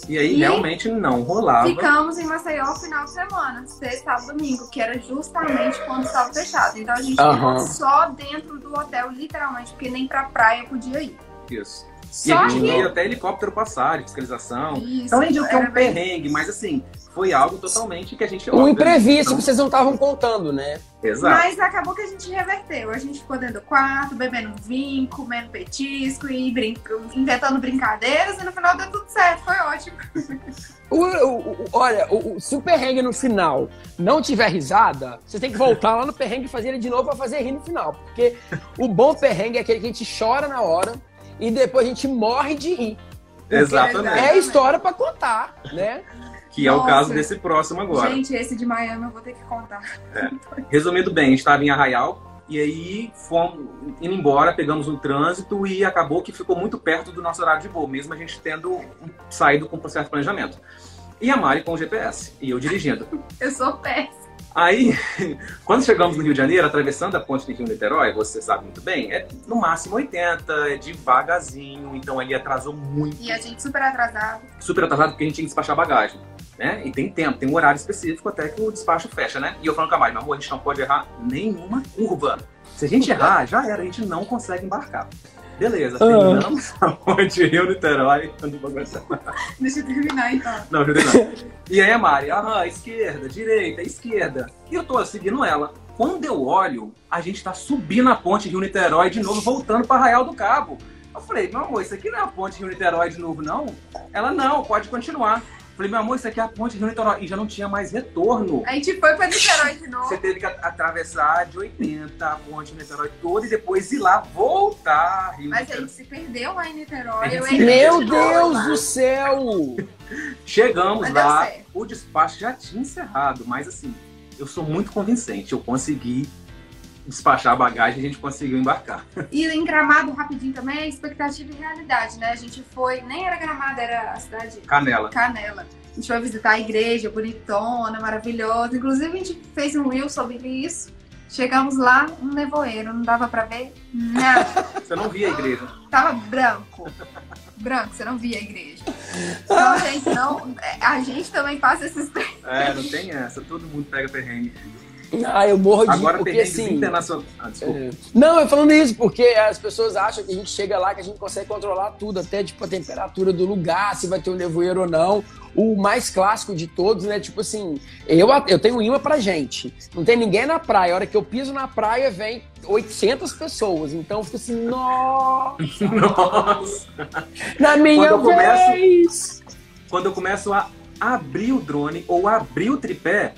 E aí E- realmente não rolava. Ficamos em Maceió final de semana, sexta, sábado, domingo, que era justamente quando estava fechado. Então a gente Aham. ficou só dentro do hotel, literalmente, porque nem pra praia podia ir. Isso. E Só a gente que. ia até helicóptero passar, de fiscalização. Isso, Então, além de que é um perrengue, mas assim, foi algo totalmente que a gente. Um obviamente, imprevisto não- que vocês não estavam contando, né? Exato. Mas acabou que a gente reverteu. A gente ficou dentro do quarto, bebendo vinho, comendo petisco e inventando brincadeiras e no final deu tudo certo. Foi ótimo. O, o- o- olha, o, o- se o perrengue no final não tiver risada, você tem que voltar lá no perrengue e fazer ele de novo pra fazer rir no final. Porque o bom perrengue é aquele que a gente chora na hora e depois a gente morre de rir. Exatamente. É a história pra contar, né? Que é o caso desse próximo agora. Gente, esse de Miami eu vou ter que contar. Resumindo bem, a gente estava em Arraial e aí fomos indo embora, pegamos um trânsito e acabou que ficou muito perto do nosso horário de voo, mesmo a gente tendo saído com um certo planejamento. E a Mari com o GPS e eu dirigindo. Eu sou péssima. Aí, quando chegamos no Rio de Janeiro, atravessando a ponte de Rio Niterói, você sabe muito bem, é no máximo 80, é devagarzinho, então ali atrasou muito, E a gente super atrasado. super atrasado porque a gente tinha que despachar bagagem. Né? E tem tempo, tem um horário específico até que o despacho fecha, né? E eu falando com a Mari, meu amor, a gente não pode errar nenhuma curva. Se a gente errar, já era, a gente não consegue embarcar. Beleza, terminamos a ponte Rio-Niterói. Eu não vou aguentar. Deixa eu terminar então. Não, Rio não. E aí a Mari, aham, esquerda, direita, esquerda. E eu tô seguindo ela. Quando eu olho, a gente tá subindo a ponte Rio-Niterói de novo, voltando para Arraial do Cabo. Eu falei, meu amor, isso aqui não é a ponte Rio-Niterói de novo, não? Ela, não, pode continuar. Falei, meu amor, isso aqui é a ponte Rio-Niterói. E já não tinha mais retorno. A gente foi pra Niterói de novo. Você teve que a- atravessar de 80 a ponte Niterói toda e depois ir lá voltar. Rio Mas a Niterói. gente se perdeu lá em Niterói. Eu Meu Deus lá. do céu! Chegamos Mas lá, o despacho já tinha encerrado, mas assim, eu sou muito convincente. Eu consegui despachar a bagagem e a gente conseguiu embarcar. E em Gramado, rapidinho também, é expectativa e realidade, né? A gente foi, nem era Gramado, era a cidade Canela. Canela. A gente foi visitar a igreja bonitona, maravilhosa. Inclusive, a gente fez um reel sobre isso. Chegamos lá, um nevoeiro, não dava pra ver nada. Você não via a igreja. Tava branco. Branco, você não via a igreja. Então, gente, não. A gente também passa esses É, não tem essa. Todo mundo pega perrengue. Ah, eu morro de Agora, porque assim. internacionais. Ah. É. Não, eu falando isso porque as pessoas acham que a gente chega lá que a gente consegue controlar tudo, até tipo a temperatura do lugar, se vai ter um nevoeiro ou não. O mais clássico de todos, né? Tipo assim, eu, eu tenho um imã pra gente. Não tem ninguém na praia. A hora que eu piso na praia, vem 800 pessoas. Então eu fico assim, nossa, Nossa. na minha Quando eu começo- vez! Quando eu começo a abrir o drone ou abrir o tripé,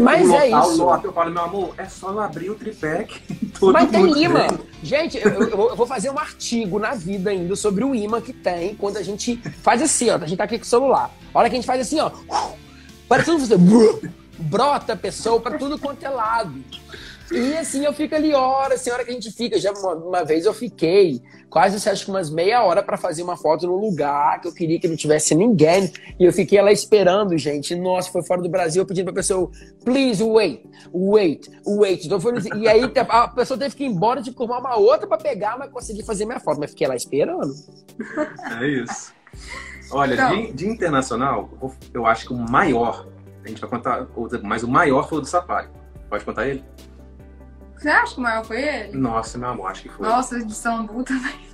Mas o é local isso. lota. Eu falo, meu amor, é só eu abrir o tripé que Mas tem imã. vem. Gente, eu, eu- vou fazer um artigo na vida ainda sobre o imã que tem quando a gente faz assim, ó. A gente tá aqui com o celular. A hora que a gente faz assim, ó. Parece tudo você. Brota a pessoa pra tudo quanto é lado. E assim eu fico ali horas, assim, a hora que a gente fica. Já uma, uma vez eu fiquei quase, assim, acho que umas meia hora pra fazer uma foto num lugar que eu queria que não tivesse ninguém. E eu fiquei lá esperando, gente. Nossa, foi fora do Brasil, eu pedindo pra pessoa, please wait, wait, wait. Então, foi, e aí a pessoa teve que ir embora, tive que arrumar uma outra pra pegar, mas consegui fazer minha foto. Mas fiquei lá esperando. É isso. Olha, Então. de, de internacional, eu acho que o maior, a gente vai contar, mas o maior foi o do Safari. Pode contar ele? Você acha que o maior foi ele? Nossa, meu amor, acho que foi. Nossa, de Sambu também.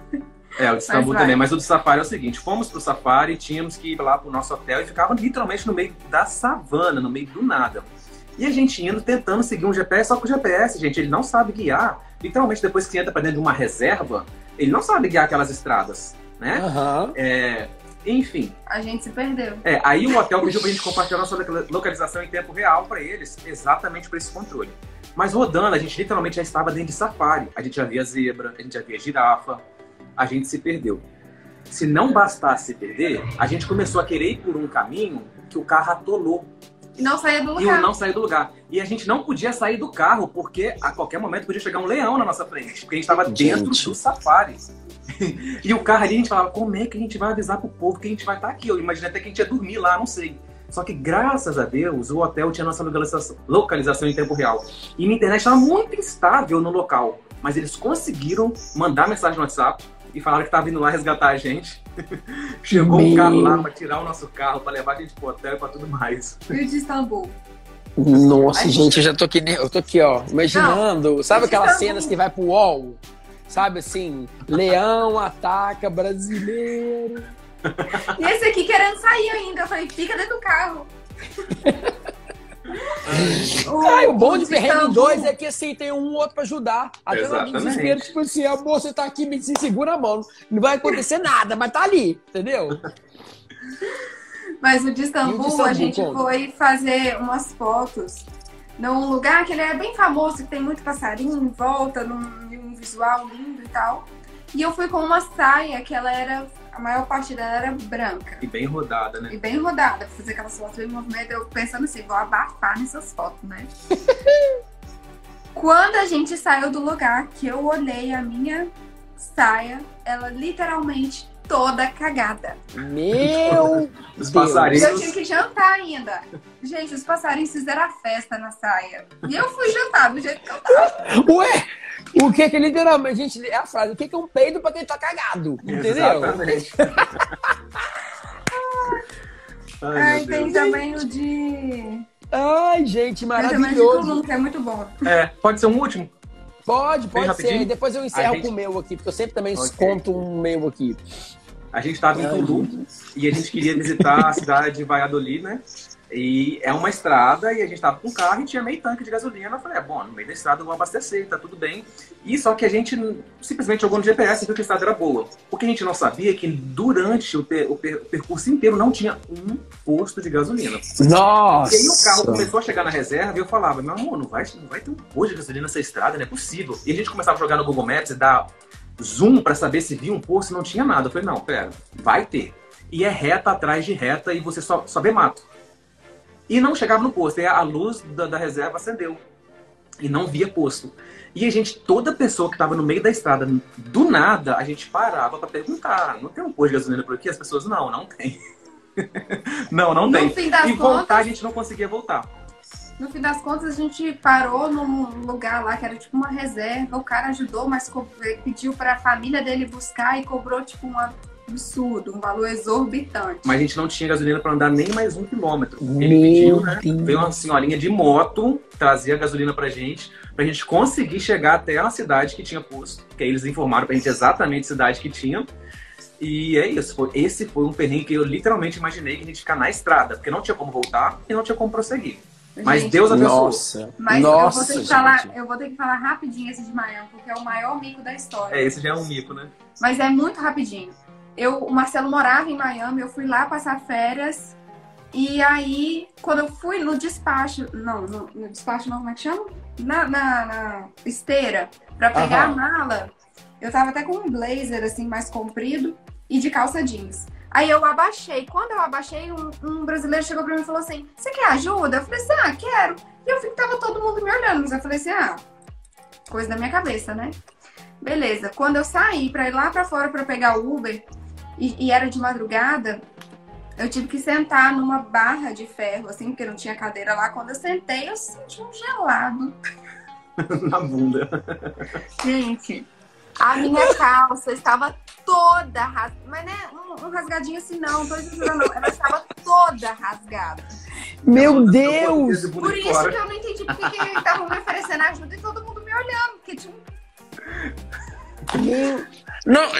É, o de Istambul vai. também, mas o do Safari é o seguinte: fomos pro Safari, tínhamos que ir lá pro nosso hotel e ficava literalmente no meio da savana, no meio do nada. E a gente indo tentando seguir um GPS, só que o GPS, gente, ele não sabe guiar. Literalmente, depois que você entra pra dentro de uma reserva, Ele não sabe guiar aquelas estradas, né? Aham. É, enfim, A gente se perdeu. é, aí o hotel pediu pra gente compartilhar nossa loca- localização em tempo real para eles, exatamente para esse controle. Mas rodando, a gente literalmente já estava dentro de safari. A gente já via zebra, a gente já via girafa, a gente se perdeu. Se não bastasse se perder, a gente começou a querer ir por um caminho que o carro atolou E não saía do e lugar. eu não saí do lugar. E a gente não podia sair do carro, porque a qualquer momento podia chegar um leão na nossa frente, porque a gente estava dentro do safari. e o carro ali, a gente falava, como é que a gente vai avisar pro povo que a gente vai estar aqui? Eu imaginei até que a gente ia dormir lá, não sei. Só que, graças a Deus, o hotel tinha nossa localização, localização em tempo real. E minha internet estava muito instável no local. Mas eles conseguiram mandar mensagem no WhatsApp e falaram que estava vindo lá resgatar a gente. Chegou um Meu. carro lá para tirar o nosso carro, para levar a gente pro hotel e para tudo mais. E o de Istambul. Nossa, Ai, gente, eu já tô aqui, eu tô aqui, ó, imaginando. sabe aquelas Não. cenas que vai pro UOL? Sabe assim, leão ataca brasileiro. E esse aqui querendo sair ainda. Eu falei, fica dentro do carro. Ai, o bom de perrengue em dois é que assim, tem um outro pra ajudar. Até no desespero, tipo assim, amor, você tá aqui, me se segura a mão. Não vai acontecer nada, mas tá ali, entendeu? Mas o de o de Istambul, Istambul, a gente conta. foi fazer umas fotos num lugar que ele é bem famoso, que tem muito passarinho em volta, num, num visual lindo e tal. E eu fui com uma saia que ela era, a maior parte dela era branca. E bem rodada, né? E bem rodada, pra fazer aquelas fotos em movimento, eu pensando assim, vou abafar nessas fotos, né? Quando a gente saiu do lugar, que eu olhei a minha saia, ela literalmente toda cagada. Meu Os Deus. passarinhos. Eu tinha que jantar ainda. Gente, os passarinhos fizeram a festa na saia. E eu fui jantar do jeito que eu tava. Ué, o que que literalmente, gente, é a frase, o que que é um peido pra quem tá cagado, entendeu? Exatamente. Ai, Ai, tem Deus. também o de. Ai, gente, Tem também o de maravilhoso. Tulum, que é muito bom. É, pode ser um último? Pode, pode ser. rapidinho? Depois eu encerro gente- com o meu aqui, porque eu sempre também Ok. conto um meu aqui. A gente estava em Tulu e a gente queria visitar a cidade de Valladolid, né? E é uma estrada e a gente tava com o carro e tinha meio tanque de gasolina. Eu falei, é, bom, no meio da estrada eu vou abastecer, tá tudo bem. E só que a gente simplesmente jogou no GPS e viu que a estrada era boa. O que a gente não sabia é que durante o, per- o per- o percurso inteiro não tinha um posto de gasolina. Nossa! E aí o carro começou a chegar na reserva e eu falava, meu amor, não vai, não vai ter um posto de gasolina nessa estrada, não é possível. E a gente começava a jogar no Google Maps e dar zoom pra saber se via um posto e não tinha nada. Eu falei, não, pera, vai ter. E é reta atrás de reta e você só, só vê mato. E não chegava no posto. E a luz da, da reserva acendeu. E não via posto. E a gente, toda pessoa que estava no meio da estrada, do nada, a gente parava pra perguntar: não tem um posto de gasolina por aqui? As pessoas, não, não tem. não, não tem. No fim das E voltar, a contas, gente não conseguia voltar. no fim das contas, a gente parou num lugar lá que era tipo uma reserva. O cara ajudou, mas pediu pra família dele buscar e cobrou tipo um absurdo, um valor exorbitante. Mas a gente não tinha gasolina para andar nem mais um quilômetro. Ele Meu pediu, né? Deus. Veio uma senhorinha de moto trazer a gasolina pra gente, pra gente conseguir chegar até a cidade que tinha posto. Que aí eles informaram pra gente exatamente a cidade que tinha. E é isso. Foi, esse foi um perrengue que eu literalmente imaginei que a gente ficar na estrada, porque não tinha como voltar e não tinha como prosseguir. Mas Gente, Deus abençoou. Nossa! Mas Nossa, eu, vou ter que falar, eu vou ter que falar rapidinho esse de Miami, porque é o maior mico da história. É, esse já é um mico, né? Mas é muito rapidinho. Eu, o Marcelo morava em Miami, eu fui lá passar férias. E aí, quando eu fui no despacho, não, no, no despacho não, como é que chama? Na, na- na esteira, pra pegar Aham. a mala, eu tava até com um blazer, assim, mais comprido e de calça jeans. Aí eu abaixei. Quando eu abaixei, um, um brasileiro chegou pra mim e falou assim: Você quer ajuda? Eu falei assim: Ah, quero. E eu vi que tava todo mundo me olhando, mas eu falei assim: Ah, coisa da minha cabeça, né? Beleza. Quando eu saí pra ir lá pra fora pra pegar o Uber, e, e era de madrugada, eu tive que sentar numa barra de ferro, assim, porque não tinha cadeira lá. Quando eu sentei, eu senti um gelado. Na bunda. Gente, a minha calça estava toda rasgada. Mas não é um, um rasgadinho assim, não, não tô exagerando, não. Ela estava toda rasgada. Meu Deus! Por isso fora. que eu não entendi porque que estavam me oferecendo ajuda e todo mundo me olhando. Porque tinha um Meu... Não,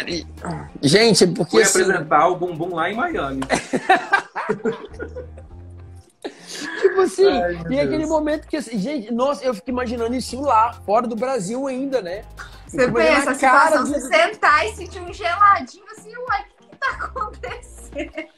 gente, porque Fui assim, apresentar o bumbum lá em Miami. tipo assim, Ai, e aquele Deus. momento que assim, gente, nossa, eu fico imaginando isso lá, fora do Brasil ainda, né? Você pensa, a situação, você sentar e sentir um geladinho assim, uai, tá acontecendo?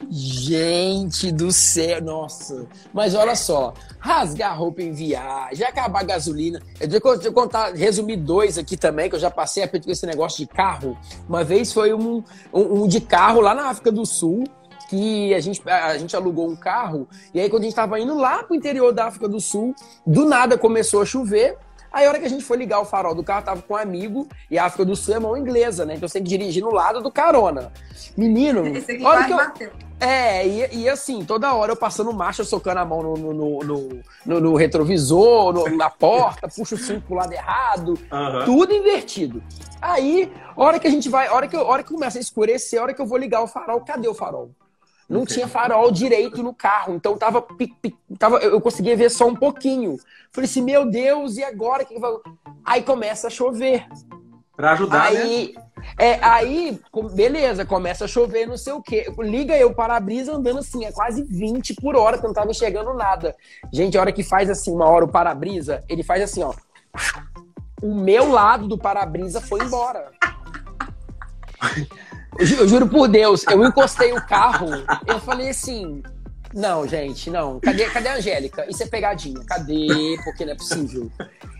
Gente do céu, nossa. Mas olha só, rasgar roupa em viagem, acabar a gasolina. Eu eu contar, resumir dois aqui também, que eu já passei a com esse negócio de carro. Uma vez foi um, um, um de carro lá na África do Sul, que a gente, a gente alugou um carro, e aí quando a gente estava indo lá pro interior da África do Sul, do nada começou a chover, Aí a hora que a gente foi ligar o farol do carro, tava com um amigo, e a África do Sul é mão inglesa, né? Então você tem que dirigir no lado do carona. Menino, Esse aqui olha que eu... bateu. É, e, e assim, toda hora eu passando marcha, socando a mão no, no, no, no- no- no retrovisor, no- na porta, puxo o cinto pro lado errado, Aham. tudo invertido. Aí, hora que a gente vai, hora que, eu- hora que começa a escurecer, hora que eu vou ligar o farol, cadê o farol? Não tinha farol direito no carro, então tava, tava eu conseguia ver só um pouquinho. Falei assim, meu Deus, e agora? Que vai... Aí começa a chover. Pra ajudar, né? Aí, é, aí, beleza, começa a chover, não sei o quê. Liga eu, para-brisa, andando assim, a quase 20 por hora, que eu não tava enxergando nada. Gente, a hora que faz assim, uma hora o para-brisa, ele faz assim, ó. O meu lado do para-brisa foi embora. Eu, ju- eu juro por Deus, eu encostei o carro, eu falei assim. Não, gente, não. Cadê, cadê a Angélica? Isso é pegadinha. Cadê? Porque não é possível.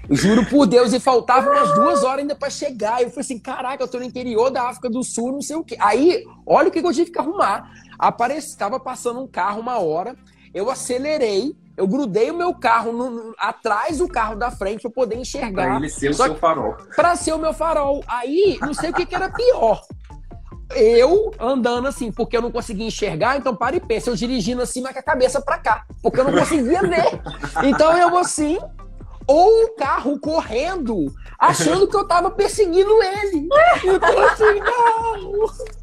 Eu juro por Deus, e faltavam umas duas horas ainda pra chegar. Eu falei assim: caraca, eu tô no interior da África do Sul, não sei o quê. Aí, olha o que eu tive que arrumar. Apareci, tava passando um carro uma hora, eu acelerei, eu grudei o meu carro no- no- atrás do carro da frente pra poder enxergar. Pra ele ser o seu farol. pra ser o meu farol. Aí, não sei o que, que era pior. Eu andando assim, porque eu não conseguia enxergar, então para e pensa, eu dirigindo assim, mas com a cabeça pra cá, porque eu não conseguia ver. Então eu assim, ou o carro correndo, achando que eu tava perseguindo ele. Eu tô assim, não!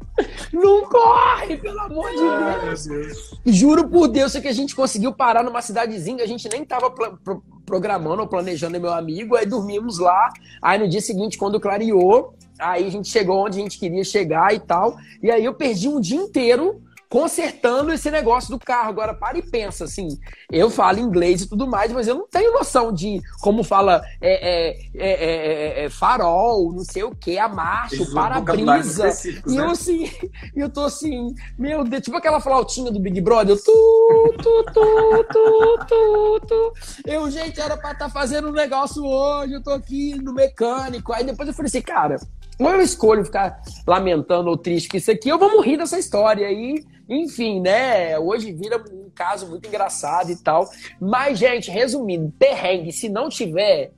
Não corre, pelo amor de Deus! Deus. Juro por Deus que a gente conseguiu parar numa cidadezinha que a gente nem tava pro- programando ou planejando, meu amigo. Aí dormimos lá. Aí no dia seguinte, quando clareou, aí a gente chegou onde a gente queria chegar e tal. E aí eu perdi um dia inteiro consertando esse negócio do carro. Agora, para e pensa, assim, eu falo inglês e tudo mais, mas eu não tenho noção de como fala é, é, é, é, é, farol, não sei o que, a marcha, o para-brisa. E né? eu assim, eu tô assim, meu Deus, tipo aquela flautinha do Big Brother, eu tu, tu, tu, tu, tu, tu. Eu, gente, era pra estar fazendo um negócio hoje, eu tô aqui no mecânico. Aí depois eu falei assim, cara, ou eu escolho ficar lamentando ou triste com isso aqui, eu vou morrer dessa história aí. Enfim, né? Hoje vira um caso muito engraçado e tal. Mas, gente, resumindo, perrengue, se não tiver,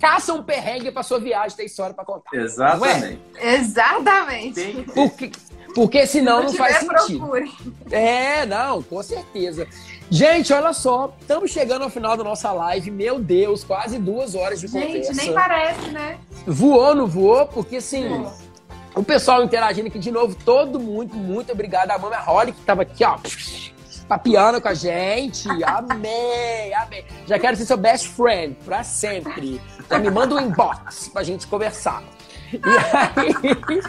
caça um perrengue pra sua viagem, tem história pra contar. Exatamente. Exatamente. Que ter. Porque, porque senão não, Se faz tiver, sentido. procure. É, não, com certeza. Gente, olha só, estamos chegando ao final da nossa live. Meu Deus, quase duas horas de Gente, conversa. nem parece, né? Voou, não voou? Porque assim, Pô, o pessoal interagindo aqui de novo, todo muito, muito obrigado. A Mama Holly, que tava aqui, ó, papiando com a gente. Amei, amei. Já quero ser seu best friend pra sempre. Já me manda um inbox pra gente conversar. E aí,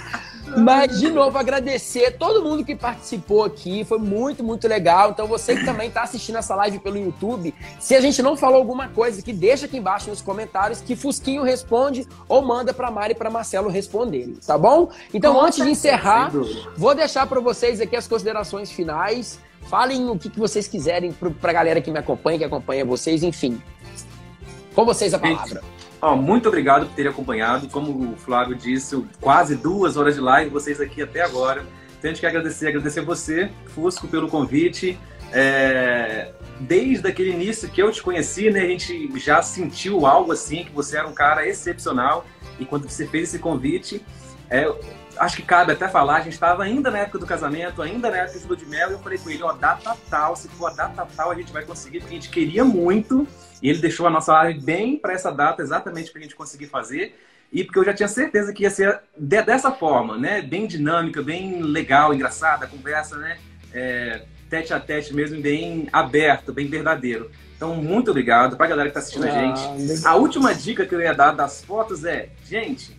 mas, de novo, agradecer todo mundo que participou aqui. Foi muito, muito legal. Então, você que também está assistindo essa live pelo YouTube, se a gente não falou alguma coisa, que deixa aqui embaixo nos comentários que Fusquinho responde ou manda para Mari e para Marcelo responderem, tá bom? Então, Com antes de encerrar, vou deixar para vocês aqui as considerações finais. Falem o que, que vocês quiserem para a galera que me acompanha, que acompanha vocês, enfim. Com vocês a palavra. Ó, muito obrigado por terem acompanhado. Como o Flávio disse, quase duas horas de live, vocês aqui até agora. Então a gente quer agradecer, agradecer você, Fusco, pelo convite. É, Desde aquele início que eu te conheci, né, a gente já sentiu algo assim, que você era um cara excepcional. E quando você fez esse convite, é, acho que cabe até falar, a gente estava ainda na época do casamento, ainda na época do de mel, e eu falei com ele, ó, data tal, se for a data tal, a gente vai conseguir, porque a gente queria muito, e ele deixou a nossa live bem para essa data, exatamente para a gente conseguir fazer. E porque eu já tinha certeza que ia ser de- dessa forma, né? Bem dinâmica, bem legal, engraçada, a conversa, né? É, tete a tete mesmo, bem aberto, bem verdadeiro. Então, muito obrigado pra galera que tá assistindo a gente. A última dica que eu ia dar das fotos é, gente,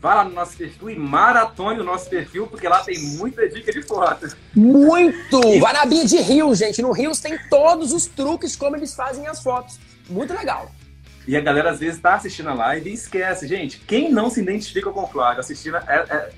vá lá no nosso perfil e maratone o nosso perfil, porque lá tem muita dica de foto. Muito! Vai na Bia de Rios, gente. No Rios tem todos os truques como eles fazem as fotos. Muito legal. E a galera às vezes está assistindo a live e esquece. Gente, quem não se identifica com o Flávio assistindo. É, é...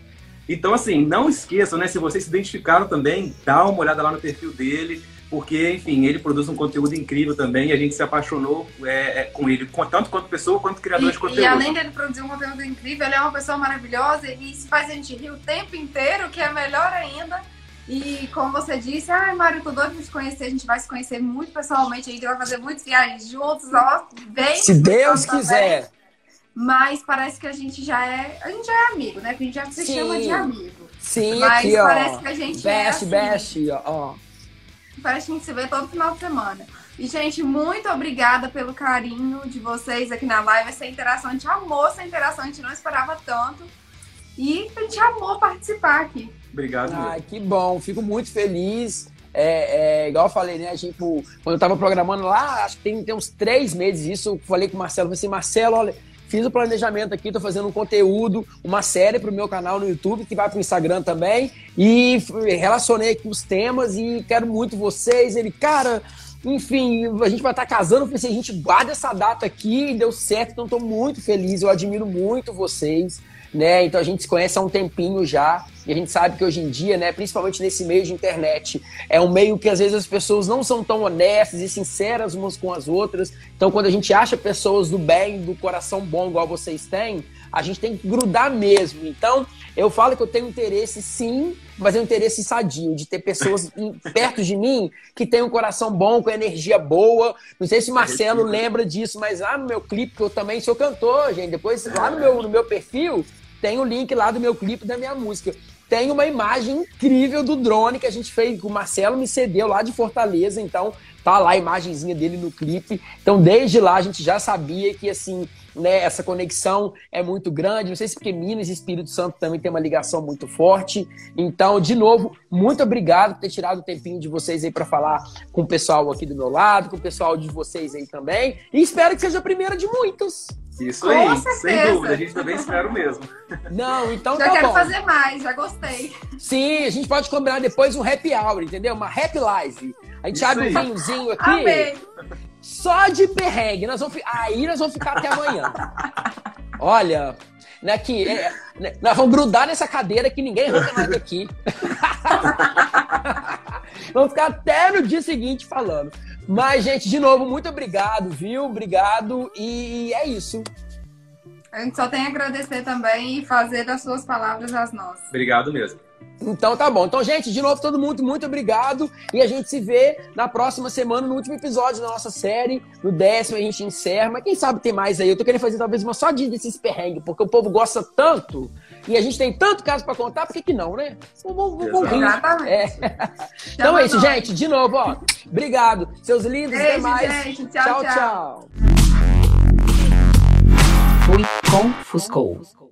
Então, assim, não esqueçam, né? Se vocês se identificaram também, dá uma olhada lá no perfil dele porque, enfim, ele produz um conteúdo incrível também e a gente se apaixonou é, é, com ele, tanto quanto pessoa quanto criador e, de conteúdo. E além dele produzir um conteúdo incrível, ele é uma pessoa maravilhosa e isso faz a gente rir o tempo inteiro, que é melhor ainda. E como você disse, ai, ah, Mário, tô doido de te conhecer, a gente vai se conhecer muito pessoalmente, a gente vai fazer muitas viagens juntos, ó, bem. Se Deus quiser. Também. Mas parece que a gente já é. A gente já é amigo, né? Que a gente já se Sim. chama de amigo. Sim, Mas aqui, ó. parece que a gente best, é. Assim. Best, ó. Parece que a gente se vê todo final de semana. E, gente, muito obrigada pelo carinho de vocês aqui na live. Essa interação, a gente amou essa interação, a gente não esperava tanto. E a gente amou participar aqui. Obrigado. Ah, que bom, fico muito feliz. É, é, igual eu falei, né? Tipo, quando eu tava programando lá, acho que tem, tem uns três meses isso, eu falei com o Marcelo, falei assim, Marcelo, olha, Fiz o planejamento aqui, tô fazendo um conteúdo, uma série pro meu canal no YouTube, que vai pro Instagram também. E relacionei aqui os temas e quero muito vocês. Ele, cara, enfim, a gente vai estar tá casando. Falei assim, a gente guarda essa data aqui e deu certo, então tô muito feliz. Eu admiro muito vocês né? Então a gente se conhece há um tempinho já, e a gente sabe que hoje em dia, né, principalmente nesse meio de internet, é um meio que às vezes as pessoas não são tão honestas e sinceras umas com as outras. Então quando a gente acha pessoas do bem, do coração bom, igual vocês têm, a gente tem que grudar mesmo. Então, eu falo que eu tenho interesse sim, mas é um interesse sadio, de ter pessoas perto de mim que tem um coração bom, com energia boa. Não sei se Marcelo lembra disso, mas lá no meu clipe, que eu também sou cantor, gente, depois lá no meu, no meu perfil, tem o link lá do meu clipe da minha música. Tem uma imagem incrível do drone que a gente fez, que o Marcelo me cedeu lá de Fortaleza, então tá lá a imagenzinha dele no clipe. Então, desde lá a gente já sabia que assim, né, essa conexão é muito grande. Não sei se porque Minas e Espírito Santo também tem uma ligação muito forte. Então, de novo, muito obrigado por ter tirado o tempinho de vocês aí para falar com o pessoal aqui do meu lado, com o pessoal de vocês aí também. E espero que seja a primeira de muitos. Isso Com aí, certeza. sem dúvida, a gente também espera o mesmo. Não, então já tá quero bom. fazer mais, já gostei. Sim, a gente pode combinar depois um happy hour, entendeu? Uma happy live. A gente Isso abre aí. um vinhozinho aqui. Amei. Só de perrengue. Nós vamos, aí nós vamos ficar até amanhã. Olha, né, que, é, né, nós vamos grudar nessa cadeira que ninguém arranca mais daqui. vamos ficar até no dia seguinte falando. Mas, gente, de novo, muito obrigado, viu? Obrigado. E é isso. A gente só tem a agradecer também e fazer das suas palavras as nossas. Obrigado mesmo. Então tá bom. Então, gente, de novo, todo mundo, muito obrigado. E a gente se vê na próxima semana, no último episódio da nossa série. No décimo a gente encerra. Mas quem sabe tem mais aí. Eu tô querendo fazer talvez uma só de desses perrengues, porque o povo gosta tanto. E a gente tem tanto caso para contar, por que, que não, né? Vamos, vamos Exatamente. É. Então é isso, gente. De novo, ó. Obrigado. Seus lindos, Beijo, até mais. Gente. Tchau, tchau. tchau. Fui com Fuscou.